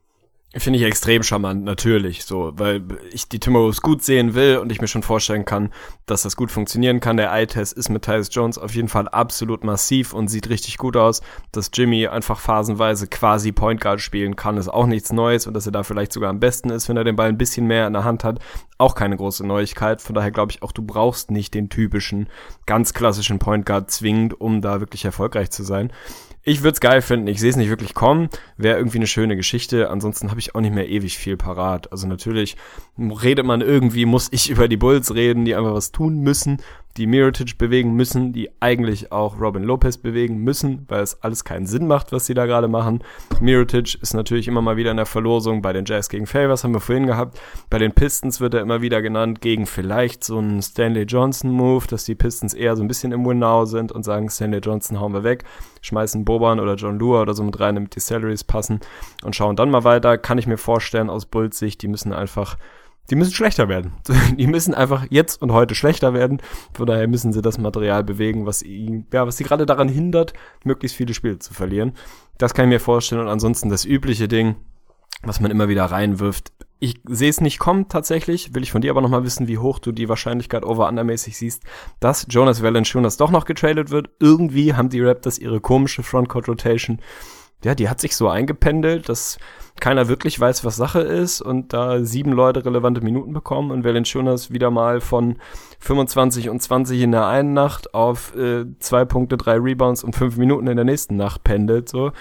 Finde ich extrem charmant, natürlich, so, weil ich die Timberwolves gut sehen will und ich mir schon vorstellen kann, dass das gut funktionieren kann. Der Eye-Test ist mit Tyus Jones auf jeden Fall absolut massiv und sieht richtig gut aus. Dass Jimmy einfach phasenweise quasi Point Guard spielen kann, ist auch nichts Neues und dass er da vielleicht sogar am besten ist, wenn er den Ball ein bisschen mehr in der Hand hat, auch keine große Neuigkeit. Von daher glaube ich auch, du brauchst nicht den typischen, ganz klassischen Point Guard zwingend, um da wirklich erfolgreich zu sein. Ich würde es geil finden. Ich sehe es nicht wirklich kommen. Wäre irgendwie eine schöne Geschichte. Ansonsten habe ich auch nicht mehr ewig viel parat. Also natürlich redet man irgendwie, muss ich über die Bulls reden, die einfach was tun müssen die Mirotic bewegen müssen, die eigentlich auch Robin Lopez bewegen müssen, weil es alles keinen Sinn macht, was sie da gerade machen. Mirotic ist natürlich immer mal wieder in der Verlosung bei den Jazz gegen Favors, haben wir vorhin gehabt. Bei den Pistons wird er immer wieder genannt gegen vielleicht so einen Stanley Johnson Move, dass die Pistons eher so ein bisschen im Win-Now sind und sagen, Stanley Johnson hauen wir weg, schmeißen Boban oder John Lua oder so mit rein, damit die Salaries passen und schauen dann mal weiter. Kann ich mir vorstellen aus Bulls Sicht, die müssen einfach die müssen schlechter werden. Die müssen einfach jetzt und heute schlechter werden. Von daher müssen sie das Material bewegen, was ihnen, ja, was sie gerade daran hindert, möglichst viele Spiele zu verlieren. Das kann ich mir vorstellen. Und ansonsten das übliche Ding, was man immer wieder reinwirft. Ich sehe es nicht kommen tatsächlich, will ich von dir aber nochmal wissen, wie hoch du die Wahrscheinlichkeit over-undermäßig siehst, dass Jonas Valanciunas doch noch getradet wird. Irgendwie haben die Raptors ihre komische Frontcourt-Rotation ja, die hat sich so eingependelt, dass keiner wirklich weiß, was Sache ist und da sieben Leute relevante Minuten bekommen und Valanciunas wieder mal von 25 und 20 in der einen Nacht auf äh, zwei Punkte, drei Rebounds und fünf Minuten in der nächsten Nacht pendelt, so.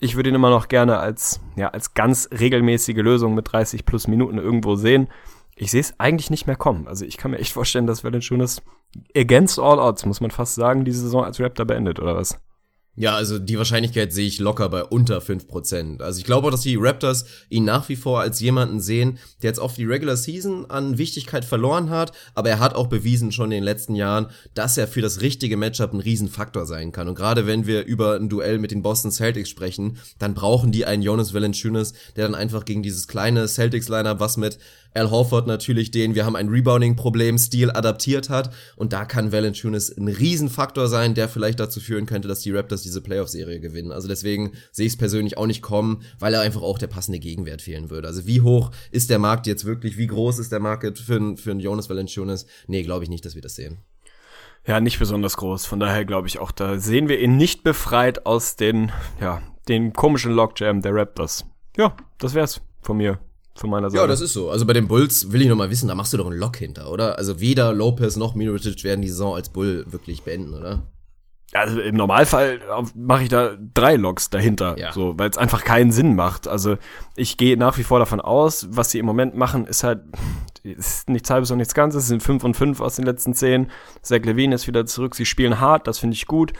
Ich würde ihn immer noch gerne als, ja, als ganz regelmäßige Lösung mit 30 plus Minuten irgendwo sehen. Ich sehe es eigentlich nicht mehr kommen. Also ich kann mir echt vorstellen, dass Valanciunas against all odds, muss man fast sagen, die Saison als Raptor beendet, oder was? Ja, also die Wahrscheinlichkeit sehe ich locker bei unter 5%. Also ich glaube auch, dass die Raptors ihn nach wie vor als jemanden sehen, der jetzt auf die Regular Season an Wichtigkeit verloren hat, aber er hat auch bewiesen schon in den letzten Jahren, dass er für das richtige Matchup ein Riesenfaktor sein kann. Und gerade wenn wir über ein Duell mit den Boston Celtics sprechen, dann brauchen die einen Jonas Valanciunas, der dann einfach gegen dieses kleine Celtics-Lineup, was mit Al Horford natürlich den, wir haben ein Rebounding-Problem, Stil adaptiert hat. Und da kann Valanciunas ein Riesenfaktor sein, der vielleicht dazu führen könnte, dass die Raptors diese Playoff-Serie gewinnen. Also deswegen sehe ich es persönlich auch nicht kommen, weil er einfach auch der passende Gegenwert fehlen würde. Also wie hoch ist der Markt jetzt wirklich? Wie groß ist der Markt für, für einen Jonas Valanciunas? Nee, glaube ich nicht, dass wir das sehen. Ja, nicht besonders groß. Von daher glaube ich auch, da sehen wir ihn nicht befreit aus den, ja, den komischen Logjam der Raptors. Ja, das wär's von mir von meiner Seite. Ja, das ist so. Also bei den Bulls will ich noch mal wissen, da machst du doch einen Lock hinter, oder? Also weder Lopez noch Mirotic werden die Saison als Bull wirklich beenden, oder? Also im Normalfall mache ich da drei Logs dahinter, ja. so, weil es einfach keinen Sinn macht. Also ich gehe nach wie vor davon aus, was sie im Moment machen, ist halt ist nichts halbes und nichts Ganzes. Es sind fünf und fünf aus den letzten zehn. Zach Levine ist wieder zurück. Sie spielen hart, das finde ich gut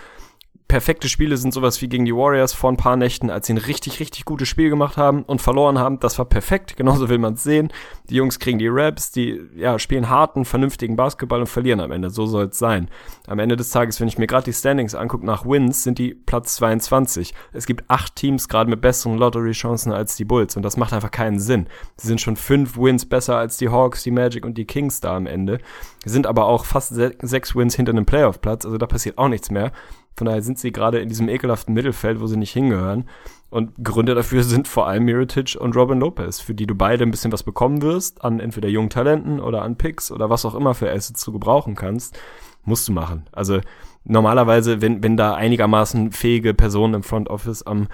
perfekte Spiele sind sowas wie gegen die Warriors vor ein paar Nächten, als sie ein richtig, richtig gutes Spiel gemacht haben und verloren haben. Das war perfekt, genauso will man es sehen. Die Jungs kriegen die Raps, die ja, spielen harten, vernünftigen Basketball und verlieren am Ende. So soll es sein. Am Ende des Tages, wenn ich mir gerade die Standings angucke nach Wins, sind die Platz 22. Es gibt acht Teams gerade mit besseren Lottery-Chancen als die Bulls und das macht einfach keinen Sinn. Sie sind schon fünf Wins besser als die Hawks, die Magic und die Kings da am Ende. Sind aber auch fast sechs Wins hinter einem Playoff-Platz, also da passiert auch nichts mehr. Von daher sind sie gerade in diesem ekelhaften Mittelfeld, wo sie nicht hingehören. Und Gründe dafür sind vor allem Mirotic und Robin Lopez, für die du beide ein bisschen was bekommen wirst, an entweder jungen Talenten oder an Picks oder was auch immer für Assets du gebrauchen kannst, musst du machen. Also normalerweise, wenn, wenn da einigermaßen fähige Personen im Front Office am,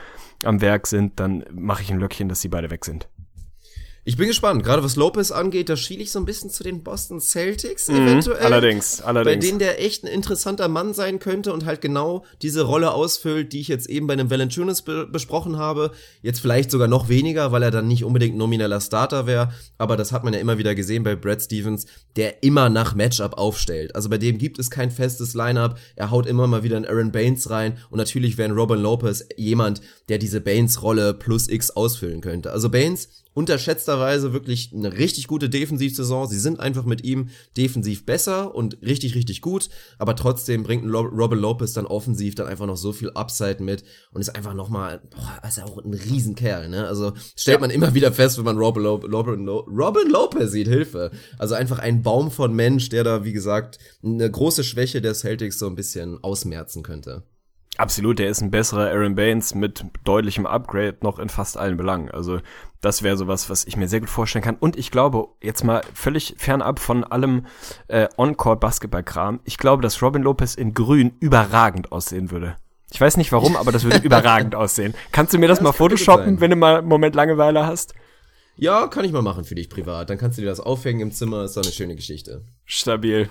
am Werk sind, dann mache ich ein Löckchen, dass sie beide weg sind. Ich bin gespannt. Gerade was Lopez angeht, da schiele ich so ein bisschen zu den Boston Celtics mhm, eventuell. Allerdings, allerdings. Bei denen der echt ein interessanter Mann sein könnte und halt genau diese Rolle ausfüllt, die ich jetzt eben bei einem Valanciunas be besprochen habe. Jetzt vielleicht sogar noch weniger, weil er dann nicht unbedingt nomineller Starter wäre. Aber das hat man ja immer wieder gesehen bei Brad Stevens, der immer nach Matchup aufstellt. Also bei dem gibt es kein festes Lineup. Er haut immer mal wieder einen Aaron Baines rein. Und natürlich wäre ein Robin Lopez jemand, der diese Baines-Rolle plus X ausfüllen könnte. Also Baines unterschätzterweise wirklich eine richtig gute Defensivsaison. Sie sind einfach mit ihm defensiv besser und richtig, richtig gut, aber trotzdem bringt Robin Lopez dann offensiv dann einfach noch so viel Upside mit und ist einfach nochmal, boah, ist ja auch ein Riesenkerl, ne? Also stellt ja. man immer wieder fest, wenn man Robin, Lo Robin, Lo Robin Lopez sieht, Hilfe. Also einfach ein Baum von Mensch, der da, wie gesagt, eine große Schwäche der Celtics so ein bisschen ausmerzen könnte. Absolut, der ist ein besserer Aaron Baines mit deutlichem Upgrade noch in fast allen Belangen. Also das wäre sowas, was ich mir sehr gut vorstellen kann. Und ich glaube, jetzt mal völlig fernab von allem äh, On-Court-Basketball-Kram, ich glaube, dass Robin Lopez in Grün überragend aussehen würde. Ich weiß nicht warum, aber das würde überragend aussehen. Kannst du mir das, das mal photoshoppen, wenn du mal einen Moment Langeweile hast? Ja, kann ich mal machen für dich privat. Dann kannst du dir das aufhängen im Zimmer, ist doch eine schöne Geschichte. Stabil.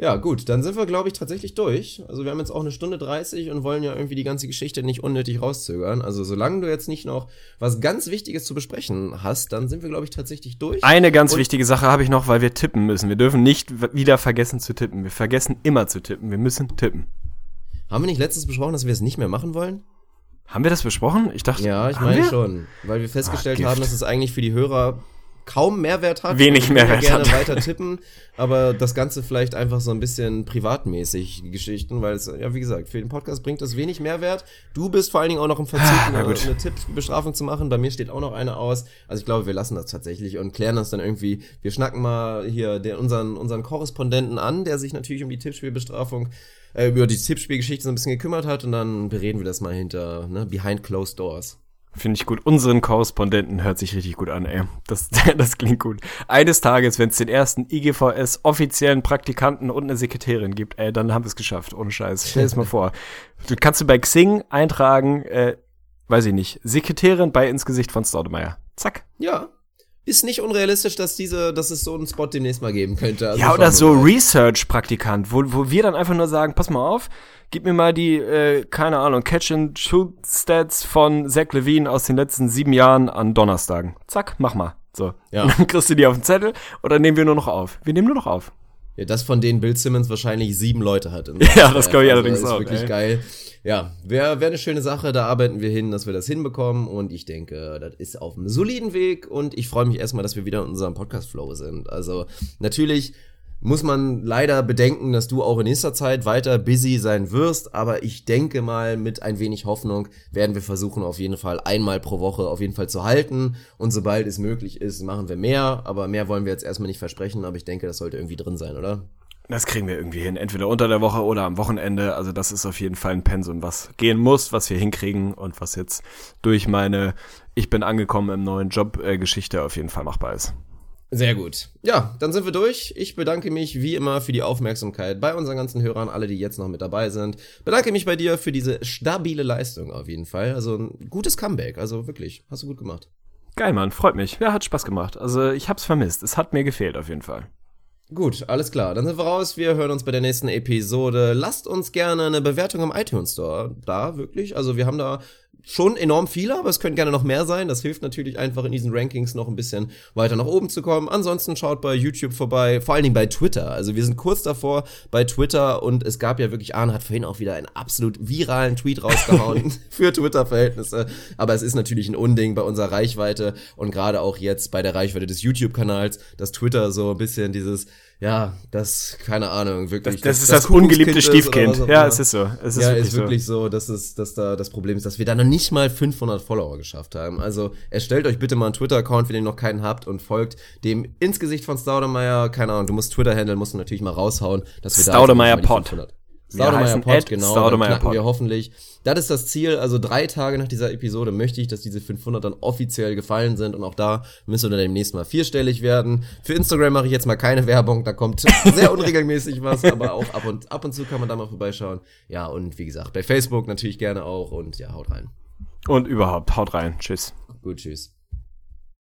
Ja, gut, dann sind wir, glaube ich, tatsächlich durch. Also wir haben jetzt auch eine Stunde 30 und wollen ja irgendwie die ganze Geschichte nicht unnötig rauszögern. Also solange du jetzt nicht noch was ganz Wichtiges zu besprechen hast, dann sind wir, glaube ich, tatsächlich durch. Eine ganz und wichtige Sache habe ich noch, weil wir tippen müssen. Wir dürfen nicht wieder vergessen zu tippen. Wir vergessen immer zu tippen. Wir müssen tippen. Haben wir nicht letztens besprochen, dass wir es nicht mehr machen wollen? Haben wir das besprochen? Ich dachte. Ja, ich meine schon. Weil wir festgestellt ah, haben, dass es eigentlich für die Hörer kaum Mehrwert hat. Wenig Mehrwert gerne hat. weiter tippen, aber das Ganze vielleicht einfach so ein bisschen privatmäßig Geschichten, weil es, ja, wie gesagt, für den Podcast bringt das wenig Mehrwert. Du bist vor allen Dingen auch noch im Verzug, Ah, eine, eine Tippbestrafung zu machen. Bei mir steht auch noch eine aus. Also ich glaube, wir lassen das tatsächlich und klären das dann irgendwie. Wir schnacken mal hier den, unseren, unseren Korrespondenten an, der sich natürlich um die Tippspielbestrafung äh, über die Tippspielgeschichte so ein bisschen gekümmert hat und dann bereden wir das mal hinter, ne, behind closed doors. Finde ich gut. Unseren Korrespondenten hört sich richtig gut an, ey. Das, das klingt gut. Eines Tages, wenn es den ersten IGVS offiziellen Praktikanten und eine Sekretärin gibt, ey, dann haben wir es geschafft. Ohne Scheiß. Stell es mal vor. Du kannst du bei Xing eintragen, äh, weiß ich nicht, Sekretärin bei ins Gesicht von Staudemeyer. Zack. Ja. Ist nicht unrealistisch, dass diese, dass es so einen Spot demnächst mal geben könnte. Also ja, oder so. Research-Praktikant, wo, wo wir dann einfach nur sagen, pass mal auf, gib mir mal die, äh, keine Ahnung, Catch-and-Shoot-Stats von Zach Levine aus den letzten sieben Jahren an Donnerstagen. Zack, mach mal. So. Ja. Und dann kriegst du die auf den Zettel oder nehmen wir nur noch auf? Wir nehmen nur noch auf. Ja, das von denen Bill Simmons wahrscheinlich sieben Leute hat. in Ja, das Staff. glaub ich Also, allerdings ist auch, wirklich ey. geil. Ja, wäre wär eine schöne Sache, da arbeiten wir hin, dass wir das hinbekommen und ich denke, das ist auf einem soliden Weg und ich freue mich erstmal, dass wir wieder in unserem Podcast-Flow sind. Also natürlich muss man leider bedenken, dass du auch in nächster Zeit weiter busy sein wirst, aber ich denke mal, mit ein wenig Hoffnung werden wir versuchen, auf jeden Fall einmal pro Woche auf jeden Fall zu halten und sobald es möglich ist, machen wir mehr, aber mehr wollen wir jetzt erstmal nicht versprechen, aber ich denke, das sollte irgendwie drin sein, oder? Das kriegen wir irgendwie hin, entweder unter der Woche oder am Wochenende. Also das ist auf jeden Fall ein Pensum, was gehen muss, was wir hinkriegen und was jetzt durch meine Ich bin angekommen im neuen Job äh, Geschichte auf jeden Fall machbar ist. Sehr gut. Ja, dann sind wir durch. Ich bedanke mich wie immer für die Aufmerksamkeit bei unseren ganzen Hörern, alle, die jetzt noch mit dabei sind. Bedanke mich bei dir für diese stabile Leistung auf jeden Fall. Also ein gutes Comeback. Also wirklich, hast du gut gemacht. Geil, Mann, freut mich. Ja, hat Spaß gemacht. Also ich hab's vermisst. Es hat mir gefehlt auf jeden Fall. Gut, alles klar. Dann sind wir raus. Wir hören uns bei der nächsten Episode. Lasst uns gerne eine Bewertung im iTunes Store. Da, wirklich. Also wir haben da schon enorm viele, aber es können gerne noch mehr sein. Das hilft natürlich einfach in diesen Rankings noch ein bisschen weiter nach oben zu kommen. Ansonsten schaut bei YouTube vorbei, vor allen Dingen bei Twitter. Also wir sind kurz davor bei Twitter und es gab ja wirklich, Arne hat vorhin auch wieder einen absolut viralen Tweet rausgehauen für Twitter-Verhältnisse. Aber es ist natürlich ein Unding bei unserer Reichweite und gerade auch jetzt bei der Reichweite des YouTube-Kanals, dass Twitter so ein bisschen dieses ja, das, keine Ahnung, wirklich. Das, das ist das, ungeliebte ist oder Stiefkind. was auch Ja, es ist so. Es ist ja, wirklich ist wirklich so, dass es, dass da das Problem ist, dass wir da noch nicht mal 500 Follower geschafft haben. Also erstellt euch bitte mal einen Twitter-Account, wenn ihr noch keinen habt und folgt dem ins Gesicht von Staudemeyer. Keine Ahnung, du musst Twitter-Handle, musst du natürlich mal raushauen, dass wir Staudemeyer da Pod. 500 Wir Staudemeyer Pod, genau. Staudemeyer Pod. wir hoffentlich. Das ist das Ziel. Also drei Tage nach dieser Episode möchte ich, dass diese 500 dann offiziell gefallen sind und auch da müssen wir dann demnächst mal vierstellig werden. Für Instagram mache ich jetzt mal keine Werbung. Da kommt sehr unregelmäßig was, aber auch ab und ab und zu kann man da mal vorbeischauen. Ja und wie gesagt bei Facebook natürlich gerne auch und ja haut rein. Und überhaupt, haut rein. Tschüss. Gut, tschüss.